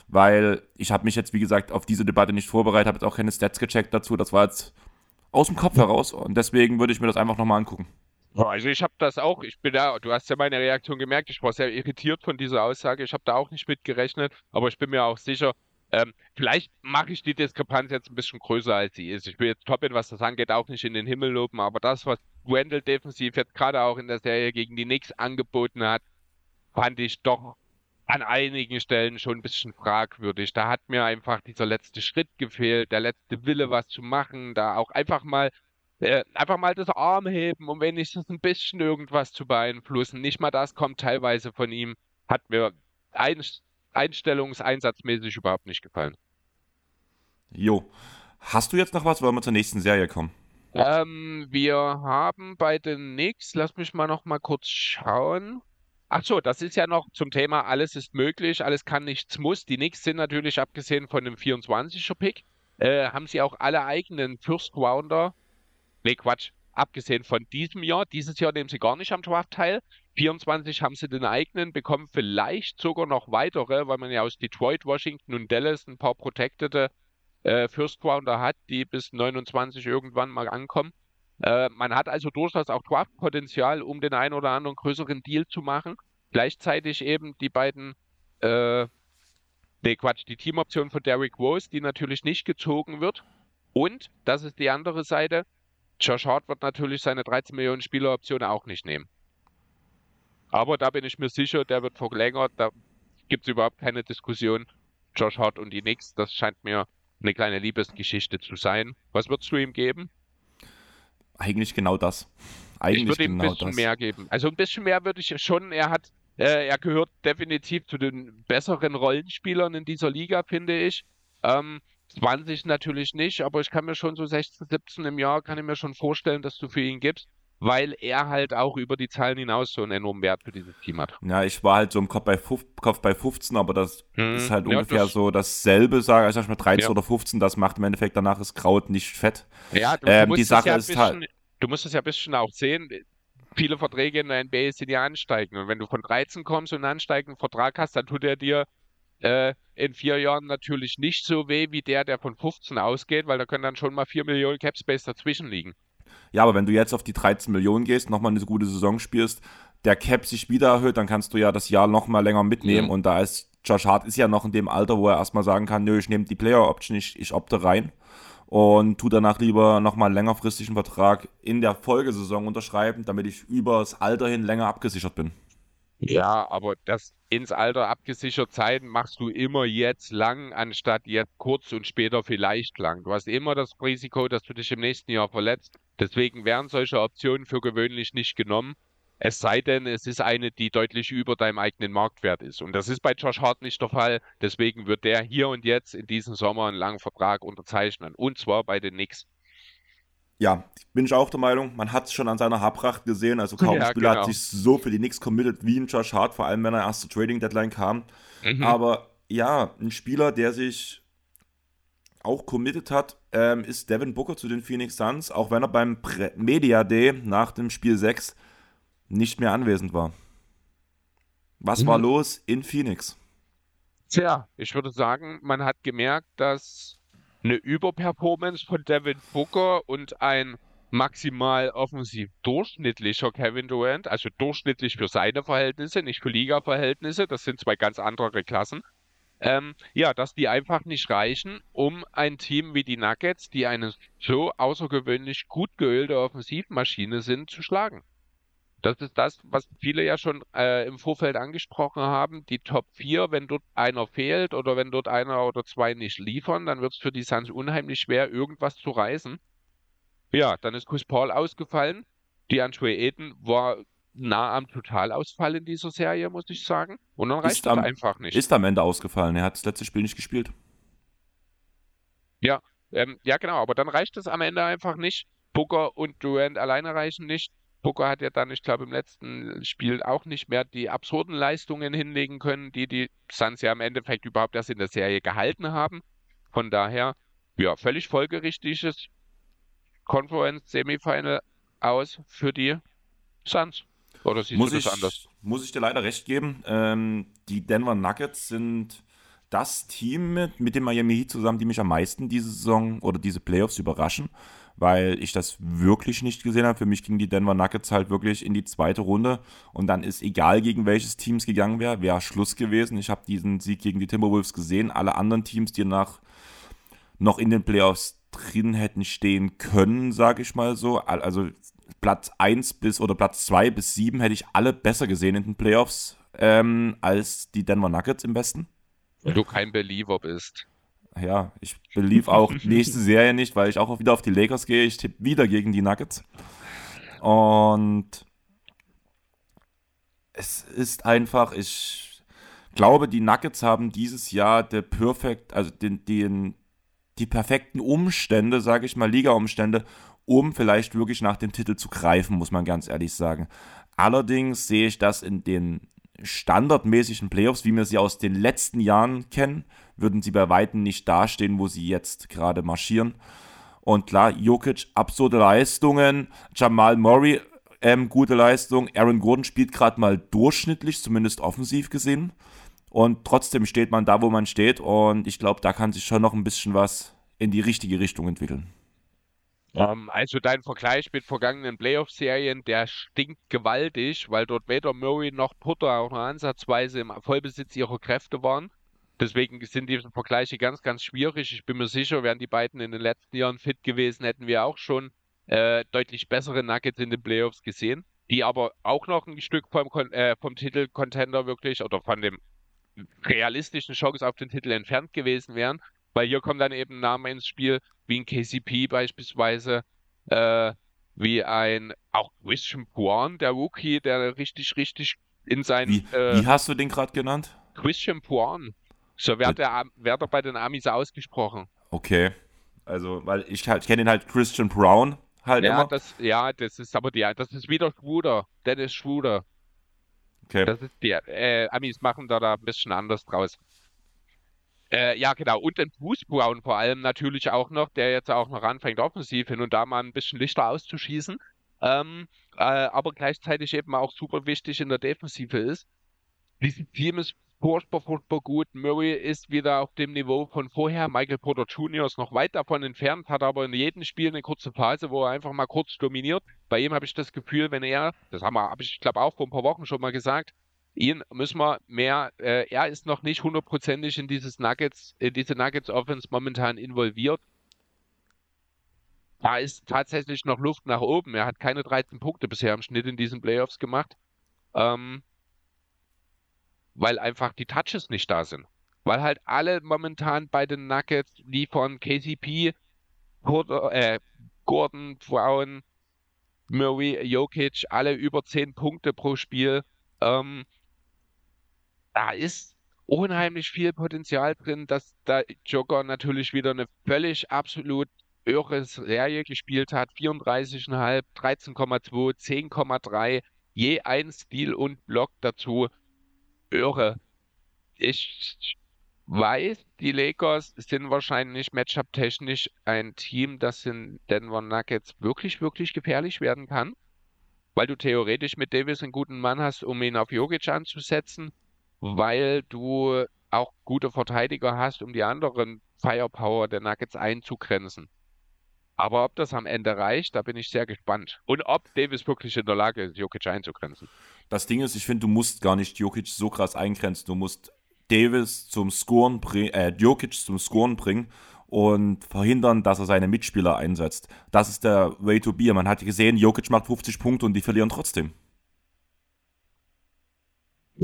weil ich habe mich jetzt, wie gesagt, auf diese Debatte nicht vorbereitet, habe jetzt auch keine Stats gecheckt dazu, das war jetzt aus dem Kopf heraus und deswegen würde ich mir das einfach nochmal angucken. Also ich habe das auch, ich bin da, du hast ja meine Reaktion gemerkt, ich war sehr irritiert von dieser Aussage, ich habe da auch nicht mitgerechnet, aber ich bin mir auch sicher, ähm, vielleicht mache ich die Diskrepanz jetzt ein bisschen größer, als sie ist. Ich will jetzt Toppin, was das angeht, auch nicht in den Himmel loben, aber das, was Wendell defensiv jetzt gerade auch in der Serie gegen die Knicks angeboten hat, fand ich doch an einigen Stellen schon ein bisschen fragwürdig. Da hat mir einfach dieser letzte Schritt gefehlt, der letzte Wille, was zu machen, da auch einfach mal äh, einfach mal das Arm heben, um wenigstens ein bisschen irgendwas zu beeinflussen. Nicht mal das kommt teilweise von ihm. Hat mir ein, einstellungseinsatzmäßig überhaupt nicht gefallen. Jo. Hast du jetzt noch was? Wollen wir zur nächsten Serie kommen? Ähm, wir haben bei den Knicks, lass mich mal noch mal kurz schauen. Ach so, das ist ja noch zum Thema, alles ist möglich, alles kann, nichts muss. Die Knicks sind natürlich, abgesehen von dem 24er Pick, äh, haben sie auch alle eigenen First Rounder. Nee, Quatsch, abgesehen von diesem Jahr. Dieses Jahr nehmen sie gar nicht am Draft teil. 24 haben sie den eigenen, bekommen vielleicht sogar noch weitere, weil man ja aus Detroit, Washington und Dallas ein paar protectede äh, First Rounder hat, die bis 29 irgendwann mal ankommen. Äh, man hat also durchaus auch Draft-Potenzial, um den einen oder anderen größeren Deal zu machen. Gleichzeitig eben die beiden, äh, nee, Quatsch, die Teamoption von Derrick Rose, die natürlich nicht gezogen wird. Und, das ist die andere Seite, Josh Hart wird natürlich seine 13 Millionen Spieleroption auch nicht nehmen. Aber da bin ich mir sicher, der wird verlängert. Da gibt es überhaupt keine Diskussion. Josh Hart und die Knicks, das scheint mir eine kleine Liebesgeschichte zu sein. Was würdest du ihm geben? Eigentlich genau das. Eigentlich ich würde ihm genau ein bisschen das. mehr geben. Also ein bisschen mehr würde ich schon. Er hat, äh, er gehört definitiv zu den besseren Rollenspielern in dieser Liga, finde ich. Ähm, 20 natürlich nicht, aber ich kann mir schon so 16, 17 im Jahr, kann ich mir schon vorstellen, dass du für ihn gibst, weil er halt auch über die Zahlen hinaus so einen enormen Wert für dieses Team hat. Ja, ich war halt so im Kopf bei, Kopf bei 15, aber das hm, ist halt ja, ungefähr das, so dasselbe, sage ich mal 13 ja. oder 15, das macht im Endeffekt danach ist Kraut nicht fett. Ja, du, ähm, du die Sache ja ist bisschen, halt. Du musst es ja ein bisschen auch sehen, viele Verträge in der NBA sind ja ansteigen. Und wenn du von 13 kommst und einen ansteigenden Vertrag hast, dann tut er dir äh, in vier Jahren natürlich nicht so weh wie der, der von 15 ausgeht, weil da können dann schon mal 4 Millionen Capspace dazwischen liegen. Ja, aber wenn du jetzt auf die 13 Millionen gehst, nochmal eine gute Saison spielst, der Cap sich wieder erhöht, dann kannst du ja das Jahr nochmal länger mitnehmen. Mhm. Und da ist Josh Hart ist ja noch in dem Alter, wo er erstmal sagen kann, nö, ich nehme die Player Option, ich, ich opte rein und tu danach lieber nochmal einen längerfristigen Vertrag in der Folgesaison unterschreiben, damit ich übers Alter hin länger abgesichert bin. Ja, aber das ins Alter abgesichert sein machst du immer jetzt lang, anstatt jetzt kurz und später vielleicht lang. Du hast immer das Risiko, dass du dich im nächsten Jahr verletzt. Deswegen werden solche Optionen für gewöhnlich nicht genommen. Es sei denn, es ist eine, die deutlich über deinem eigenen Marktwert ist. Und das ist bei Josh Hart nicht der Fall. Deswegen wird der hier und jetzt in diesem Sommer einen langen Vertrag unterzeichnen. Und zwar bei den Knicks. Ja, bin ich auch der Meinung. Man hat es schon an seiner Haarpracht gesehen. Also kaum ja, Spieler genau. hat sich so für die Knicks committed wie ein Josh Hart, vor allem wenn er erst zur Trading Deadline kam. Mhm. Aber ja, ein Spieler, der sich auch committed hat, ähm, ist Devin Booker zu den Phoenix Suns, auch wenn er beim Pre Media Day nach dem Spiel 6 nicht mehr anwesend war. Was mhm. war los in Phoenix? Tja, ich würde sagen, man hat gemerkt, dass eine Überperformance von Devin Booker und ein maximal offensiv durchschnittlicher Kevin Durant, also durchschnittlich für seine Verhältnisse, nicht für Liga-Verhältnisse, das sind zwei ganz andere Klassen, ähm, ja, dass die einfach nicht reichen, um ein Team wie die Nuggets, die eine so außergewöhnlich gut geölte Offensivmaschine sind, zu schlagen. Das ist das, was viele ja schon äh, im Vorfeld angesprochen haben. Die Top 4, wenn dort einer fehlt oder wenn dort einer oder zwei nicht liefern, dann wird es für die Suns unheimlich schwer, irgendwas zu reißen. Ja, dann ist Chris Paul ausgefallen. Die Andre Eden war nah am Totalausfall in dieser Serie, muss ich sagen. Und dann reicht es einfach nicht. Ist am Ende ausgefallen. Er hat das letzte Spiel nicht gespielt. Ja, ähm, ja genau. Aber dann reicht es am Ende einfach nicht. Booker und Durant alleine reichen nicht. Booker hat ja dann, ich glaube, im letzten Spiel auch nicht mehr die absurden Leistungen hinlegen können, die die Suns ja im Endeffekt überhaupt erst in der Serie gehalten haben. Von daher, ja, völlig folgerichtiges Conference Semifinal aus für die Suns. Oder siehst muss du das ich, anders? Muss ich dir leider recht geben. Ähm, die Denver Nuggets sind das Team mit, mit dem Miami Heat zusammen, die mich am meisten diese Saison oder diese Playoffs überraschen weil ich das wirklich nicht gesehen habe. Für mich gingen die Denver Nuggets halt wirklich in die zweite Runde und dann ist egal, gegen welches Team es gegangen wäre, wäre Schluss gewesen. Ich habe diesen Sieg gegen die Timberwolves gesehen. Alle anderen Teams, die nach noch in den Playoffs drin hätten stehen können, sage ich mal so. Also Platz 1 bis oder Platz 2 bis 7 hätte ich alle besser gesehen in den Playoffs ähm, als die Denver Nuggets im Besten. Weil du kein Believer bist ja, ich belief auch nächste Serie nicht, weil ich auch wieder auf die Lakers gehe. Ich tippe wieder gegen die Nuggets. Und es ist einfach, ich glaube, die Nuggets haben dieses Jahr der perfekt, also den, den, die perfekten Umstände, sage ich mal, Liga-Umstände, um vielleicht wirklich nach dem Titel zu greifen, muss man ganz ehrlich sagen. Allerdings sehe ich das in den standardmäßigen Playoffs, wie wir sie aus den letzten Jahren kennen, würden sie bei Weitem nicht dastehen, wo sie jetzt gerade marschieren. Und klar, Jokic, absurde Leistungen, Jamal Murray, ähm, gute Leistung, Aaron Gordon spielt gerade mal durchschnittlich, zumindest offensiv gesehen. Und trotzdem steht man da, wo man steht. Und ich glaube, da kann sich schon noch ein bisschen was in die richtige Richtung entwickeln. Ähm, also dein Vergleich mit vergangenen Playoff-Serien, der stinkt gewaltig, weil dort weder Murray noch Putter auch nur ansatzweise im Vollbesitz ihrer Kräfte waren. Deswegen sind diese Vergleiche ganz, ganz schwierig. Ich bin mir sicher, wären die beiden in den letzten Jahren fit gewesen, hätten wir auch schon äh, deutlich bessere Nuggets in den Playoffs gesehen, die aber auch noch ein Stück vom, äh, vom Titel-Contender wirklich oder von dem realistischen Chance auf den Titel entfernt gewesen wären. Weil hier kommen dann eben Namen ins Spiel, wie ein KCP beispielsweise, äh, wie ein auch Christian Puan, der Rookie, der richtig, richtig in seinen. Wie, äh, wie hast du den gerade genannt? Christian Puan. So wird er, wird er bei den Amis ausgesprochen. Okay. Also, weil ich, halt, ich kenne ihn halt Christian Brown halt ja, immer. Das, ja, das ist aber die, das ist wieder Schwuder. Dennis Schwuder. Okay. Das ist die, äh, Amis machen da, da ein bisschen anders draus. Äh, ja, genau. Und den Bruce Brown vor allem natürlich auch noch, der jetzt auch noch anfängt, offensiv hin und da mal ein bisschen Lichter auszuschießen. Ähm, äh, aber gleichzeitig eben auch super wichtig in der Defensive ist. Dieses Team ist furchtbar, furchtbar gut. Murray ist wieder auf dem Niveau von vorher. Michael Porter Jr. ist noch weit davon entfernt, hat aber in jedem Spiel eine kurze Phase, wo er einfach mal kurz dominiert. Bei ihm habe ich das Gefühl, wenn er, das habe ich glaube auch vor ein paar Wochen schon mal gesagt, ihn müssen wir mehr, äh, er ist noch nicht hundertprozentig in dieses Nuggets, in diese Nuggets Offense momentan involviert. Da ist tatsächlich noch Luft nach oben. Er hat keine 13 Punkte bisher im Schnitt in diesen Playoffs gemacht. Ähm, weil einfach die Touches nicht da sind. Weil halt alle momentan bei den Nuggets liefern KCP, Porter, äh, Gordon, Brown, Murray, Jokic, alle über 10 Punkte pro Spiel. Ähm, da ist unheimlich viel Potenzial drin, dass der Joker natürlich wieder eine völlig absolut irre Serie gespielt hat. 34,5, 13,2, 10,3, je ein Stil und Block dazu. Irre. Ich weiß, die Lakers sind wahrscheinlich matchup-technisch ein Team, das in Denver Nuggets wirklich, wirklich gefährlich werden kann, weil du theoretisch mit Davis einen guten Mann hast, um ihn auf Jokic anzusetzen, weil du auch gute Verteidiger hast, um die anderen Firepower der Nuggets einzugrenzen. Aber ob das am Ende reicht, da bin ich sehr gespannt. Und ob Davis wirklich in der Lage ist, Jokic einzugrenzen. Das Ding ist, ich finde, du musst gar nicht Jokic so krass eingrenzen. Du musst Davis zum Scoren äh, Jokic zum Scoren bringen und verhindern, dass er seine Mitspieler einsetzt. Das ist der Way to be. Man hat gesehen, Jokic macht 50 Punkte und die verlieren trotzdem.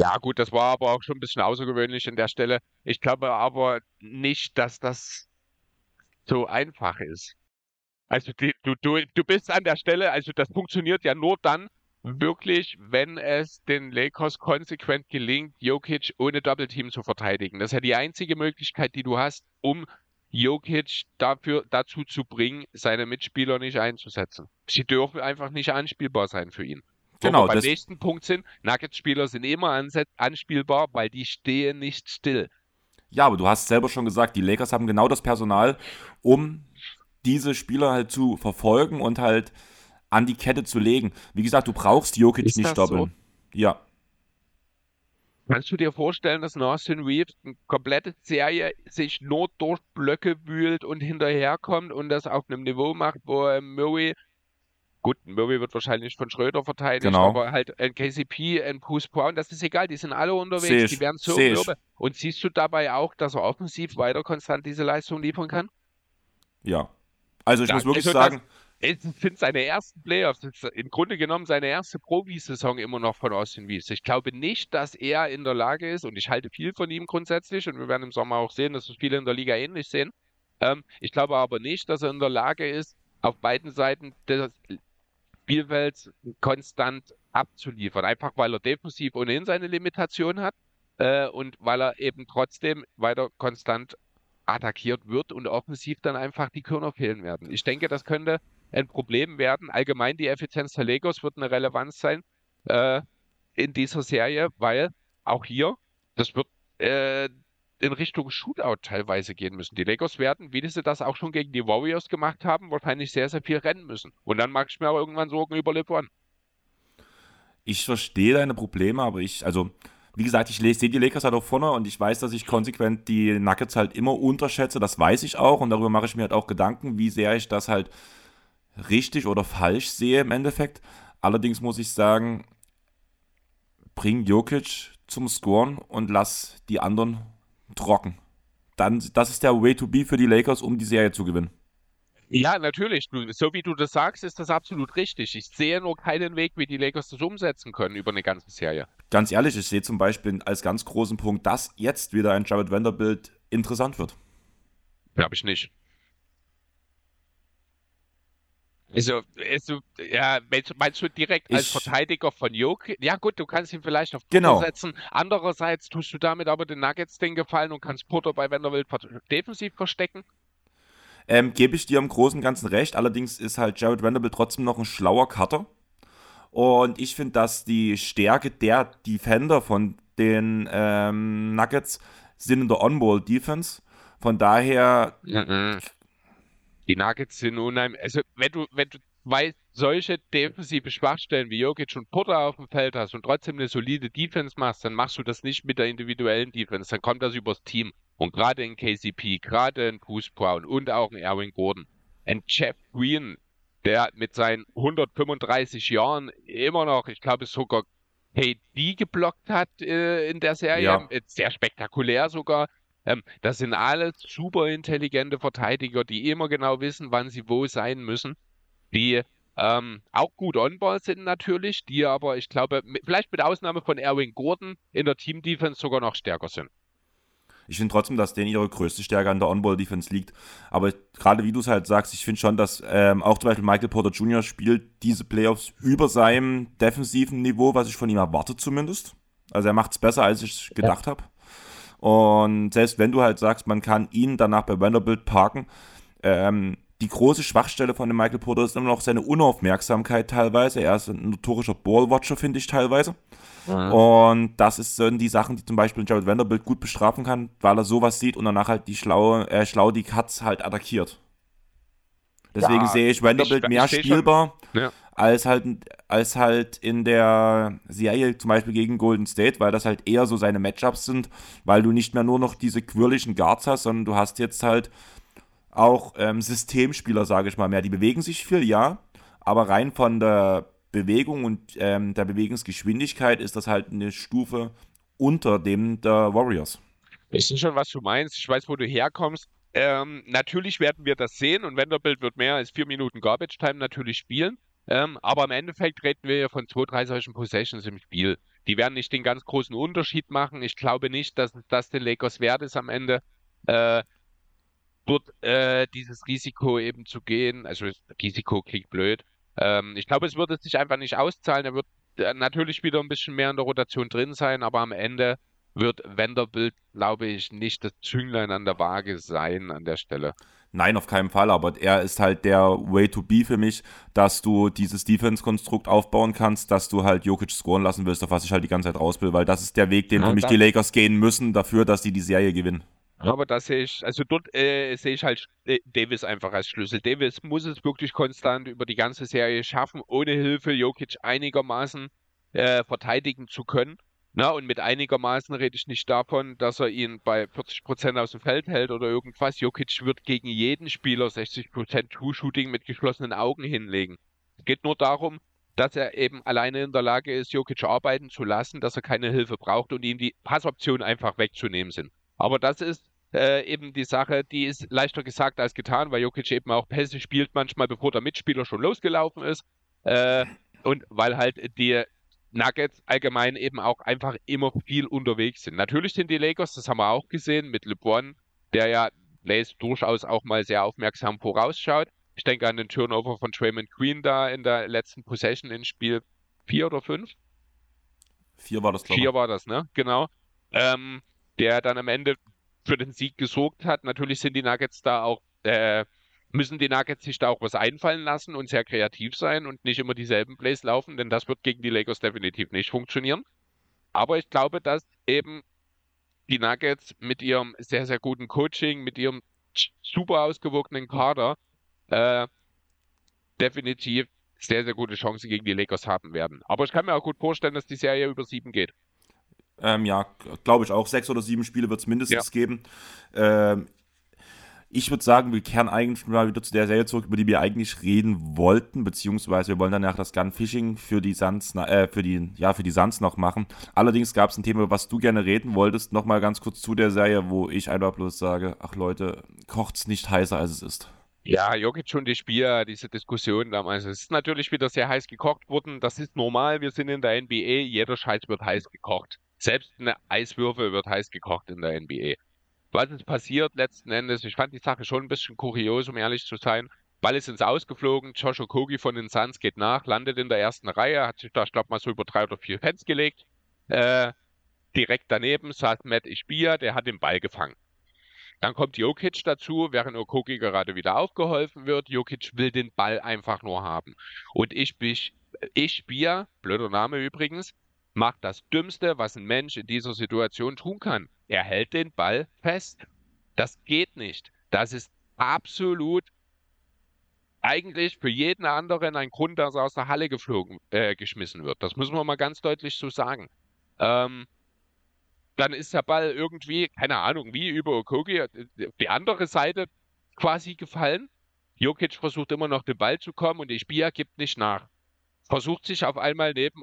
Ja, gut, das war aber auch schon ein bisschen außergewöhnlich an der Stelle. Ich glaube aber nicht, dass das so einfach ist. Also die, du, du, du bist an der Stelle, also das funktioniert ja nur dann, wirklich, wenn es den Lakers konsequent gelingt, Jokic ohne Double Team zu verteidigen. Das ist ja die einzige Möglichkeit, die du hast, um Jokic dafür, dazu zu bringen, seine Mitspieler nicht einzusetzen. Sie dürfen einfach nicht anspielbar sein für ihn. Genau. Wo wir beim nächsten Punkt sind, Nuggets-Spieler sind immer anspielbar, weil die stehen nicht still. Ja, aber du hast selber schon gesagt, die Lakers haben genau das Personal, um diese Spieler halt zu verfolgen und halt an die Kette zu legen. Wie gesagt, du brauchst Jokic Ist nicht doppeln. So? Ja. Kannst du dir vorstellen, dass Austin Reeves eine komplette Serie sich nur durch Blöcke wühlt und hinterherkommt und das auf einem Niveau macht, wo Murray, gut, Murray wird wahrscheinlich von Schröder verteidigt, genau. aber halt ein KCP, ein Bruce Brown, das ist egal, die sind alle unterwegs, die werden so mürbe. Und siehst du dabei auch, dass er offensiv weiter konstant diese Leistung liefern kann? Ja. Also ich ja, muss wirklich also sagen, ich finde seine ersten Playoffs, im Grunde genommen seine erste Profisaison immer noch von Austin Reeves. Ich glaube nicht, dass er in der Lage ist, und ich halte viel von ihm grundsätzlich, und wir werden im Sommer auch sehen, dass es viele in der Liga ähnlich sehen. Ähm, ich glaube aber nicht, dass er in der Lage ist, auf beiden Seiten des Spielfelds konstant abzuliefern. Einfach weil er defensiv ohnehin seine Limitation hat äh, und weil er eben trotzdem weiter konstant attackiert wird und offensiv dann einfach die Körner fehlen werden. Ich denke, das könnte ein Problem werden. Allgemein die Effizienz der Legos wird eine Relevanz sein äh, in dieser Serie, weil auch hier, das wird äh, in Richtung Shootout teilweise gehen müssen. Die Legos werden, wie sie das auch schon gegen die Warriors gemacht haben, wahrscheinlich sehr, sehr viel rennen müssen. Und dann mag ich mir aber irgendwann Sorgen über LeBron. Ich verstehe deine Probleme, aber ich, also, wie gesagt, ich sehe die Lakers halt auch vorne und ich weiß, dass ich konsequent die Nuggets halt immer unterschätze. Das weiß ich auch und darüber mache ich mir halt auch Gedanken, wie sehr ich das halt richtig oder falsch sehe im Endeffekt. Allerdings muss ich sagen, bring Jokic zum Scoren und lass die anderen trocken. Dann, das ist der Way to be für die Lakers, um die Serie zu gewinnen. Ja, natürlich. So wie du das sagst, ist das absolut richtig. Ich sehe nur keinen Weg, wie die Lakers das umsetzen können über eine ganze Serie. Ganz ehrlich, ich sehe zum Beispiel als ganz großen Punkt, dass jetzt wieder ein Jared Vanderbilt interessant wird. Glaube ich nicht. Also, also ja, meinst du direkt ich, als Verteidiger von Jokic? Ja gut, du kannst ihn vielleicht auf Putter genau. setzen. Andererseits tust du damit aber den Nuggets den Gefallen und kannst Putter bei Vanderbilt defensiv verstecken. Ähm, Gebe ich dir im Großen und Ganzen recht. Allerdings ist halt Jared Vanderbilt trotzdem noch ein schlauer Cutter. Und ich finde, dass die Stärke der Defender von den ähm, Nuggets sind in der On-Ball-Defense. Von daher mhm. Die Nuggets sind unheimlich. Also, wenn du, wenn du zwei solche defensive Schwachstellen wie Jokic und Porter auf dem Feld hast und trotzdem eine solide Defense machst, dann machst du das nicht mit der individuellen Defense, dann kommt das übers Team. Und gerade in KCP, gerade in Bruce Brown und auch in Erwin Gordon. Ein Jeff Green, der mit seinen 135 Jahren immer noch, ich glaube sogar KD geblockt hat äh, in der Serie, ja. sehr spektakulär sogar. Ähm, das sind alles super intelligente Verteidiger, die immer genau wissen, wann sie wo sein müssen. Die ähm, auch gut on-ball sind natürlich, die aber, ich glaube, vielleicht mit Ausnahme von Erwin Gordon in der Team-Defense sogar noch stärker sind. Ich finde trotzdem, dass denen ihre größte Stärke an der On-Ball-Defense liegt. Aber gerade wie du es halt sagst, ich finde schon, dass ähm, auch zum Beispiel Michael Porter Jr. spielt diese Playoffs über seinem defensiven Niveau, was ich von ihm erwarte zumindest. Also er macht es besser, als ich gedacht ja. habe. Und selbst wenn du halt sagst, man kann ihn danach bei Vanderbilt parken, ähm, die große Schwachstelle von dem Michael Porter ist immer noch seine Unaufmerksamkeit teilweise. Er ist ein notorischer Ballwatcher, finde ich teilweise. Mhm. Und das ist sind die Sachen, die zum Beispiel Jared Vanderbilt gut bestrafen kann, weil er sowas sieht und danach halt die schlaue, äh, schlau die Cuts halt attackiert. Deswegen ja, sehe ich Vanderbilt ich, mehr ich spielbar ja. Als, halt, als halt in der Serie zum Beispiel gegen Golden State, weil das halt eher so seine Matchups sind, weil du nicht mehr nur noch diese quirligen Guards hast, sondern du hast jetzt halt auch ähm, Systemspieler, sage ich mal mehr. Die bewegen sich viel, ja, aber rein von der Bewegung und ähm, der Bewegungsgeschwindigkeit ist das halt eine Stufe unter dem der Warriors. Ich weiß schon, was du meinst. Ich weiß, wo du herkommst. Ähm, natürlich werden wir das sehen und Vanderbilt wird mehr als vier Minuten Garbage Time natürlich spielen. Ähm, aber im Endeffekt reden wir ja von zwei, drei solchen Possessions im Spiel. Die werden nicht den ganz großen Unterschied machen. Ich glaube nicht, dass das den Lakers wert ist am Ende. Äh, dort äh, dieses Risiko eben zu gehen. Also Risiko klingt blöd. Ähm, ich glaube, es würde sich einfach nicht auszahlen. Er wird äh, natürlich wieder ein bisschen mehr in der Rotation drin sein, aber am Ende wird Vanderbilt, glaube ich, nicht das Zünglein an der Waage sein an der Stelle. Nein, auf keinen Fall, aber er ist halt der Way to be für mich, dass du dieses Defense-Konstrukt aufbauen kannst, dass du halt Jokic scoren lassen willst, auf was ich halt die ganze Zeit raus will, weil das ist der Weg, den ja, für mich die Lakers gehen müssen, dafür, dass die die Serie gewinnen. Aber da sehe ich, also dort äh, sehe ich halt äh, Davis einfach als Schlüssel. Davis muss es wirklich konstant über die ganze Serie schaffen, ohne Hilfe Jokic einigermaßen äh, verteidigen zu können. Na, und mit einigermaßen rede ich nicht davon, dass er ihn bei 40% aus dem Feld hält oder irgendwas. Jokic wird gegen jeden Spieler 60% Two-Shooting mit geschlossenen Augen hinlegen. Es geht nur darum, dass er eben alleine in der Lage ist, Jokic arbeiten zu lassen, dass er keine Hilfe braucht und ihm die Passoptionen einfach wegzunehmen sind. Aber das ist äh, eben die Sache, die ist leichter gesagt als getan, weil Jokic eben auch Pässe spielt manchmal, bevor der Mitspieler schon losgelaufen ist. Äh, und weil halt die Nuggets allgemein eben auch einfach immer viel unterwegs sind. Natürlich sind die Lakers, das haben wir auch gesehen, mit LeBron, der ja Blaze durchaus auch mal sehr aufmerksam vorausschaut. Ich denke an den Turnover von Draymond Green da in der letzten Possession in Spiel 4 oder 5. Vier war das, glaube ich. Vier war das, ne? Genau. Ähm, der dann am Ende für den Sieg gesorgt hat. Natürlich sind die Nuggets da auch, äh, müssen die Nuggets sich da auch was einfallen lassen und sehr kreativ sein und nicht immer dieselben Plays laufen, denn das wird gegen die Lakers definitiv nicht funktionieren. Aber ich glaube, dass eben die Nuggets mit ihrem sehr, sehr guten Coaching, mit ihrem super ausgewogenen Kader, äh, definitiv sehr, sehr gute Chancen gegen die Lakers haben werden. Aber ich kann mir auch gut vorstellen, dass die Serie über sieben geht. Ähm, ja, glaube ich auch. Sechs oder sieben Spiele wird es mindestens ja. geben. Ähm, ich würde sagen, wir kehren eigentlich mal wieder zu der Serie zurück, über die wir eigentlich reden wollten, beziehungsweise wir wollen danach das Gunfishing für die Suns, äh, für die, ja, für die Suns noch machen. Allerdings gab es ein Thema, was du gerne reden wolltest, nochmal ganz kurz zu der Serie, wo ich einfach bloß sage, ach Leute, kocht's nicht heißer, als es ist. Ja, Jokic schon die Spieler, diese Diskussion damals. Es ist natürlich wieder sehr heiß gekocht worden. Das ist normal. Wir sind in der NBA. Jeder Scheiß wird heiß gekocht. Selbst eine Eiswürfel wird heiß gekocht in der NBA. Was ist passiert letzten Endes? Ich fand die Sache schon ein bisschen kurios, um ehrlich zu sein. Ball ist ins Ausgeflogen, Joshua Kogi von den Suns geht nach, landet in der ersten Reihe, hat sich da, ich glaube mal, so über drei oder vier Fans gelegt. Äh, direkt daneben saß Matt Ishbia, der hat den Ball gefangen. Dann kommt Jokic dazu, während Okogi gerade wieder aufgeholfen wird. Jokic will den Ball einfach nur haben. Und ich, ich, ich blöder Name übrigens, macht das Dümmste, was ein Mensch in dieser Situation tun kann. Er hält den Ball fest. Das geht nicht. Das ist absolut eigentlich für jeden anderen ein Grund, dass er aus der Halle geflogen, äh, geschmissen wird. Das müssen wir mal ganz deutlich so sagen. Ähm, dann ist der Ball irgendwie, keine Ahnung, wie über Okogi, äh, die andere Seite quasi gefallen. Jokic versucht immer noch den Ball zu kommen und Ispia gibt nicht nach. Versucht sich auf einmal neben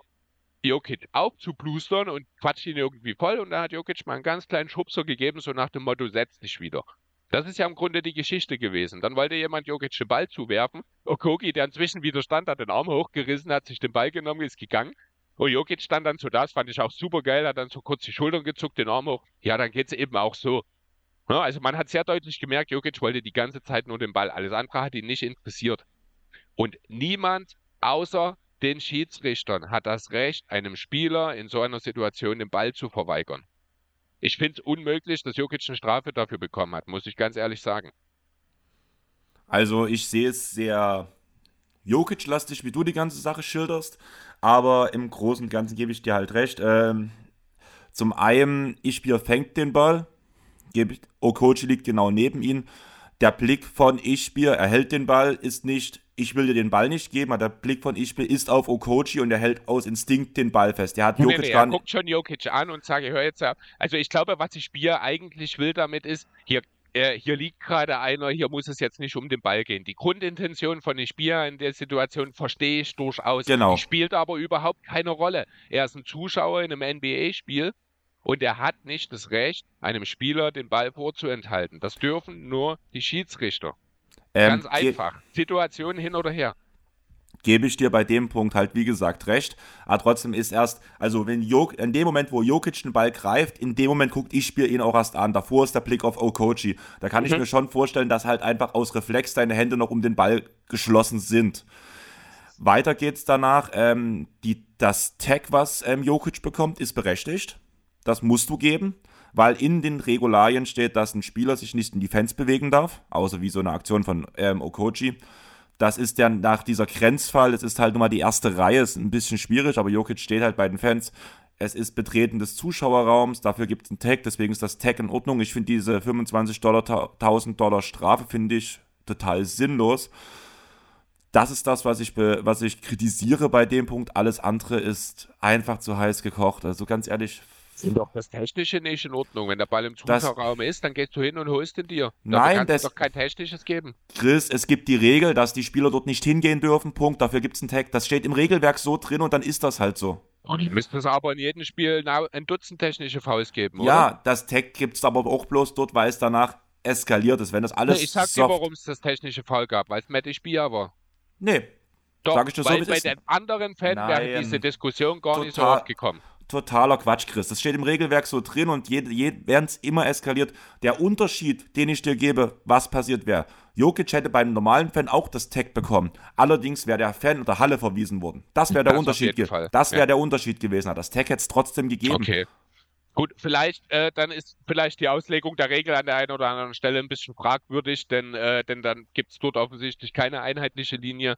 Jokic aufzublustern und quatscht ihn irgendwie voll und dann hat Jokic mal einen ganz kleinen Schubser gegeben, so nach dem Motto, setz dich wieder. Das ist ja im Grunde die Geschichte gewesen. Dann wollte jemand Jokic den Ball zuwerfen. Okogi, der inzwischen widerstand, hat den Arm hochgerissen, hat sich den Ball genommen, ist gegangen. Und Jokic stand dann so da, das fand ich auch super geil, hat dann so kurz die Schultern gezuckt, den Arm hoch. Ja, dann geht's eben auch so. Ja, also man hat sehr deutlich gemerkt, Jokic wollte die ganze Zeit nur den Ball. Alles andere hat ihn nicht interessiert. Und niemand außer den Schiedsrichtern hat das Recht, einem Spieler in so einer Situation den Ball zu verweigern. Ich finde es unmöglich, dass Jokic eine Strafe dafür bekommen hat, muss ich ganz ehrlich sagen. Also ich sehe es sehr Jokic-lastig, wie du die ganze Sache schilderst, aber im Großen und Ganzen gebe ich dir halt recht. Ähm, zum einen, Ispir fängt den Ball, Okochi liegt genau neben ihm. Der Blick von Ispir, er hält den Ball, ist nicht, ich will dir den Ball nicht geben, aber der Blick von Ispir ist auf Okochi und er hält aus Instinkt den Ball fest. Der hat Jokic nee, nee, er guckt schon Jokic an und sagt, hör jetzt ab. Also ich glaube, was Ispir eigentlich will damit ist, hier äh, hier liegt gerade einer, hier muss es jetzt nicht um den Ball gehen. Die Grundintention von Ispia in der Situation verstehe ich durchaus. Genau. Die spielt aber überhaupt keine Rolle. Er ist ein Zuschauer in einem NBA-Spiel und er hat nicht das Recht, einem Spieler den Ball vorzuenthalten. Das dürfen nur die Schiedsrichter. Ähm, Ganz einfach. Situation hin oder her gebe ich dir bei dem Punkt halt wie gesagt recht. Aber trotzdem ist erst, also wenn Jok, in dem Moment, wo Jokic den Ball greift, in dem Moment guckt ich Spiel ihn auch erst an. Davor ist der Blick auf Okochi. Da kann mhm. ich mir schon vorstellen, dass halt einfach aus Reflex deine Hände noch um den Ball geschlossen sind. Weiter geht's danach. Ähm, die, das Tag, was ähm, Jokic bekommt, ist berechtigt. Das musst du geben, weil in den Regularien steht, dass ein Spieler sich nicht in die Fans bewegen darf, außer wie so eine Aktion von ähm, Okochi. Das ist ja nach dieser Grenzfall, es ist halt nur mal die erste Reihe, ist ein bisschen schwierig, aber Jokic steht halt bei den Fans. Es ist Betreten des Zuschauerraums, dafür gibt es einen Tag, deswegen ist das Tag in Ordnung. Ich finde diese 25 Dollar, 1000 Dollar Strafe, finde ich total sinnlos. Das ist das, was ich, was ich kritisiere bei dem Punkt. Alles andere ist einfach zu heiß gekocht. Also ganz ehrlich, doch das Technische nicht in Ordnung. Wenn der Ball im Zuschauerraum ist, dann gehst du hin und holst ihn dir. Nein, das doch kein Technisches geben. Chris, es gibt die Regel, dass die Spieler dort nicht hingehen dürfen. Punkt. Dafür gibt es einen Tag. Das steht im Regelwerk so drin und dann ist das halt so. Und die müssten es aber in jedem Spiel ein Dutzend technische Fouls geben, oder? Ja, das Tag gibt es aber auch bloß dort, weil es danach eskaliert ist. Wenn das alles. Nee, ich sag dir, warum es das technische Foul gab, weil es Matty Spiel war. Nee. Doch, sag ich dir weil so, bei den anderen Fällen wäre diese Diskussion gar total, nicht so aufgekommen totaler Quatsch, Chris. Das steht im Regelwerk so drin und während es immer eskaliert, der Unterschied, den ich dir gebe, was passiert wäre. Jokic hätte beim normalen Fan auch das Tag bekommen. Allerdings wäre der Fan unter Halle verwiesen worden. Das wäre der das Unterschied gewesen. Das wäre ja. der Unterschied gewesen. Das Tag hätte es trotzdem gegeben. Okay. Gut, vielleicht, äh, dann ist vielleicht die Auslegung der Regel an der einen oder anderen Stelle ein bisschen fragwürdig, denn, äh, denn dann gibt es dort offensichtlich keine einheitliche Linie.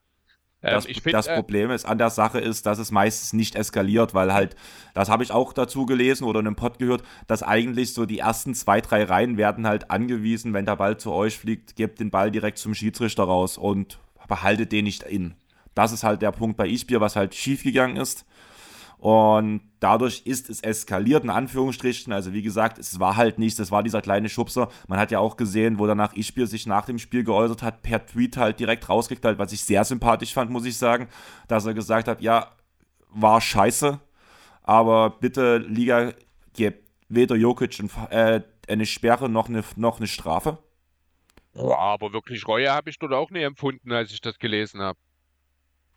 Ähm, das, find, das, äh, Problem ist an der Sache ist, dass es meistens nicht eskaliert, weil halt, das habe ich auch dazu gelesen oder in einem Pod gehört, dass eigentlich so die ersten zwei, drei Reihen werden halt angewiesen, wenn der Ball zu euch fliegt, gebt den Ball direkt zum Schiedsrichter raus und behaltet den nicht in. Das ist halt der Punkt bei Isbier, was halt schiefgegangen ist. Und dadurch ist es eskaliert, in Anführungsstrichen. Also wie gesagt, es war halt nichts, es war dieser kleine Schubser. Man hat ja auch gesehen, wo danach Ispiel sich nach dem Spiel geäußert hat, per Tweet halt direkt rausgeknallt, was ich sehr sympathisch fand, muss ich sagen, dass er gesagt hat, ja, war scheiße, aber bitte Liga, gebt weder Jokic äh, eine Sperre noch eine, noch eine Strafe. Ja, aber wirklich Reue habe ich dort auch nie empfunden, als ich das gelesen habe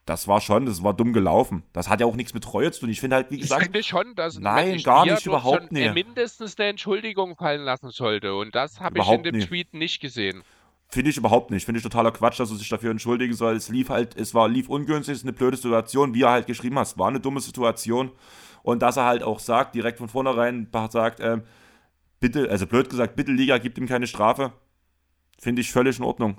das war schon, das war dumm gelaufen. Das hat ja auch nichts mit Treue zu tun. Ich finde halt, wie gesagt. Ich finde schon, dass nein, gar nicht, überhaupt nicht. mindestens eine Entschuldigung fallen lassen sollte. Und das habe ich in dem nicht. Tweet nicht gesehen. Finde ich überhaupt nicht. Finde ich totaler Quatsch, dass er sich dafür entschuldigen soll. Es lief halt, es war, lief ungünstig, es ist eine blöde Situation, wie er halt geschrieben hat. Es war eine dumme Situation. Und dass er halt auch sagt, direkt von vornherein sagt, ähm, bitte, also blöd gesagt, bitte Liga, gibt ihm keine Strafe. Finde ich völlig in Ordnung.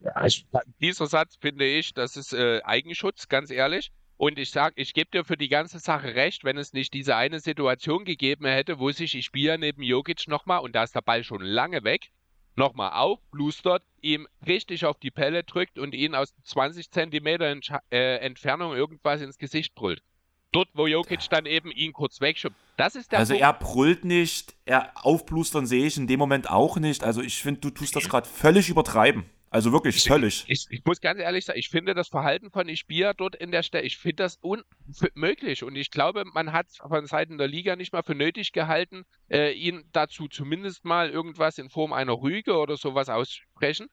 Ja, ich, dieser Satz finde ich, das ist äh, Eigenschutz, ganz ehrlich. Und ich sage, ich gebe dir für die ganze Sache recht, wenn es nicht diese eine Situation gegeben hätte, wo sich ich Spieler neben Jokic nochmal, und da ist der Ball schon lange weg, nochmal aufblustert, ihm richtig auf die Pelle drückt und ihn aus 20 Zentimeter äh, Entfernung irgendwas ins Gesicht brüllt. Dort, wo Jokic dann eben ihn kurz wegschubst. Das ist der Also Punkt. er brüllt nicht, er aufblustern sehe ich in dem Moment auch nicht. Also ich finde, du tust das gerade völlig übertreiben. Also wirklich ich, völlig. Ich, ich, muss ganz ehrlich sagen, ich finde das Verhalten von Ispia dort in der Stelle, ich finde das unmöglich. Und ich glaube, man hat von Seiten der Liga nicht mal für nötig gehalten, äh, ihn dazu zumindest mal irgendwas in Form einer Rüge oder sowas aussprechen.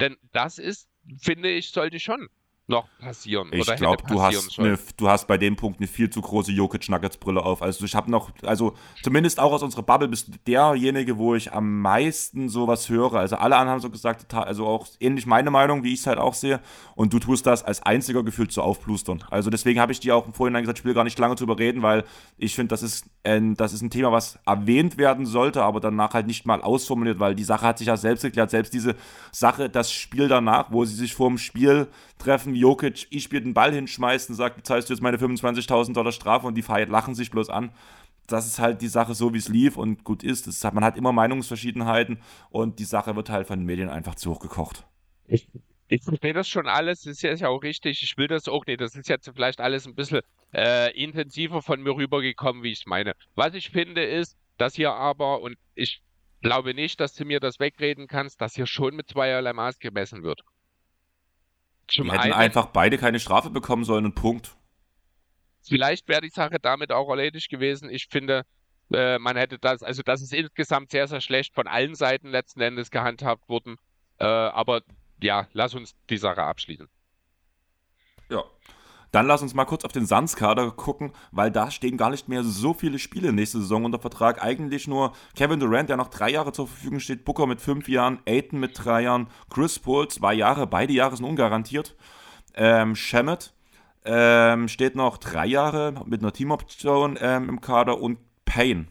Denn das ist, finde ich, sollte schon noch passieren. Ich glaube, du hast du hast bei dem Punkt eine viel zu große Jokic Nuggets Brille auf. Also ich habe noch, also zumindest auch aus unserer Bubble bist du derjenige, wo ich am meisten sowas höre. Also alle anderen haben so gesagt, also auch ähnlich meine Meinung, wie ich es halt auch sehe. Und du tust das als einziger gefühlt zu aufplustern. Also deswegen habe ich dir auch im Vorhinein gesagt, ich will gar nicht lange zu überreden, weil ich finde, das ist ein, das ist ein Thema, was erwähnt werden sollte, aber danach halt nicht mal ausformuliert, weil die Sache hat sich ja selbst erklärt. Selbst diese Sache, das Spiel danach, wo sie sich vor dem Spiel treffen, Jokic, ich spiele den Ball hinschmeißt und sagt, zahlst du jetzt meine 25.000 Dollar Strafe und die lachen sich bloß an. Das ist halt die Sache so, wie es lief und gut ist. Das hat, man hat immer Meinungsverschiedenheiten und die Sache wird halt von den Medien einfach zu hoch gekocht. Ich, ich verstehe das schon alles, das ist ja auch richtig. Ich will das auch nicht. Das ist jetzt vielleicht alles ein bisschen äh, intensiver von mir rübergekommen, wie ich es meine. Was ich finde, ist, dass hier aber, und ich glaube nicht, dass du mir das wegreden kannst, dass hier schon mit zweierlei Maß gemessen wird. Zum die hätten einen, einfach beide keine Strafe bekommen sollen und Punkt. Vielleicht wäre die Sache damit auch erledigt gewesen. Ich finde, äh, man hätte das, also das ist insgesamt sehr, sehr schlecht von allen Seiten letzten Endes gehandhabt worden. Äh, aber ja, lass uns die Sache abschließen. Ja. Dann lass uns mal kurz auf den Suns-Kader gucken, weil da stehen gar nicht mehr so viele Spiele nächste Saison unter Vertrag. Eigentlich nur Kevin Durant, der noch drei Jahre zur Verfügung steht, Booker mit fünf Jahren, Aiton mit drei Jahren, Chris Paul zwei Jahre, beide Jahre sind ungarantiert. Ähm, Shemet ähm, steht noch drei Jahre mit einer Teamoption ähm, im Kader und Payne,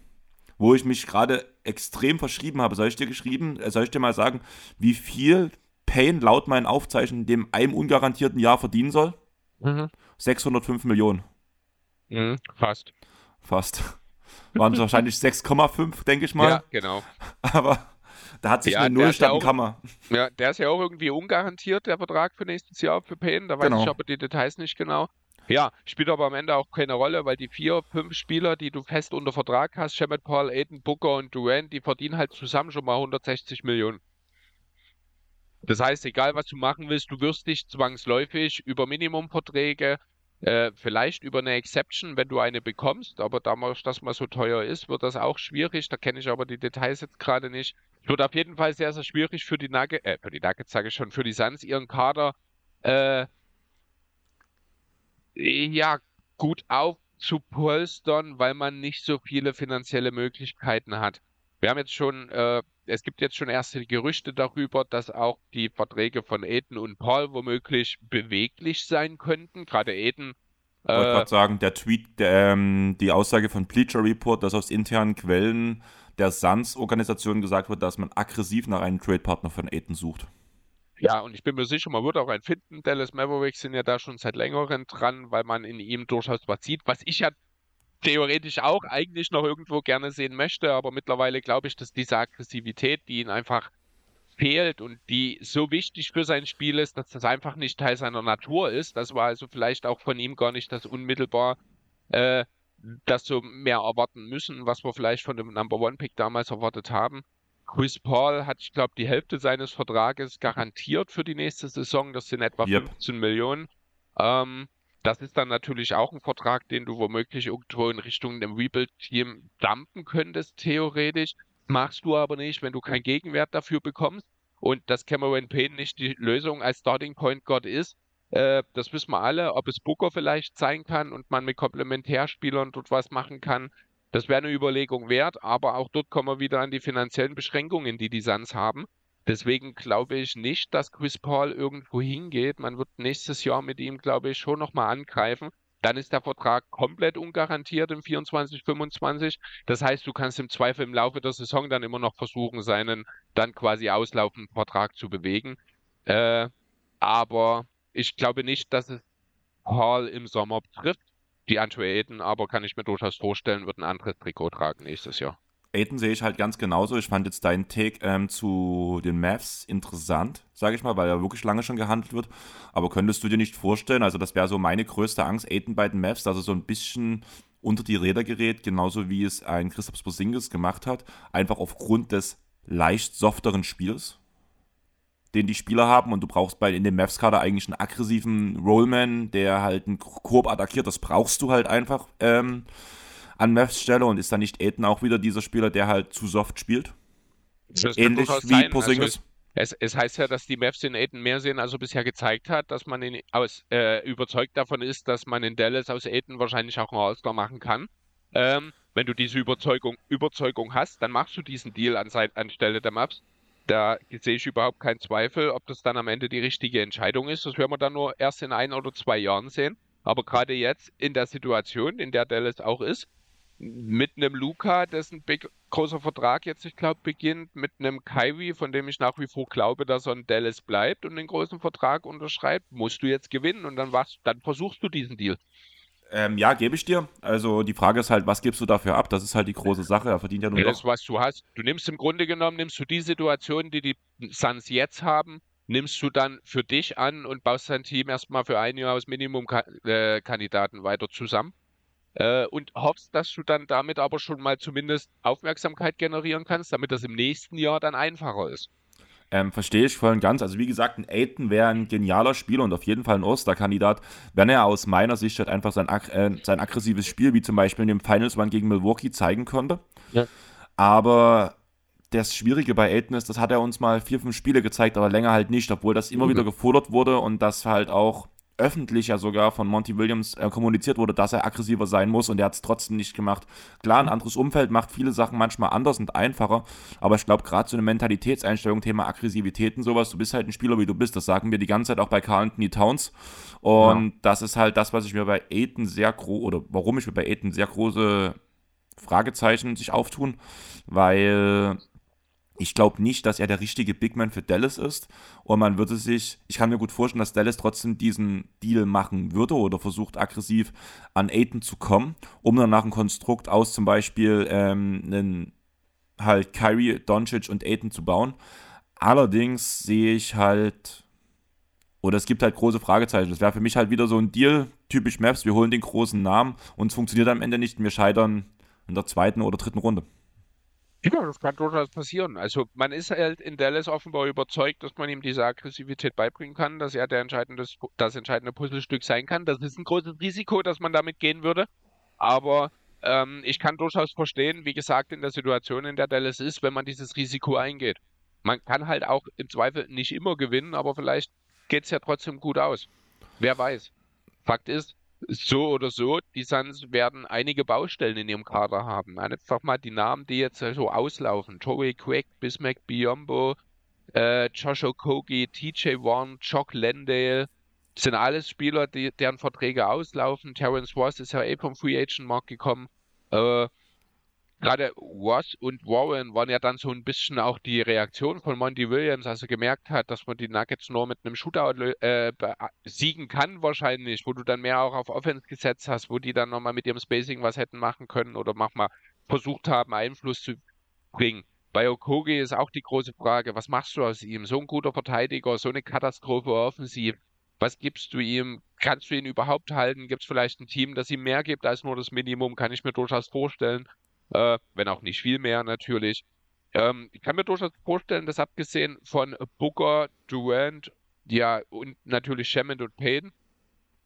wo ich mich gerade extrem verschrieben habe. Soll ich dir geschrieben, äh, soll ich dir mal sagen, wie viel Payne laut meinen Aufzeichnungen dem einem ungarantierten Jahr verdienen soll? Mhm. 605 Millionen. Mhm, fast. Fast. Waren es wahrscheinlich 6,5, denke ich mal. Ja, genau. Aber da hat sich ja, eine Null statt ja Kammer. Ja, der ist ja auch irgendwie ungarantiert, der Vertrag für nächstes Jahr für Payne. Da weiß genau. ich aber die Details nicht genau. Ja, spielt aber am Ende auch keine Rolle, weil die vier, fünf Spieler, die du fest unter Vertrag hast, Shemet Paul, Aiden, Booker und Durant, die verdienen halt zusammen schon mal 160 Millionen. Das heißt, egal was du machen willst, du wirst dich zwangsläufig über Minimumverträge, äh, vielleicht über eine Exception, wenn du eine bekommst, aber da das mal so teuer ist, wird das auch schwierig. Da kenne ich aber die Details jetzt gerade nicht. Wird auf jeden Fall sehr, sehr schwierig für die Nuggets, äh, für die Nuggets sage ich schon, für die Suns ihren Kader, äh, ja, gut aufzupolstern, weil man nicht so viele finanzielle Möglichkeiten hat. Wir haben jetzt schon äh, es gibt jetzt schon erste Gerüchte darüber, dass auch die Verträge von Aiden und Paul womöglich beweglich sein könnten. Gerade Aiden. Ich wollte äh, gerade sagen, der Tweet, der, ähm, die Aussage von Bleacher Report, dass aus internen Quellen der Suns-Organisation gesagt wird, dass man aggressiv nach einem Trade-Partner von Aiden sucht. Ja, und ich bin mir sicher, man wird auch einen finden. Dallas Mavericks sind ja da schon seit längerem dran, weil man in ihm durchaus was sieht, was ich ja theoretisch auch eigentlich noch irgendwo gerne sehen möchte, aber mittlerweile glaube ich, dass diese Aggressivität, die ihn einfach fehlt und die so wichtig für sein Spiel ist, dass das einfach nicht Teil seiner Natur ist. Das war also vielleicht auch von ihm gar nicht das unmittelbar, äh, das so mehr erwarten müssen, was wir vielleicht von dem Number One Pick damals erwartet haben. Chris Paul hat, ich glaube, die Hälfte seines Vertrages garantiert für die nächste Saison. Das sind etwa yep. 15 Millionen. Ähm, das ist dann natürlich auch ein Vertrag, den du womöglich irgendwo in Richtung dem Rebuild-Team dumpen könntest, theoretisch. Machst du aber nicht, wenn du keinen Gegenwert dafür bekommst und dass Cameron Payne nicht die Lösung als Starting Point Guard ist. Äh, das wissen wir alle. Ob es Booker vielleicht sein kann und man mit Komplementärspielern dort was machen kann, das wäre eine Überlegung wert. Aber auch dort kommen wir wieder an die finanziellen Beschränkungen, die die Suns haben. Deswegen glaube ich nicht, dass Chris Paul irgendwo hingeht. Man wird nächstes Jahr mit ihm, glaube ich, schon nochmal angreifen. Dann ist der Vertrag komplett ungarantiert im 24, 25. Das heißt, du kannst im Zweifel im Laufe der Saison dann immer noch versuchen, seinen dann quasi auslaufenden Vertrag zu bewegen. Äh, aber ich glaube nicht, dass es Paul im Sommer trifft. Die Andre aber kann ich mir durchaus vorstellen, wird ein anderes Trikot tragen nächstes Jahr. Aiden sehe ich halt ganz genauso. Ich fand jetzt deinen Take ähm, zu den Mavs interessant, sage ich mal, weil er wirklich lange schon gehandelt wird. Aber könntest du dir nicht vorstellen, also das wäre so meine größte Angst, Aiden bei den Mavs, dass er so ein bisschen unter die Räder gerät, genauso wie es ein Christoph Porzingis gemacht hat, einfach aufgrund des leicht softeren Spiels, den die Spieler haben und du brauchst bei in dem Mavs-Kader eigentlich einen aggressiven Rollman, der halt einen Korb attackiert, das brauchst du halt einfach. Ähm, an Mavs Stelle und ist dann nicht Aiden auch wieder dieser Spieler, der halt zu soft spielt? Ähnlich wie sein. Porzingis? Also Es, es, heißt ja, dass die Mavs in Aiden mehr sehen, als er bisher gezeigt hat, dass man ihn aus, äh, überzeugt davon ist, dass man in Dallas aus Aiden wahrscheinlich auch einen All-Star machen kann. Ähm, wenn du diese Überzeugung, Überzeugung hast, dann machst du diesen Deal an, anstelle der Mavs. Da sehe ich überhaupt keinen Zweifel, ob das dann am Ende die richtige Entscheidung ist. Das werden wir dann nur erst in ein oder zwei Jahren sehen. Aber gerade jetzt in der Situation, in der Dallas auch ist, mit einem Luca, dessen big, großer Vertrag jetzt, ich glaube, beginnt, mit einem Kyrie, von dem ich nach wie vor glaube, dass er in Dallas bleibt und den großen Vertrag unterschreibt, musst du jetzt gewinnen und dann, was, dann versuchst du diesen Deal. Ähm, ja, gebe ich dir. Also die Frage ist halt, was gibst du dafür ab? Das ist halt die große Sache. Er verdient ja nur ja, das, was du hast. Du nimmst im Grunde genommen, nimmst du die Situation, die die Suns jetzt haben, nimmst du dann für dich an und baust dein Team erstmal für ein Jahr aus Minimumkandidaten weiter zusammen äh, und hoffst, dass du dann damit aber schon mal zumindest Aufmerksamkeit generieren kannst, damit das im nächsten Jahr dann einfacher ist. Ähm, verstehe ich voll und ganz. Also wie gesagt, ein Aiden wäre ein genialer Spieler und auf jeden Fall ein Osterkandidat, wenn er aus meiner Sicht halt einfach sein, äh, sein aggressives Spiel, wie zum Beispiel in dem Finals One gegen Milwaukee, zeigen konnte. Ja. Aber das Schwierige bei Aiden ist, das hat er uns mal vier, fünf Spiele gezeigt, aber länger halt nicht, obwohl das immer mhm. wieder gefordert wurde und das halt auch öffentlich ja sogar von Monty Williams äh, kommuniziert wurde, dass er aggressiver sein muss und er hat es trotzdem nicht gemacht. Klar, ein anderes Umfeld macht viele Sachen manchmal anders und einfacher, aber ich glaube, gerade so eine Mentalitätseinstellung, Thema Aggressivität und sowas, du bist halt ein Spieler, wie du bist, das sagen wir die ganze Zeit auch bei Carl Anthony Towns und ja. das ist halt das, was ich mir bei Aiden sehr groß, oder warum ich mir bei Aiden sehr große Fragezeichen sich auftun, weil ich glaube nicht, dass er der richtige Big Man für Dallas ist. Und man würde sich, ich kann mir gut vorstellen, dass Dallas trotzdem diesen Deal machen würde oder versucht aggressiv an Aiden zu kommen, um dann nach einem Konstrukt aus zum Beispiel ähm, einen halt Kyrie, Doncic und Aiden zu bauen. Allerdings sehe ich halt, oder es gibt halt große Fragezeichen. Das wäre für mich halt wieder so ein Deal, typisch Maps, wir holen den großen Namen und es funktioniert am Ende nicht wir scheitern in der zweiten oder dritten Runde. Ja, das kann durchaus passieren. Also man ist halt in Dallas offenbar überzeugt, dass man ihm diese Aggressivität beibringen kann, dass er der entscheidende, das entscheidende Puzzlestück sein kann. Das ist ein großes Risiko, dass man damit gehen würde. Aber ähm, ich kann durchaus verstehen, wie gesagt, in der Situation, in der Dallas ist, wenn man dieses Risiko eingeht. Man kann halt auch im Zweifel nicht immer gewinnen, aber vielleicht geht es ja trotzdem gut aus. Wer weiß. Fakt ist, so oder so, die Suns werden einige Baustellen in ihrem Kader haben. Einfach mal die Namen, die jetzt so auslaufen. Joey Quick, Bismack Biombo, äh, Josh Okogie, TJ Warren, Jock Landale, sind alles Spieler, die, deren Verträge auslaufen. Terrence Ross ist ja eh vom Free Agent Markt gekommen. Äh, gerade Ross und Warren waren ja dann so ein bisschen auch die Reaktion von Monty Williams, als er gemerkt hat, dass man die Nuggets nur mit einem Shootout äh, siegen kann wahrscheinlich, wo du dann mehr auch auf Offense gesetzt hast, wo die dann nochmal mit ihrem Spacing was hätten machen können oder manchmal versucht haben, Einfluss zu bringen. Bei Okogi ist auch die große Frage, was machst du aus ihm? So ein guter Verteidiger, so eine Katastrophe offensiv. Was gibst du ihm? Kannst du ihn überhaupt halten? Gibt es vielleicht ein Team, das ihm mehr gibt als nur das Minimum? Kann ich mir durchaus vorstellen äh, wenn auch nicht viel mehr natürlich. Ähm, ich kann mir durchaus vorstellen, dass abgesehen von Booker, Durant, ja, und natürlich Shemmond und Payton,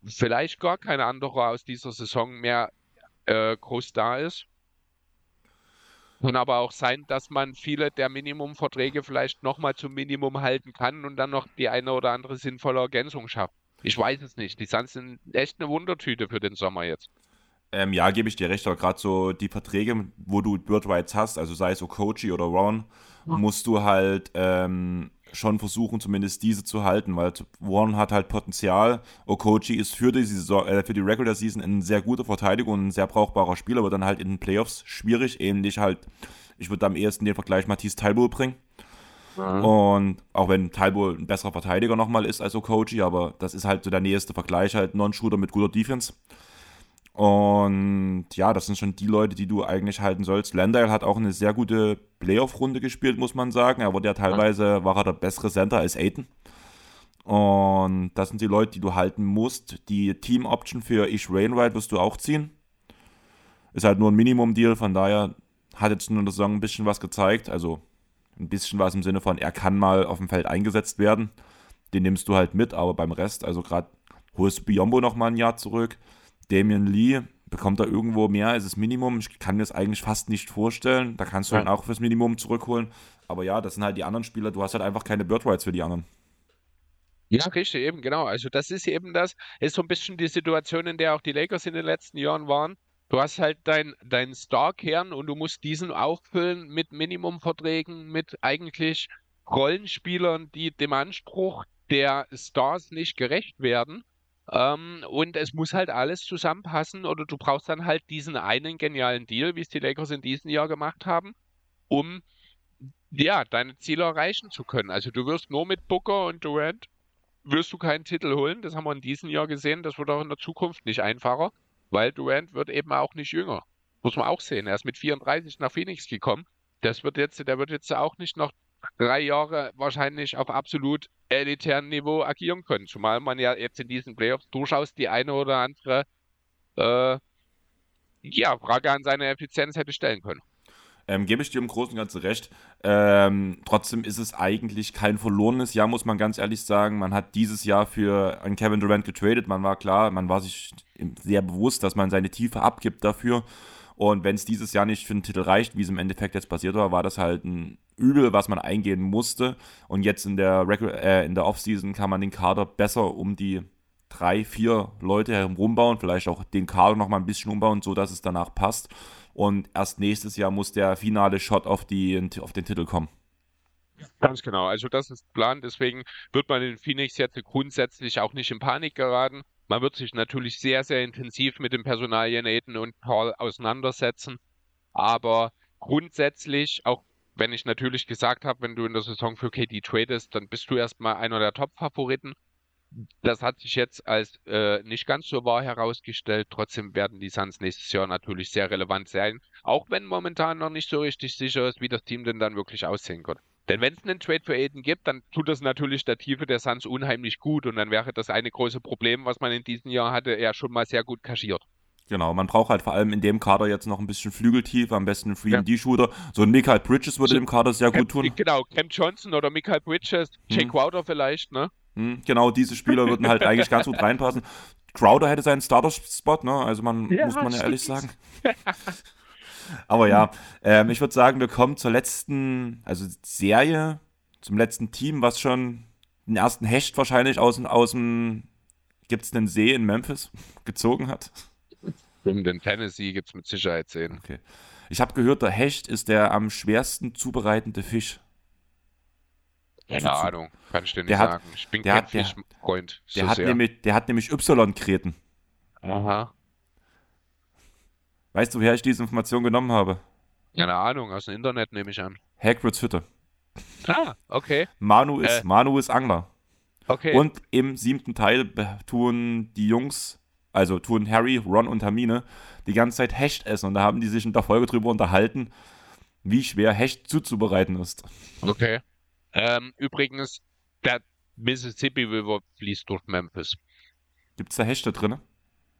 vielleicht gar kein anderer aus dieser Saison mehr äh, groß da ist. Kann aber auch sein, dass man viele der Minimumverträge vielleicht nochmal zum Minimum halten kann und dann noch die eine oder andere sinnvolle Ergänzung schafft. Ich weiß es nicht. Die Suns sind echt eine Wundertüte für den Sommer jetzt. Ähm, ja, gebe ich dir recht, aber gerade so die Verträge, wo du Bird Rights hast, also sei es Okochi oder Ron, ja. musst du halt ähm, schon versuchen, zumindest diese zu halten, weil Ron hat halt Potenzial. Okochi ist für die, Saison, äh, für die Regular Season ein sehr guter Verteidiger und ein sehr brauchbarer Spieler, aber dann halt in den Playoffs schwierig, ähnlich halt, ich würde am ehesten den Vergleich Matisse Talbot bringen. Ja. Und auch wenn Talbot ein besserer Verteidiger nochmal ist als Okochi, aber das ist halt so der nächste Vergleich, halt Non-Shooter mit guter Defense. Und ja, das sind schon die Leute, die du eigentlich halten sollst. Landale hat auch eine sehr gute Playoff-Runde gespielt, muss man sagen. Er wurde ja teilweise, war er der bessere Center als Aiden. Und das sind die Leute, die du halten musst. Die Team-Option für Ish Rainwright wirst du auch ziehen. Ist halt nur ein Minimum-Deal, von daher hat jetzt nur in der Saison ein bisschen was gezeigt. Also ein bisschen was im Sinne von, er kann mal auf dem Feld eingesetzt werden. Den nimmst du halt mit, aber beim Rest, also gerade holst du Biombo nochmal ein Jahr zurück. Damian Lee bekommt er irgendwo mehr als das Minimum. Ich kann mir das eigentlich fast nicht vorstellen. Da kannst du ja. dann auch fürs Minimum zurückholen. Aber ja, das sind halt die anderen Spieler. Du hast halt einfach keine Bird Rights für die anderen. Ja, richtig, eben, genau. Also das ist eben das, ist so ein bisschen die Situation, in der auch die Lakers in den letzten Jahren waren. Du hast halt deinen dein Star-Kern und du musst diesen auffüllen mit Minimumverträgen, mit eigentlich Rollenspielern, die dem Anspruch der Stars nicht gerecht werden. Ähm, und es muss halt alles zusammenpassen oder du brauchst dann halt diesen einen genialen Deal, wie es die Lakers in diesem Jahr gemacht haben, um ja, deine Ziele erreichen zu können. Also du wirst nur mit Booker und Durant wirst du keinen Titel holen. Das haben wir in diesem Jahr gesehen. Das wird auch in der Zukunft nicht einfacher, weil Durant wird eben auch nicht jünger. Muss man auch sehen. Er ist mit 34 nach Phoenix gekommen. Das wird jetzt, der wird jetzt auch nicht noch drei Jahre wahrscheinlich auf absolut elitären Niveau agieren können. Zumal man ja jetzt in diesen Playoffs durchaus die eine oder andere äh, ja, Frage an seine Effizienz hätte stellen können. Ähm, gebe ich dir im Großen und Ganzen recht. Ähm, trotzdem ist es eigentlich kein verlorenes Jahr, muss man ganz ehrlich sagen. Man hat dieses Jahr für einen Kevin Durant getradet. Man war klar, man war sich sehr bewusst, dass man seine Tiefe abgibt dafür. Und wenn es dieses Jahr nicht für den Titel reicht, wie es im Endeffekt jetzt passiert war, war das halt ein Übel, was man eingehen musste. Und jetzt in der, äh, in der Offseason kann man den Kader besser um die drei, vier Leute herum bauen, vielleicht auch den Kader nochmal ein bisschen umbauen, sodass es danach passt. Und erst nächstes Jahr muss der finale Shot auf, die, auf den Titel kommen. Ganz genau. Also das ist Plan. Deswegen wird man in Phoenix jetzt grundsätzlich auch nicht in Panik geraten. Man wird sich natürlich sehr, sehr intensiv mit den Personalien Aiden und Paul auseinandersetzen. Aber grundsätzlich, auch wenn ich natürlich gesagt habe, wenn du in der Saison für KD tradest, dann bist du erstmal einer der Top-Favoriten. Das hat sich jetzt als äh, nicht ganz so wahr herausgestellt. Trotzdem werden die Suns nächstes Jahr natürlich sehr relevant sein. Auch wenn momentan noch nicht so richtig sicher ist, wie das Team denn dann wirklich aussehen wird. Denn wenn es einen Trade für Aiden gibt, dann tut das natürlich der Tiefe der Suns unheimlich gut und dann wäre das eine große Problem, was man in diesem Jahr hatte, ja schon mal sehr gut kaschiert. Genau, man braucht halt vor allem in dem Kader jetzt noch ein bisschen Flügeltiefe, am besten einen Free-D-Shooter. So ein Michael Bridges würde so, dem Kader sehr Cam, gut tun. Genau, Cam Johnson oder Michael Bridges, Jake hm. Crowder vielleicht, ne? Hm, genau, diese Spieler würden halt eigentlich ganz gut reinpassen. Crowder hätte seinen Starter-Spot, ne? Also man ja, muss man ja ehrlich sagen. Aber ja, ähm, ich würde sagen, wir kommen zur letzten, also Serie, zum letzten Team, was schon den ersten Hecht wahrscheinlich aus, aus dem, gibt es einen See in Memphis, gezogen hat. In den Tennessee gibt es mit Sicherheit Seen. Okay. Ich habe gehört, der Hecht ist der am schwersten zubereitende Fisch. Keine Ahnung, kann ich dir nicht der sagen. Hat, ich bin kein Fischfreund. Der, der, hat nämlich, der hat nämlich Y-Kreten. Aha. Weißt du, woher ich diese Information genommen habe? Keine Ahnung, aus dem Internet nehme ich an. Hagrids Hütte. Ah, okay. Manu ist, äh. Manu ist Angler. Okay. Und im siebten Teil tun die Jungs, also tun Harry, Ron und Hermine, die ganze Zeit Hecht essen. Und da haben die sich in der Folge drüber unterhalten, wie schwer Hecht zuzubereiten ist. Okay. Ähm, übrigens, der Mississippi River fließt durch Memphis. Gibt es da Hechte drin?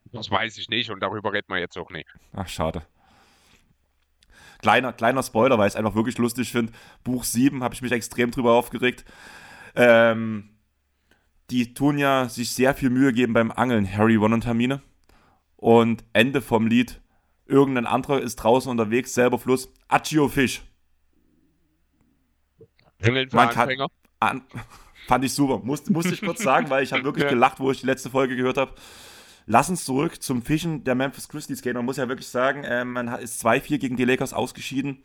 Das weiß ich nicht und darüber reden wir jetzt auch nicht. Ach, schade. Kleiner, kleiner Spoiler, weil ich es einfach wirklich lustig finde. Buch 7 habe ich mich extrem drüber aufgeregt. Ähm, die tun ja sich sehr viel Mühe geben beim Angeln, Harry, Ron und Hermine. Und Ende vom Lied, irgendein anderer ist draußen unterwegs, selber Fluss, Accio Fisch. Angeln für Man Anfänger. An, fand ich super. Muss, musste ich kurz sagen, weil ich habe wirklich gelacht, wo ich die letzte Folge gehört habe. Lass uns zurück zum Fischen der Memphis Grizzlies gehen. Man muss ja wirklich sagen, äh, man ist 2-4 gegen die Lakers ausgeschieden.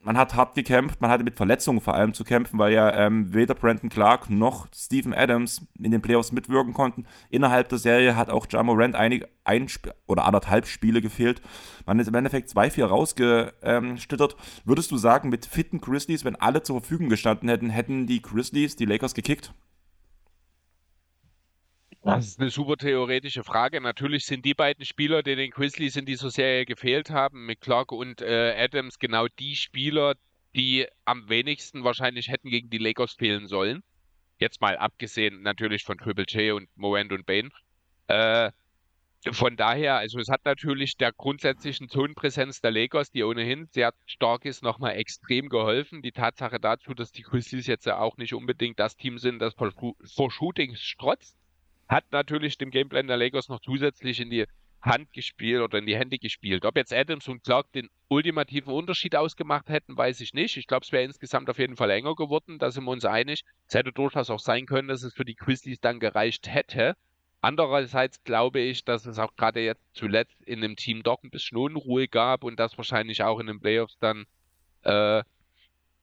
Man hat hart gekämpft, man hatte mit Verletzungen vor allem zu kämpfen, weil ja ähm, weder Brandon Clark noch Stephen Adams in den Playoffs mitwirken konnten. Innerhalb der Serie hat auch Jamo Rand einige, ein oder anderthalb Spiele gefehlt. Man ist im Endeffekt 2-4 rausgestittert. Würdest du sagen, mit fitten Grizzlies, wenn alle zur Verfügung gestanden hätten, hätten die Grizzlies die Lakers gekickt? Das ist eine super theoretische Frage. Natürlich sind die beiden Spieler, die den Grizzlies in dieser Serie gefehlt haben, mit Clark und äh, Adams, genau die Spieler, die am wenigsten wahrscheinlich hätten gegen die Lakers fehlen sollen. Jetzt mal abgesehen natürlich von Triple J und Morant und Bane. Äh, von daher, also es hat natürlich der grundsätzlichen Zonenpräsenz der Lakers, die ohnehin sehr stark ist, nochmal extrem geholfen. Die Tatsache dazu, dass die Grizzlies jetzt ja auch nicht unbedingt das Team sind, das vor, Shootings strotzt hat natürlich dem Gameplan der Lakers noch zusätzlich in die Hand gespielt oder in die Hände gespielt. Ob jetzt Adams und Clark den ultimativen Unterschied ausgemacht hätten, weiß ich nicht. Ich glaube, es wäre insgesamt auf jeden Fall enger geworden, da sind wir uns einig. Es hätte durchaus auch sein können, dass es für die Grizzlies dann gereicht hätte. Andererseits glaube ich, dass es auch gerade jetzt zuletzt in dem Team doch ein bisschen Unruhe gab und das wahrscheinlich auch in den Playoffs dann äh,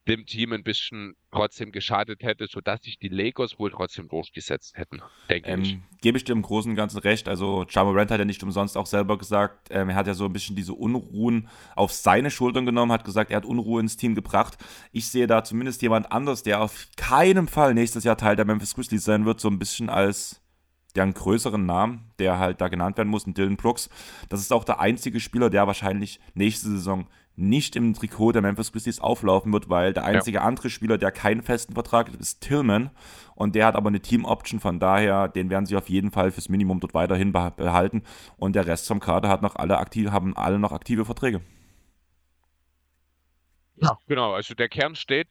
dem Team ein bisschen trotzdem geschadet hätte, sodass sich die Lakers wohl trotzdem durchgesetzt hätten, denke ähm, ich. Gebe ich dir im Großen und Ganzen recht. Also Morant hat ja nicht umsonst auch selber gesagt, ähm, er hat ja so ein bisschen diese Unruhen auf seine Schultern genommen, hat gesagt, er hat Unruhe ins Team gebracht. Ich sehe da zumindest jemand anders, der auf keinen Fall nächstes Jahr Teil der Memphis Grizzlies sein wird, so ein bisschen als der einen größeren Namen, der halt da genannt werden muss, ein Dylan Brooks. Das ist auch der einzige Spieler, der wahrscheinlich nächste Saison nicht im Trikot der Memphis Grizzlies auflaufen wird, weil der einzige ja. andere Spieler, der keinen festen Vertrag hat, ist Tillman und der hat aber eine Team-Option, von daher, den werden sie auf jeden Fall fürs Minimum dort weiterhin behalten und der Rest vom Kader hat noch alle aktiv, haben alle noch aktive Verträge. Ja, genau, also der Kern steht,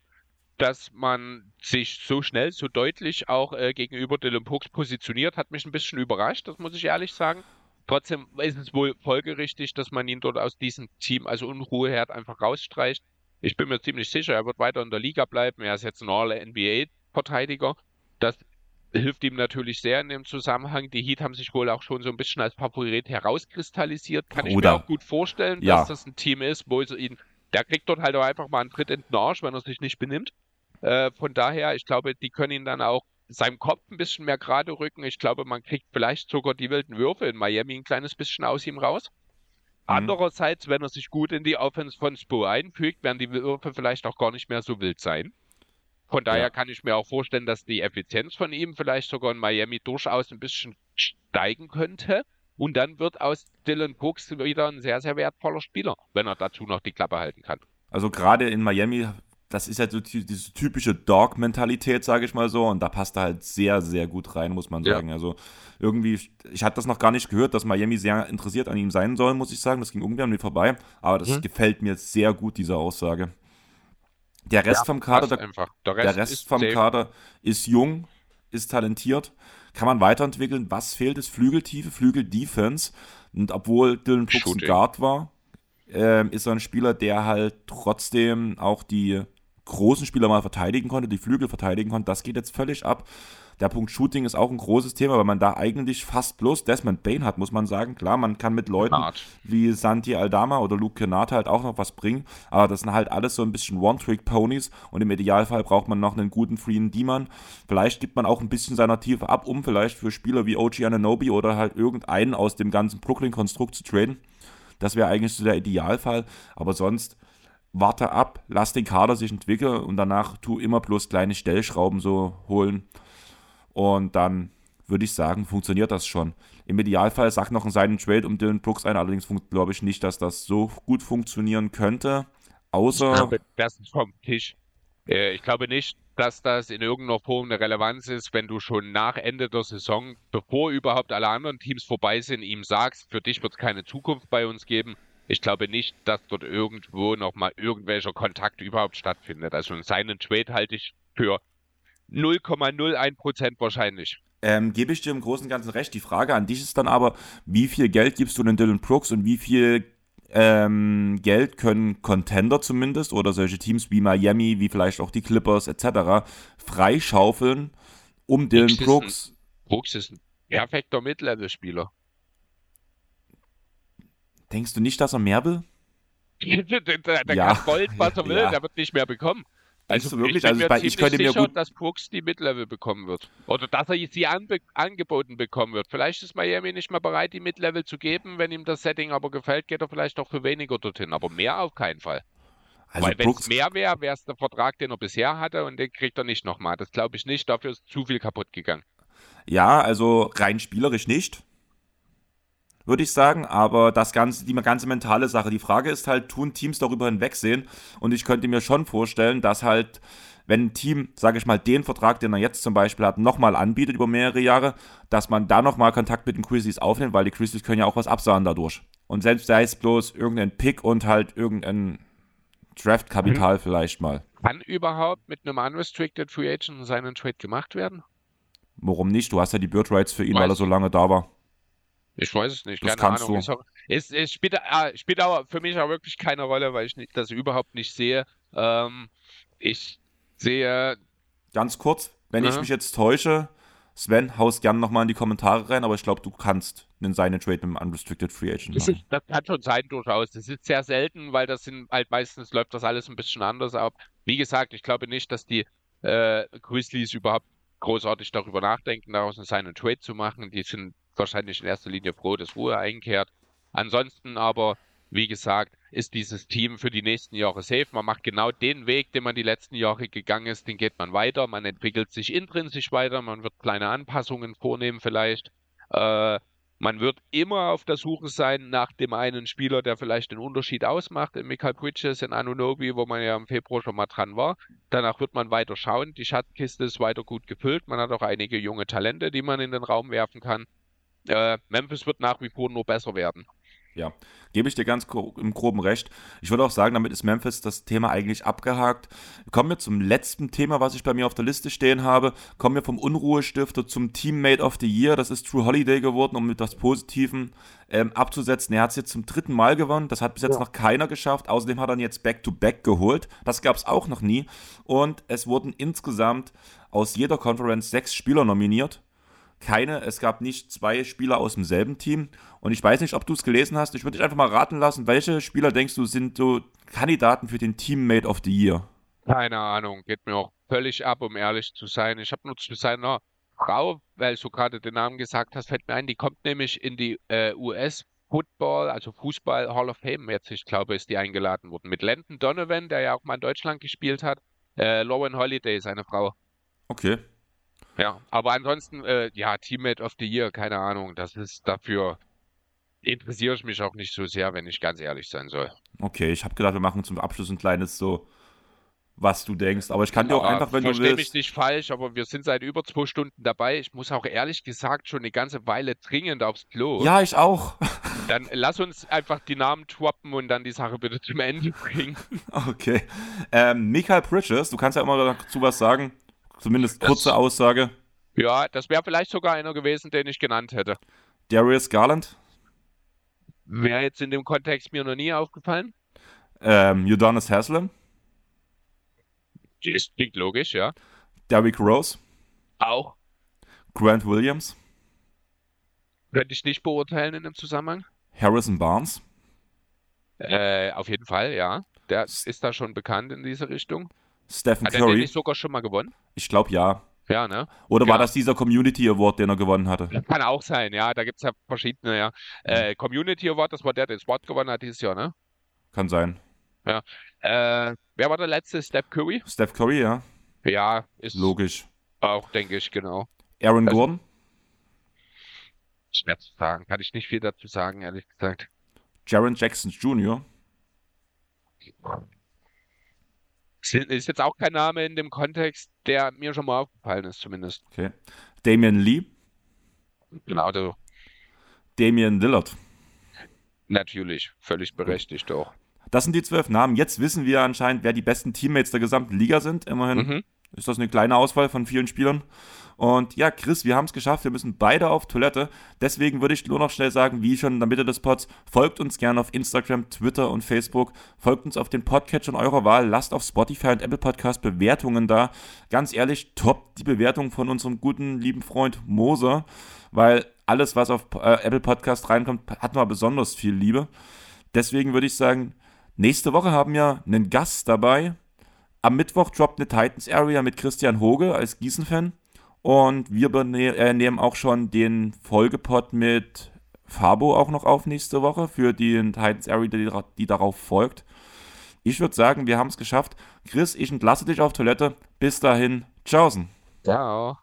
dass man sich so schnell, so deutlich auch äh, gegenüber Dylan Brooks positioniert, hat mich ein bisschen überrascht, das muss ich ehrlich sagen. Trotzdem ist es wohl folgerichtig, dass man ihn dort aus diesem Team, also Unruheherd, einfach rausstreicht. Ich bin mir ziemlich sicher, er wird weiter in der Liga bleiben. Er ist jetzt ein All-NBA-Verteidiger. Das hilft ihm natürlich sehr in dem Zusammenhang. Die Heat haben sich wohl auch schon so ein bisschen als Favorit herauskristallisiert. Kann ich mir auch gut vorstellen, ja. dass das ein Team ist, wo sie ihn, der kriegt dort halt auch einfach mal einen Tritt in den Arsch, wenn er sich nicht benimmt. Äh, von daher, ich glaube, die können ihn dann auch seinem Kopf ein bisschen mehr gerade rücken. Ich glaube, man kriegt vielleicht sogar die wilden Würfe in Miami ein kleines bisschen aus ihm raus. Mhm. Andererseits, wenn er sich gut in die Offense von Spo einfügt, werden die Würfe vielleicht auch gar nicht mehr so wild sein. Von daher ja. kann ich mir auch vorstellen, dass die Effizienz von ihm vielleicht sogar in Miami durchaus ein bisschen steigen könnte. Und dann wird aus Dylan Brooks wieder ein sehr, sehr wertvoller Spieler, wenn er dazu noch die Klappe halten kann. Also gerade in Miami das ist halt so diese typische Dog-Mentalität, sage ich mal so. Und da passt er halt sehr, sehr gut rein, muss man sagen. Ja. Also irgendwie, ich hatte das noch gar nicht gehört, dass Miami sehr interessiert an ihm sein soll, muss ich sagen. Das ging irgendwie an mir vorbei. Aber das mhm. gefällt mir sehr gut, diese Aussage. Der Rest ja, vom Kader, der, der, Rest, der Rest vom safe. Kader ist jung, ist talentiert, kann man weiterentwickeln. Was fehlt, ist Flügeltiefe, Flügel-Defense. Und obwohl Dylan Brooks ein Guard war, äh, ist er ein Spieler, der halt trotzdem auch die großen Spieler mal verteidigen konnte, die Flügel verteidigen konnte. Das geht jetzt völlig ab. Der Punkt Shooting ist auch ein großes Thema, weil man da eigentlich fast bloß Desmond Bain hat, muss man sagen. Klar, man kann mit Leuten Art. wie Santi Aldama oder Luke Kenata halt auch noch was bringen, aber das sind halt alles so ein bisschen One-Trick-Ponys und im Idealfall braucht man noch einen guten Freen D-Man. Vielleicht gibt man auch ein bisschen seiner Tiefe ab, um vielleicht für Spieler wie OG Ananobi oder halt irgendeinen aus dem ganzen Brooklyn-Konstrukt zu traden. Das wäre eigentlich so der Idealfall, aber sonst warte ab, lass den Kader sich entwickeln und danach tu immer bloß kleine Stellschrauben so holen. Und dann würde ich sagen, funktioniert das schon. Im Idealfall sagt noch ein seinen Trade um Dylan Brooks ein, allerdings glaube ich nicht, dass das so gut funktionieren könnte. Außer. Das ist vom Tisch. Äh, ich glaube nicht, dass das in irgendeiner Form eine Relevanz ist, wenn du schon nach Ende der Saison, bevor überhaupt alle anderen Teams vorbei sind, ihm sagst, für dich wird es keine Zukunft bei uns geben ich glaube nicht, dass dort irgendwo nochmal irgendwelcher Kontakt überhaupt stattfindet. Also seinen Trade halte ich für 0,01% wahrscheinlich. Ähm, gebe ich dir im Großen und Ganzen recht. Die Frage an dich ist dann aber, wie viel Geld gibst du den Dylan Brooks und wie viel ähm, Geld können Contender zumindest oder solche Teams wie Miami, wie vielleicht auch die Clippers etc. freischaufeln, um Dylan Brooks. Brooks ist ein perfekter Mid-Level-Spieler. Denkst du nicht, dass er mehr will? der, ja. kann Gold, was er will, ja. der wird nicht mehr bekommen. Also du wirklich? Ich, also ich, ich könnte sicher, mir gut... dass Brooks die Mid-Level bekommen wird. Oder dass er sie anbe angeboten bekommen wird. Vielleicht ist Miami nicht mehr bereit, die Mid-Level zu geben. Wenn ihm das Setting aber gefällt, geht er vielleicht auch für weniger dorthin. Aber mehr auf keinen Fall. Also Weil wenn es mehr wäre, wäre es der Vertrag, den er bisher hatte und den kriegt er nicht nochmal. Das glaube ich nicht. Dafür ist zu viel kaputt gegangen. Ja, also rein spielerisch nicht würde ich sagen. Aber das ganze, die ganze mentale Sache. Die Frage ist halt, tun Teams darüber hinwegsehen? Und ich könnte mir schon vorstellen, dass halt, wenn ein Team, sage ich mal, den Vertrag, den er jetzt zum Beispiel hat, nochmal anbietet über mehrere Jahre, dass man da nochmal Kontakt mit den Grizzlies aufnimmt, weil die Grizzlies können ja auch was absahen dadurch. Und selbst sei es bloß irgendein Pick und halt irgendein Draftkapital mhm. vielleicht mal. Kann überhaupt mit einem Unrestricted Free Agent seinen Trade gemacht werden? Warum nicht? Du hast ja die Bird Rights für ihn, Weiß. weil er so lange da war. Ich weiß es nicht, Das keine kannst Ahnung. du. Es, es, spielt, äh, spielt aber für mich auch wirklich keine Rolle, weil ich nicht, das überhaupt nicht sehe. Ähm, ich sehe, Ganz kurz, wenn ich Aha. mich jetzt täusche, Sven, haust gerne nochmal in die Kommentare rein, aber ich glaube, du kannst einen seinen Trade mit einem Unrestricted Free Agent das, machen. ist, das kann schon sein durchaus. Das ist sehr selten, weil das sind halt meistens läuft das alles ein bisschen anders ab. Wie gesagt, ich glaube nicht, dass die äh, Grizzlies überhaupt großartig darüber nachdenken, daraus einen seinen Trade zu machen. Die sind wahrscheinlich in erster Linie froh, dass Ruhe einkehrt. Ansonsten aber, wie gesagt, ist dieses Team für die nächsten Jahre safe. Man macht genau den Weg, den man die letzten Jahre gegangen ist, den geht man weiter. Man entwickelt sich intrinsisch weiter, man wird kleine Anpassungen vornehmen vielleicht. Äh, man wird immer auf der Suche sein nach dem einen Spieler, der vielleicht den Unterschied ausmacht. In Michael Bridges, in Anunobi, wo man ja im Februar schon mal dran war. Danach wird man weiter schauen. Die Schatzkiste ist weiter gut gefüllt. Man hat auch einige junge Talente, die man in den Raum werfen kann. Äh, Memphis wird nach wie vor nur besser werden. Ja, gebe ich dir ganz gro- im groben recht. Ich würde auch sagen, damit ist Memphis das Thema eigentlich abgehakt. Kommen wir zum letzten Thema, was ich bei mir auf der Liste stehen habe. Kommen wir vom Unruhestifter zum Teammate of the Year. Das ist True Holiday geworden, um mit das Positiven ähm, abzusetzen. Er hat es jetzt zum dritten Mal gewonnen. Das hat bis jetzt noch keiner geschafft. Außerdem hat er ihn jetzt Back-to-Back geholt. Das gab es auch noch nie. Und es wurden insgesamt aus jeder Conference sechs Spieler nominiert keine, es gab nicht zwei Spieler aus demselben Team. Und ich weiß nicht, ob du es gelesen hast. Ich würde dich einfach mal raten lassen, welche Spieler denkst du sind so Kandidaten für den Teammate of the Year? Keine Ahnung, geht mir auch völlig ab, um ehrlich zu sein. Ich habe nur zu seiner Frau, weil du gerade den Namen gesagt hast, fällt mir ein, die kommt nämlich in die äh, US Football, also Fußball Hall of Fame jetzt, ich glaube, ist die eingeladen worden. Mit Landon Donovan, der ja auch mal in Deutschland gespielt hat. Äh, Lauren Holiday, seine Frau. Okay. Ja, aber ansonsten, äh, ja, Teammate of the Year, keine Ahnung. Das ist dafür interessiere ich mich auch nicht so sehr, wenn ich ganz ehrlich sein soll. Okay, ich habe gedacht, wir machen zum Abschluss ein kleines so, was du denkst. Aber ich kann dir auch Ja, einfach, wenn du versteh mich willst. nicht falsch, aber wir sind seit über zwei Stunden dabei. Ich muss auch ehrlich gesagt schon eine ganze Weile dringend aufs Klo. Ja, ich auch. Dann lass uns einfach die Namen droppen und dann die Sache bitte zum Ende bringen. Okay. Ähm, Michael Bridges, du kannst ja immer dazu was sagen. Zumindest Das- kurze Aussage. Ja, das wäre vielleicht sogar einer gewesen, den ich genannt hätte. Darius Garland, Wäre jetzt in dem Kontext mir noch nie aufgefallen. ähm, Udonis Haslam, Das klingt logisch, ja. Derrick Rose, Auch. Grant Williams, Könnte ich nicht beurteilen in dem Zusammenhang. Harrison Barnes, Äh, auf jeden Fall, ja. Der ist da schon bekannt in diese Richtung. Stephen Hat er den Curry. nicht sogar schon mal gewonnen? Ich glaube ja. Ja, ne? Oder war Ja. das dieser Community Award, den er gewonnen hatte? Kann auch sein, ja. Da gibt es ja verschiedene, ja. Äh, Community Award, das war der, der den Spot gewonnen hat dieses Jahr, ne? Kann sein. Äh, wer war der letzte? Steph Curry? Steph Curry, ja. Ja, ist Logisch. auch, denke ich, genau. Aaron Also- Gordon, Schwer zu sagen. Kann ich nicht viel dazu sagen, ehrlich gesagt. Jaron Jackson Jr., Ist jetzt auch kein Name in dem Kontext, der mir schon mal aufgefallen ist, zumindest. okay. Damian Lee, Genau, so. Damian Lillard. Natürlich. Völlig berechtigt auch. Das sind die zwölf Namen. Jetzt wissen wir anscheinend, wer die besten Teammates der gesamten Liga sind. Immerhin Mhm. Ist das eine kleine Auswahl von vielen Spielern. Und ja, Chris, wir haben es geschafft. Wir müssen beide auf Toilette. Deswegen würde ich nur noch schnell sagen, wie schon in der Mitte des Pods, folgt uns gerne auf Instagram, Twitter und Facebook. Folgt uns auf den Podcatchern eurer Wahl. Lasst auf Spotify und Apple Podcast Bewertungen da. Ganz ehrlich, top die Bewertung von unserem guten, lieben Freund Moser. Weil alles, was auf äh, Apple Podcast reinkommt, hat mal besonders viel Liebe. Deswegen würde ich sagen, nächste Woche haben wir einen Gast dabei. Am Mittwoch droppt eine Titans Area mit Christian Hoge als Gießen-Fan. Und wir äh, nehmen auch schon den Folgepod mit Fabo auch noch auf nächste Woche für die Titans Area, die, die darauf folgt. Ich würde sagen, wir haben es geschafft. Chris, ich entlasse dich auf Toilette. Bis dahin. Tschaußen. チャオ